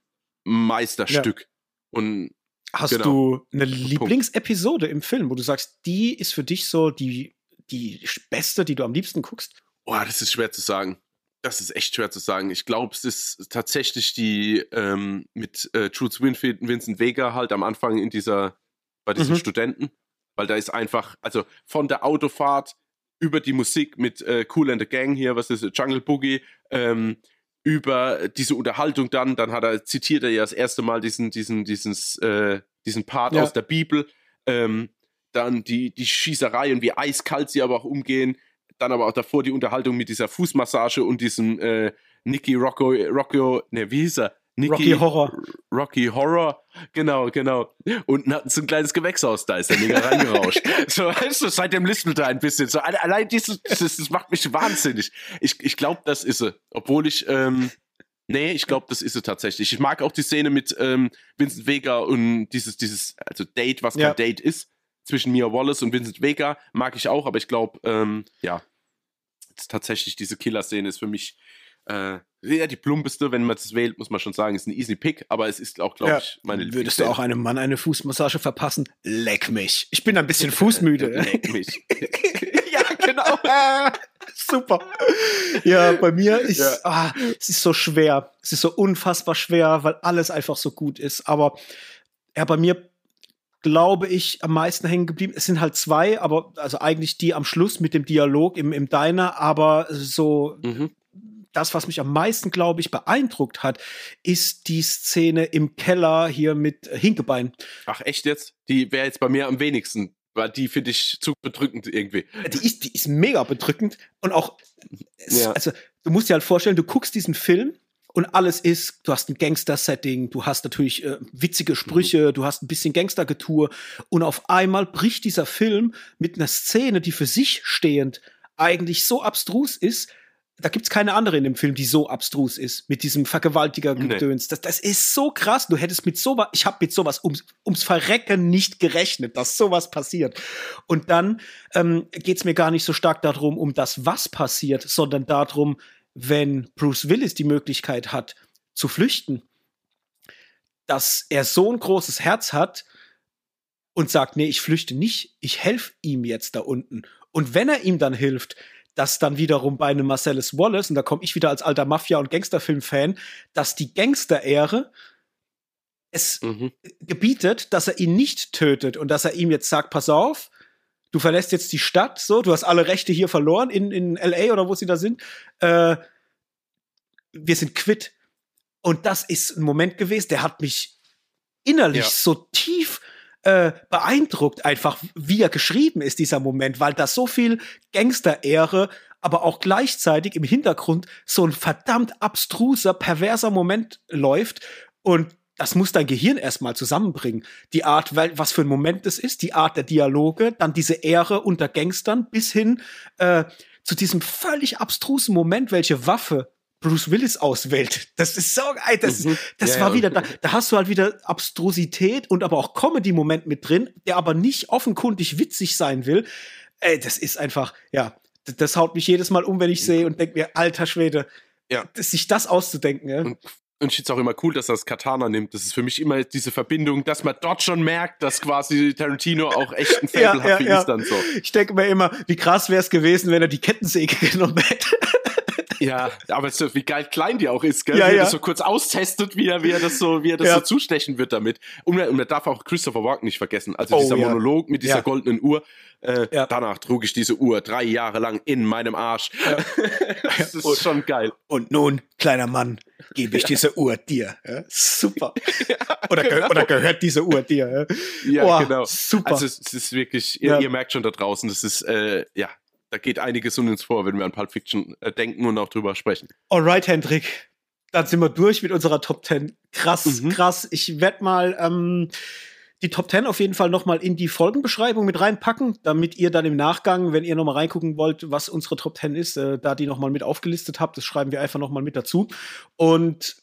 Meisterstück. Ja. Und Hast Genau. du eine Lieblingsepisode im Film, wo du sagst, die ist für dich so die, die beste, die du am liebsten guckst? Boah, das ist schwer zu sagen. Das ist echt schwer zu sagen. Ich glaube, es ist tatsächlich die ähm, mit äh, Truth Winfield und Vincent Vega halt am Anfang in dieser, bei diesen Mhm. Studenten. Weil da ist einfach, also von der Autofahrt über die Musik mit äh, Cool and the Gang hier, was ist Jungle Boogie, ähm, über diese Unterhaltung dann, dann hat er, zitiert er ja das erste Mal diesen, diesen, dieses, äh, diesen Part Ja. aus der Bibel. Ähm, dann die, die Schießerei und wie eiskalt sie aber auch umgehen. Dann aber auch davor die Unterhaltung mit dieser Fußmassage und diesem äh, Nicky Rocco, Rocco, ne, wie hieß er? Nicky Rocky Horror. Rocky Horror, genau, genau. Unten hatten sie ein kleines Gewächshaus, da ist der mega reingerauscht. so, weißt du, seitdem lispelt er ein bisschen. So, alle- allein dieses, das, das macht mich wahnsinnig. Ich, ich glaube, das ist sie. Obwohl ich, ähm, nee, ich glaube, das ist sie tatsächlich. Ich mag auch die Szene mit ähm, Vincent Vega und dieses, dieses, also Date, was kein Ja. Date ist, zwischen Mia Wallace und Vincent Vega, mag ich auch, aber ich glaube, ähm, ja, tatsächlich diese Killer-Szene ist für mich äh, ja, die plumpeste, wenn man es wählt, muss man schon sagen, ist ein easy Pick, aber es ist auch, glaube Ja. ich, meine Würdest du auch einem Mann eine Fußmassage verpassen? Leck mich. Ich bin ein bisschen fußmüde. Leck mich. ja, genau. Super. Ja, bei mir ist Ja. ah, es ist so schwer. Es ist so unfassbar schwer, weil alles einfach so gut ist. Aber ja, bei mir glaube ich am meisten hängen geblieben. Es sind halt zwei, aber also eigentlich die am Schluss mit dem Dialog im, im Diner, aber so Mhm. Das, was mich am meisten, glaube ich, beeindruckt hat, ist die Szene im Keller hier mit äh, Hinkebein. Ach, echt jetzt? Die wäre jetzt bei mir am wenigsten, weil die finde ich zu bedrückend irgendwie. Die ist, die ist mega bedrückend und auch, Ja. also du musst dir halt vorstellen, du guckst diesen Film und alles ist, du hast ein Gangster-Setting, du hast natürlich äh, witzige Sprüche, du hast ein bisschen Gangstergetue und auf einmal bricht dieser Film mit einer Szene, die für sich stehend eigentlich so abstrus ist, da gibt's keine andere in dem Film, die so abstrus ist, mit diesem Vergewaltiger-Gedöns. Das, das ist so krass. Du hättest mit sowas, ich habe mit sowas ums, ums Verrecken nicht gerechnet, dass sowas passiert. Und dann ähm, geht's mir gar nicht so stark darum, um das, was passiert, sondern darum, wenn Bruce Willis die Möglichkeit hat, zu flüchten, dass er so ein großes Herz hat und sagt, nee, ich flüchte nicht, ich helfe ihm jetzt da unten. Und wenn er ihm dann hilft, dass dann wiederum bei einem Marcellus Wallace, und da komme ich wieder als alter Mafia- und Gangsterfilm-Fan, dass die Gangster-Ehre es Mhm. gebietet, dass er ihn nicht tötet und dass er ihm jetzt sagt, pass auf, du verlässt jetzt die Stadt, so, du hast alle Rechte hier verloren in, in LA oder wo sie da sind. Äh, wir sind quitt. Und das ist ein Moment gewesen, der hat mich innerlich Ja. so tief äh, beeindruckt, einfach wie er geschrieben ist, dieser Moment, weil da so viel Gangster-Ehre, aber auch gleichzeitig im Hintergrund so ein verdammt abstruser, perverser Moment läuft. Und das muss dein Gehirn erstmal zusammenbringen. Die Art, was für ein Moment das ist, die Art der Dialoge, dann diese Ehre unter Gangstern bis hin äh, zu diesem völlig abstrusen Moment, welche Waffe Bruce Willis auswählt. Das ist so geil. Das, Mhm. das Ja, war ja. wieder, da, da hast du halt wieder Abstrusität und aber auch Comedy-Moment mit drin, der aber nicht offenkundig witzig sein will. Ey, das ist einfach, ja, das, das haut mich jedes Mal um, wenn ich sehe und denke mir, alter Schwede, Ja. das, sich das auszudenken, ja. Und, und ich finde es auch immer cool, dass er das Katana nimmt. Das ist für mich immer diese Verbindung, dass man dort schon merkt, dass quasi Tarantino auch echt ein Fable Ja, hat ja, für ja. dann so. Ich denke mir immer, wie krass wäre es gewesen, wenn er die Kettensäge genommen hätte. Ja, aber so, wie geil klein die auch ist, gell? Ja, wie er ja. das so kurz austestet, wie er, wie er das so, wie er das Ja. so zustechen wird damit. Und man, und darf auch Christopher Walken nicht vergessen. Also Oh, dieser. Monolog mit dieser goldenen Uhr. Äh, Ja. Danach trug ich diese Uhr drei Jahre lang in meinem Arsch. das ist Und- schon geil. Und nun, kleiner Mann, gebe ich diese Uhr dir. Super. oder, genau. oder gehört diese Uhr dir? Ja? Boah, genau. Super. Also es, es ist wirklich, ihr, ihr merkt schon da draußen, das ist, äh, ja, da geht einiges um uns vor, wenn wir an Pulp Fiction äh, denken und auch drüber sprechen. Alright, Hendrik. Dann sind wir durch mit unserer Top 10. Krass, Mhm. krass. Ich werde mal ähm, die Top 10 auf jeden Fall noch mal in die Folgenbeschreibung mit reinpacken, damit ihr dann im Nachgang, wenn ihr noch mal reingucken wollt, was unsere Top 10 ist, äh, da die noch mal mit aufgelistet habt. Das schreiben wir einfach noch mal mit dazu. Und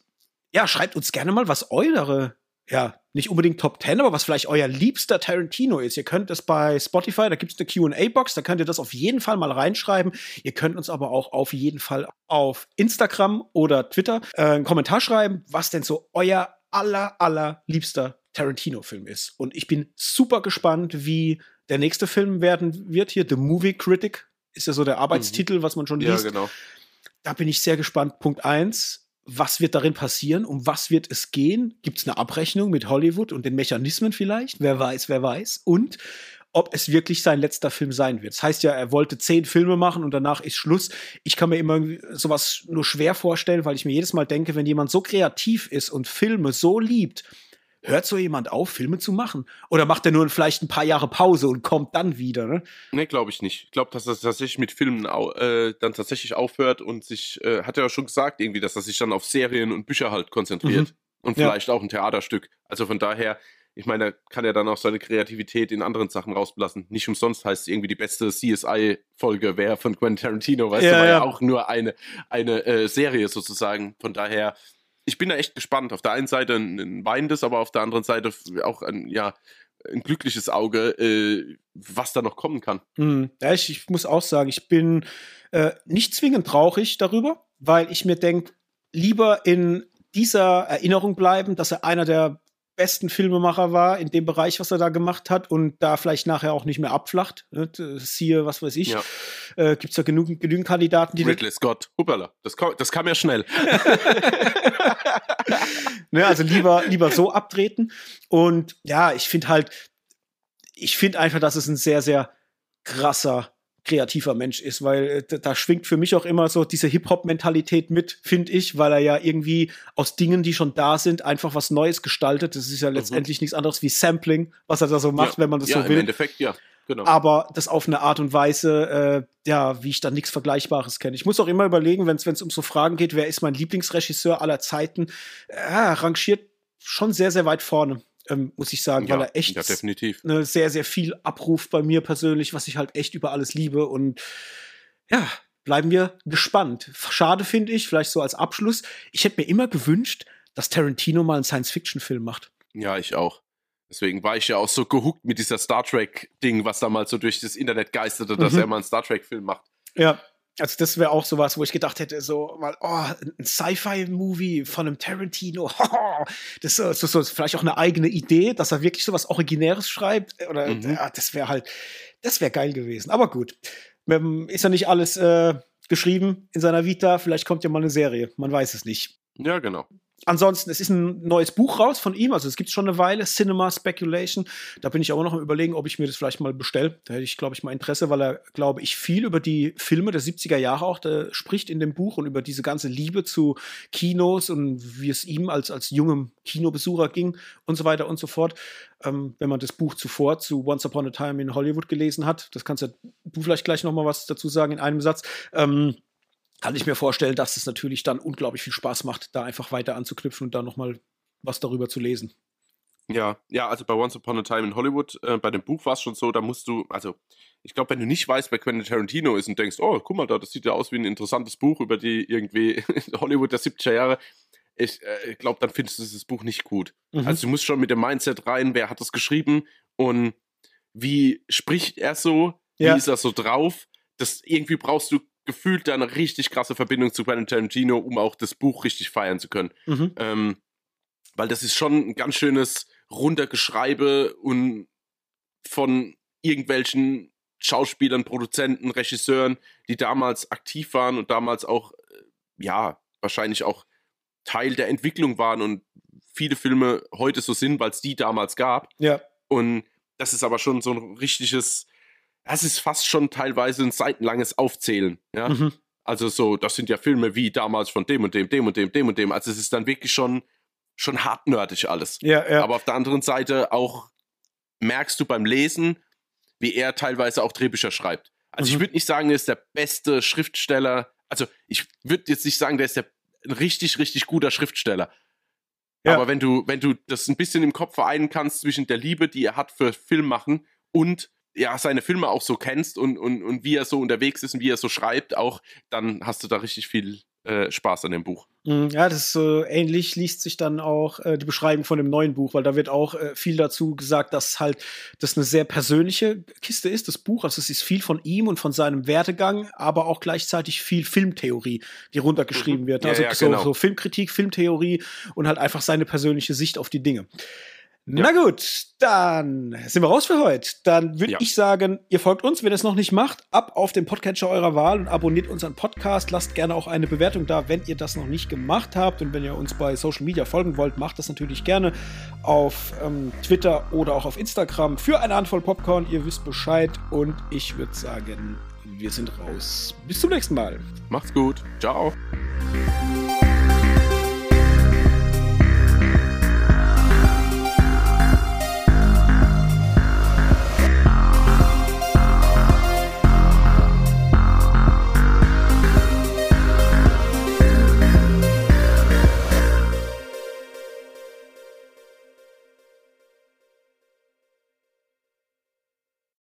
ja, schreibt uns gerne mal, was eure, ja, nicht unbedingt Top 10, aber was vielleicht euer liebster Tarantino ist. Ihr könnt es bei Spotify, da gibt es eine QA-Box, da könnt ihr das auf jeden Fall mal reinschreiben. Ihr könnt uns aber auch auf jeden Fall auf Instagram oder Twitter äh, einen Kommentar schreiben, was denn so euer aller, allerliebster Tarantino-Film ist. Und ich bin super gespannt, wie der nächste Film werden wird hier. The Movie Critic ist ja so der Arbeitstitel, mhm. was man schon liest. Ja, genau. Da bin ich sehr gespannt. Punkt eins. Was wird darin passieren? Um was wird es gehen? Gibt es eine Abrechnung mit Hollywood und den Mechanismen vielleicht? Wer weiß, wer weiß. Und ob es wirklich sein letzter Film sein wird. Das heißt ja, er wollte zehn Filme machen und danach ist Schluss. Ich kann mir immer sowas nur schwer vorstellen, weil ich mir jedes Mal denke, wenn jemand so kreativ ist und Filme so liebt, hört so jemand auf, Filme zu machen? Oder macht er nur vielleicht ein paar Jahre Pause und kommt dann wieder? Ne, nee, glaube ich nicht. Ich glaube, dass er tatsächlich mit Filmen äh, dann tatsächlich aufhört und sich, äh, hat er ja schon gesagt, irgendwie, dass er sich dann auf Serien und Bücher halt konzentriert. Mhm. Und vielleicht ja. auch ein Theaterstück. Also von daher, ich meine, da kann er dann auch seine Kreativität in anderen Sachen rausblassen. Nicht umsonst heißt es irgendwie die beste CSI-Folge wäre von Quentin Tarantino, weißt ja, du, war ja. ja auch nur eine, eine äh, Serie sozusagen. Von daher, ich bin da echt gespannt. Auf der einen Seite ein, ein weinendes, aber auf der anderen Seite auch ein, ja, ein glückliches Auge, äh, was da noch kommen kann. Hm. Ja, ich, ich, muss auch sagen, ich bin äh, nicht zwingend traurig darüber, weil ich mir denke, lieber in dieser Erinnerung bleiben, dass er einer der besten Filmemacher war in dem Bereich, was er da gemacht hat und da vielleicht nachher auch nicht mehr abflacht. Ne? Siehe, was weiß ich. Ja. Äh, Gibt es ja genügend, genügend Kandidaten, die. Ridley Scott, Hoppala, das, kam, das kam ja schnell. ne, also lieber, lieber so abtreten. Und ja, ich finde halt, ich finde einfach, dass es ein sehr, sehr krasser kreativer Mensch ist, weil äh, da schwingt für mich auch immer so diese Hip-Hop-Mentalität mit, finde ich, weil er ja irgendwie aus Dingen, die schon da sind, einfach was Neues gestaltet. Das ist ja letztendlich mhm. nichts anderes wie Sampling, was er da so macht, ja. wenn man das ja, so will. Im Endeffekt, ja. Genau. Aber das auf eine Art und Weise, äh, ja, wie ich da nichts Vergleichbares kenne. Ich muss auch immer überlegen, wenn es um so Fragen geht, wer ist mein Lieblingsregisseur aller Zeiten, äh, rangiert schon sehr, sehr weit vorne ähm, muss ich sagen, ja, weil er echt ja. Ne, sehr, sehr viel abruft bei mir persönlich, was ich halt echt über alles liebe. Und ja, bleiben wir gespannt. Schade finde ich, vielleicht so als Abschluss. Ich hätte mir immer gewünscht, dass Tarantino mal einen Science-Fiction-Film macht. Ja, ich auch. Deswegen war ich ja auch so gehuckt mit dieser Star Trek-Ding, was damals so durch das Internet geisterte, mhm. dass er mal einen Star Trek-Film macht. Ja, also das wäre auch sowas, wo ich gedacht hätte, so mal, oh, ein Sci-Fi-Movie von einem Tarantino, das ist so, so, vielleicht auch eine eigene Idee, dass er wirklich sowas Originäres schreibt. Oder mhm. ja, das wäre halt, das wäre geil gewesen. Aber gut, ist ja nicht alles äh, geschrieben in seiner Vita. Vielleicht kommt ja mal eine Serie, man weiß es nicht. Ja, genau. Ansonsten, es ist ein neues Buch raus von ihm, also es gibt schon eine Weile, Cinema Speculation. Da bin ich auch noch am überlegen, ob ich mir das vielleicht mal bestelle. Da hätte ich, glaube ich, mal Interesse, weil er, glaube ich, viel über die Filme der 70er Jahre auch da spricht in dem Buch und über diese ganze Liebe zu Kinos und wie es ihm als, als jungem Kinobesucher ging und so weiter und so fort. Ähm, wenn man das Buch zuvor zu Once Upon a Time in Hollywood gelesen hat, das kannst ja du vielleicht gleich noch mal was dazu sagen in einem Satz. Ähm, kann ich mir vorstellen, dass es natürlich dann unglaublich viel Spaß macht, da einfach weiter anzuknüpfen und da nochmal was darüber zu lesen. Ja, ja, also bei Once Upon a Time in Hollywood, äh, bei dem Buch war es schon so, da musst du, also ich glaube, wenn du nicht weißt, wer Quentin Tarantino ist und denkst, oh, guck mal da, das sieht ja aus wie ein interessantes Buch über die irgendwie Hollywood der 70er Jahre, ich äh, glaube, dann findest du dieses Buch nicht gut. Mhm. Also du musst schon mit dem Mindset rein, wer hat das geschrieben und wie spricht er so, ja. wie ist er so drauf. Das irgendwie brauchst du gefühlt da eine richtig krasse Verbindung zu Quentin Tarantino, um auch das Buch richtig feiern zu können. Mhm. Ähm, weil das ist schon ein ganz schönes Runtergeschreibe und von irgendwelchen Schauspielern, Produzenten, Regisseuren, die damals aktiv waren und damals auch, äh, ja, wahrscheinlich auch Teil der Entwicklung waren und viele Filme heute so sind, weil es die damals gab. Ja. Und das ist aber schon so ein richtiges das ist fast schon teilweise ein seitenlanges Aufzählen. Ja? Mhm. Also so, das sind ja Filme wie damals von dem und dem, dem und dem, dem und dem. Also es ist dann wirklich schon, schon hartnördig alles. Ja, ja. Aber auf der anderen Seite auch merkst du beim Lesen, wie er teilweise auch Drehbücher schreibt. Also mhm. ich würde nicht sagen, er ist der beste Schriftsteller. Also ich würde jetzt nicht sagen, der ist der ein richtig, richtig guter Schriftsteller. Ja. Aber wenn du, wenn du das ein bisschen im Kopf vereinen kannst zwischen der Liebe, die er hat für Filmmachen und ja, seine Filme auch so kennst und, und, und wie er so unterwegs ist und wie er so schreibt, auch, dann hast du da richtig viel äh, Spaß an dem Buch. Mhm, ja, das ist äh, ähnlich liest sich dann auch äh, die Beschreibung von dem neuen Buch, weil da wird auch äh, viel dazu gesagt, dass halt das eine sehr persönliche Kiste ist, das Buch. Also es ist viel von ihm und von seinem Werdegang, aber auch gleichzeitig viel Filmtheorie, die runtergeschrieben mhm. wird. Also ja, ja, so, genau. so Filmkritik, Filmtheorie und halt einfach seine persönliche Sicht auf die Dinge. Ja. Na gut, dann sind wir raus für heute. Dann würde ja. ich sagen, ihr folgt uns, wenn ihr es noch nicht macht, ab auf den Podcatcher eurer Wahl und abonniert unseren Podcast. Lasst gerne auch eine Bewertung da, wenn ihr das noch nicht gemacht habt. Und wenn ihr uns bei Social Media folgen wollt, macht das natürlich gerne auf ähm, Twitter oder auch auf Instagram für eine Handvoll Popcorn. Ihr wisst Bescheid und ich würde sagen, wir sind raus. Bis zum nächsten Mal. Macht's gut. Ciao.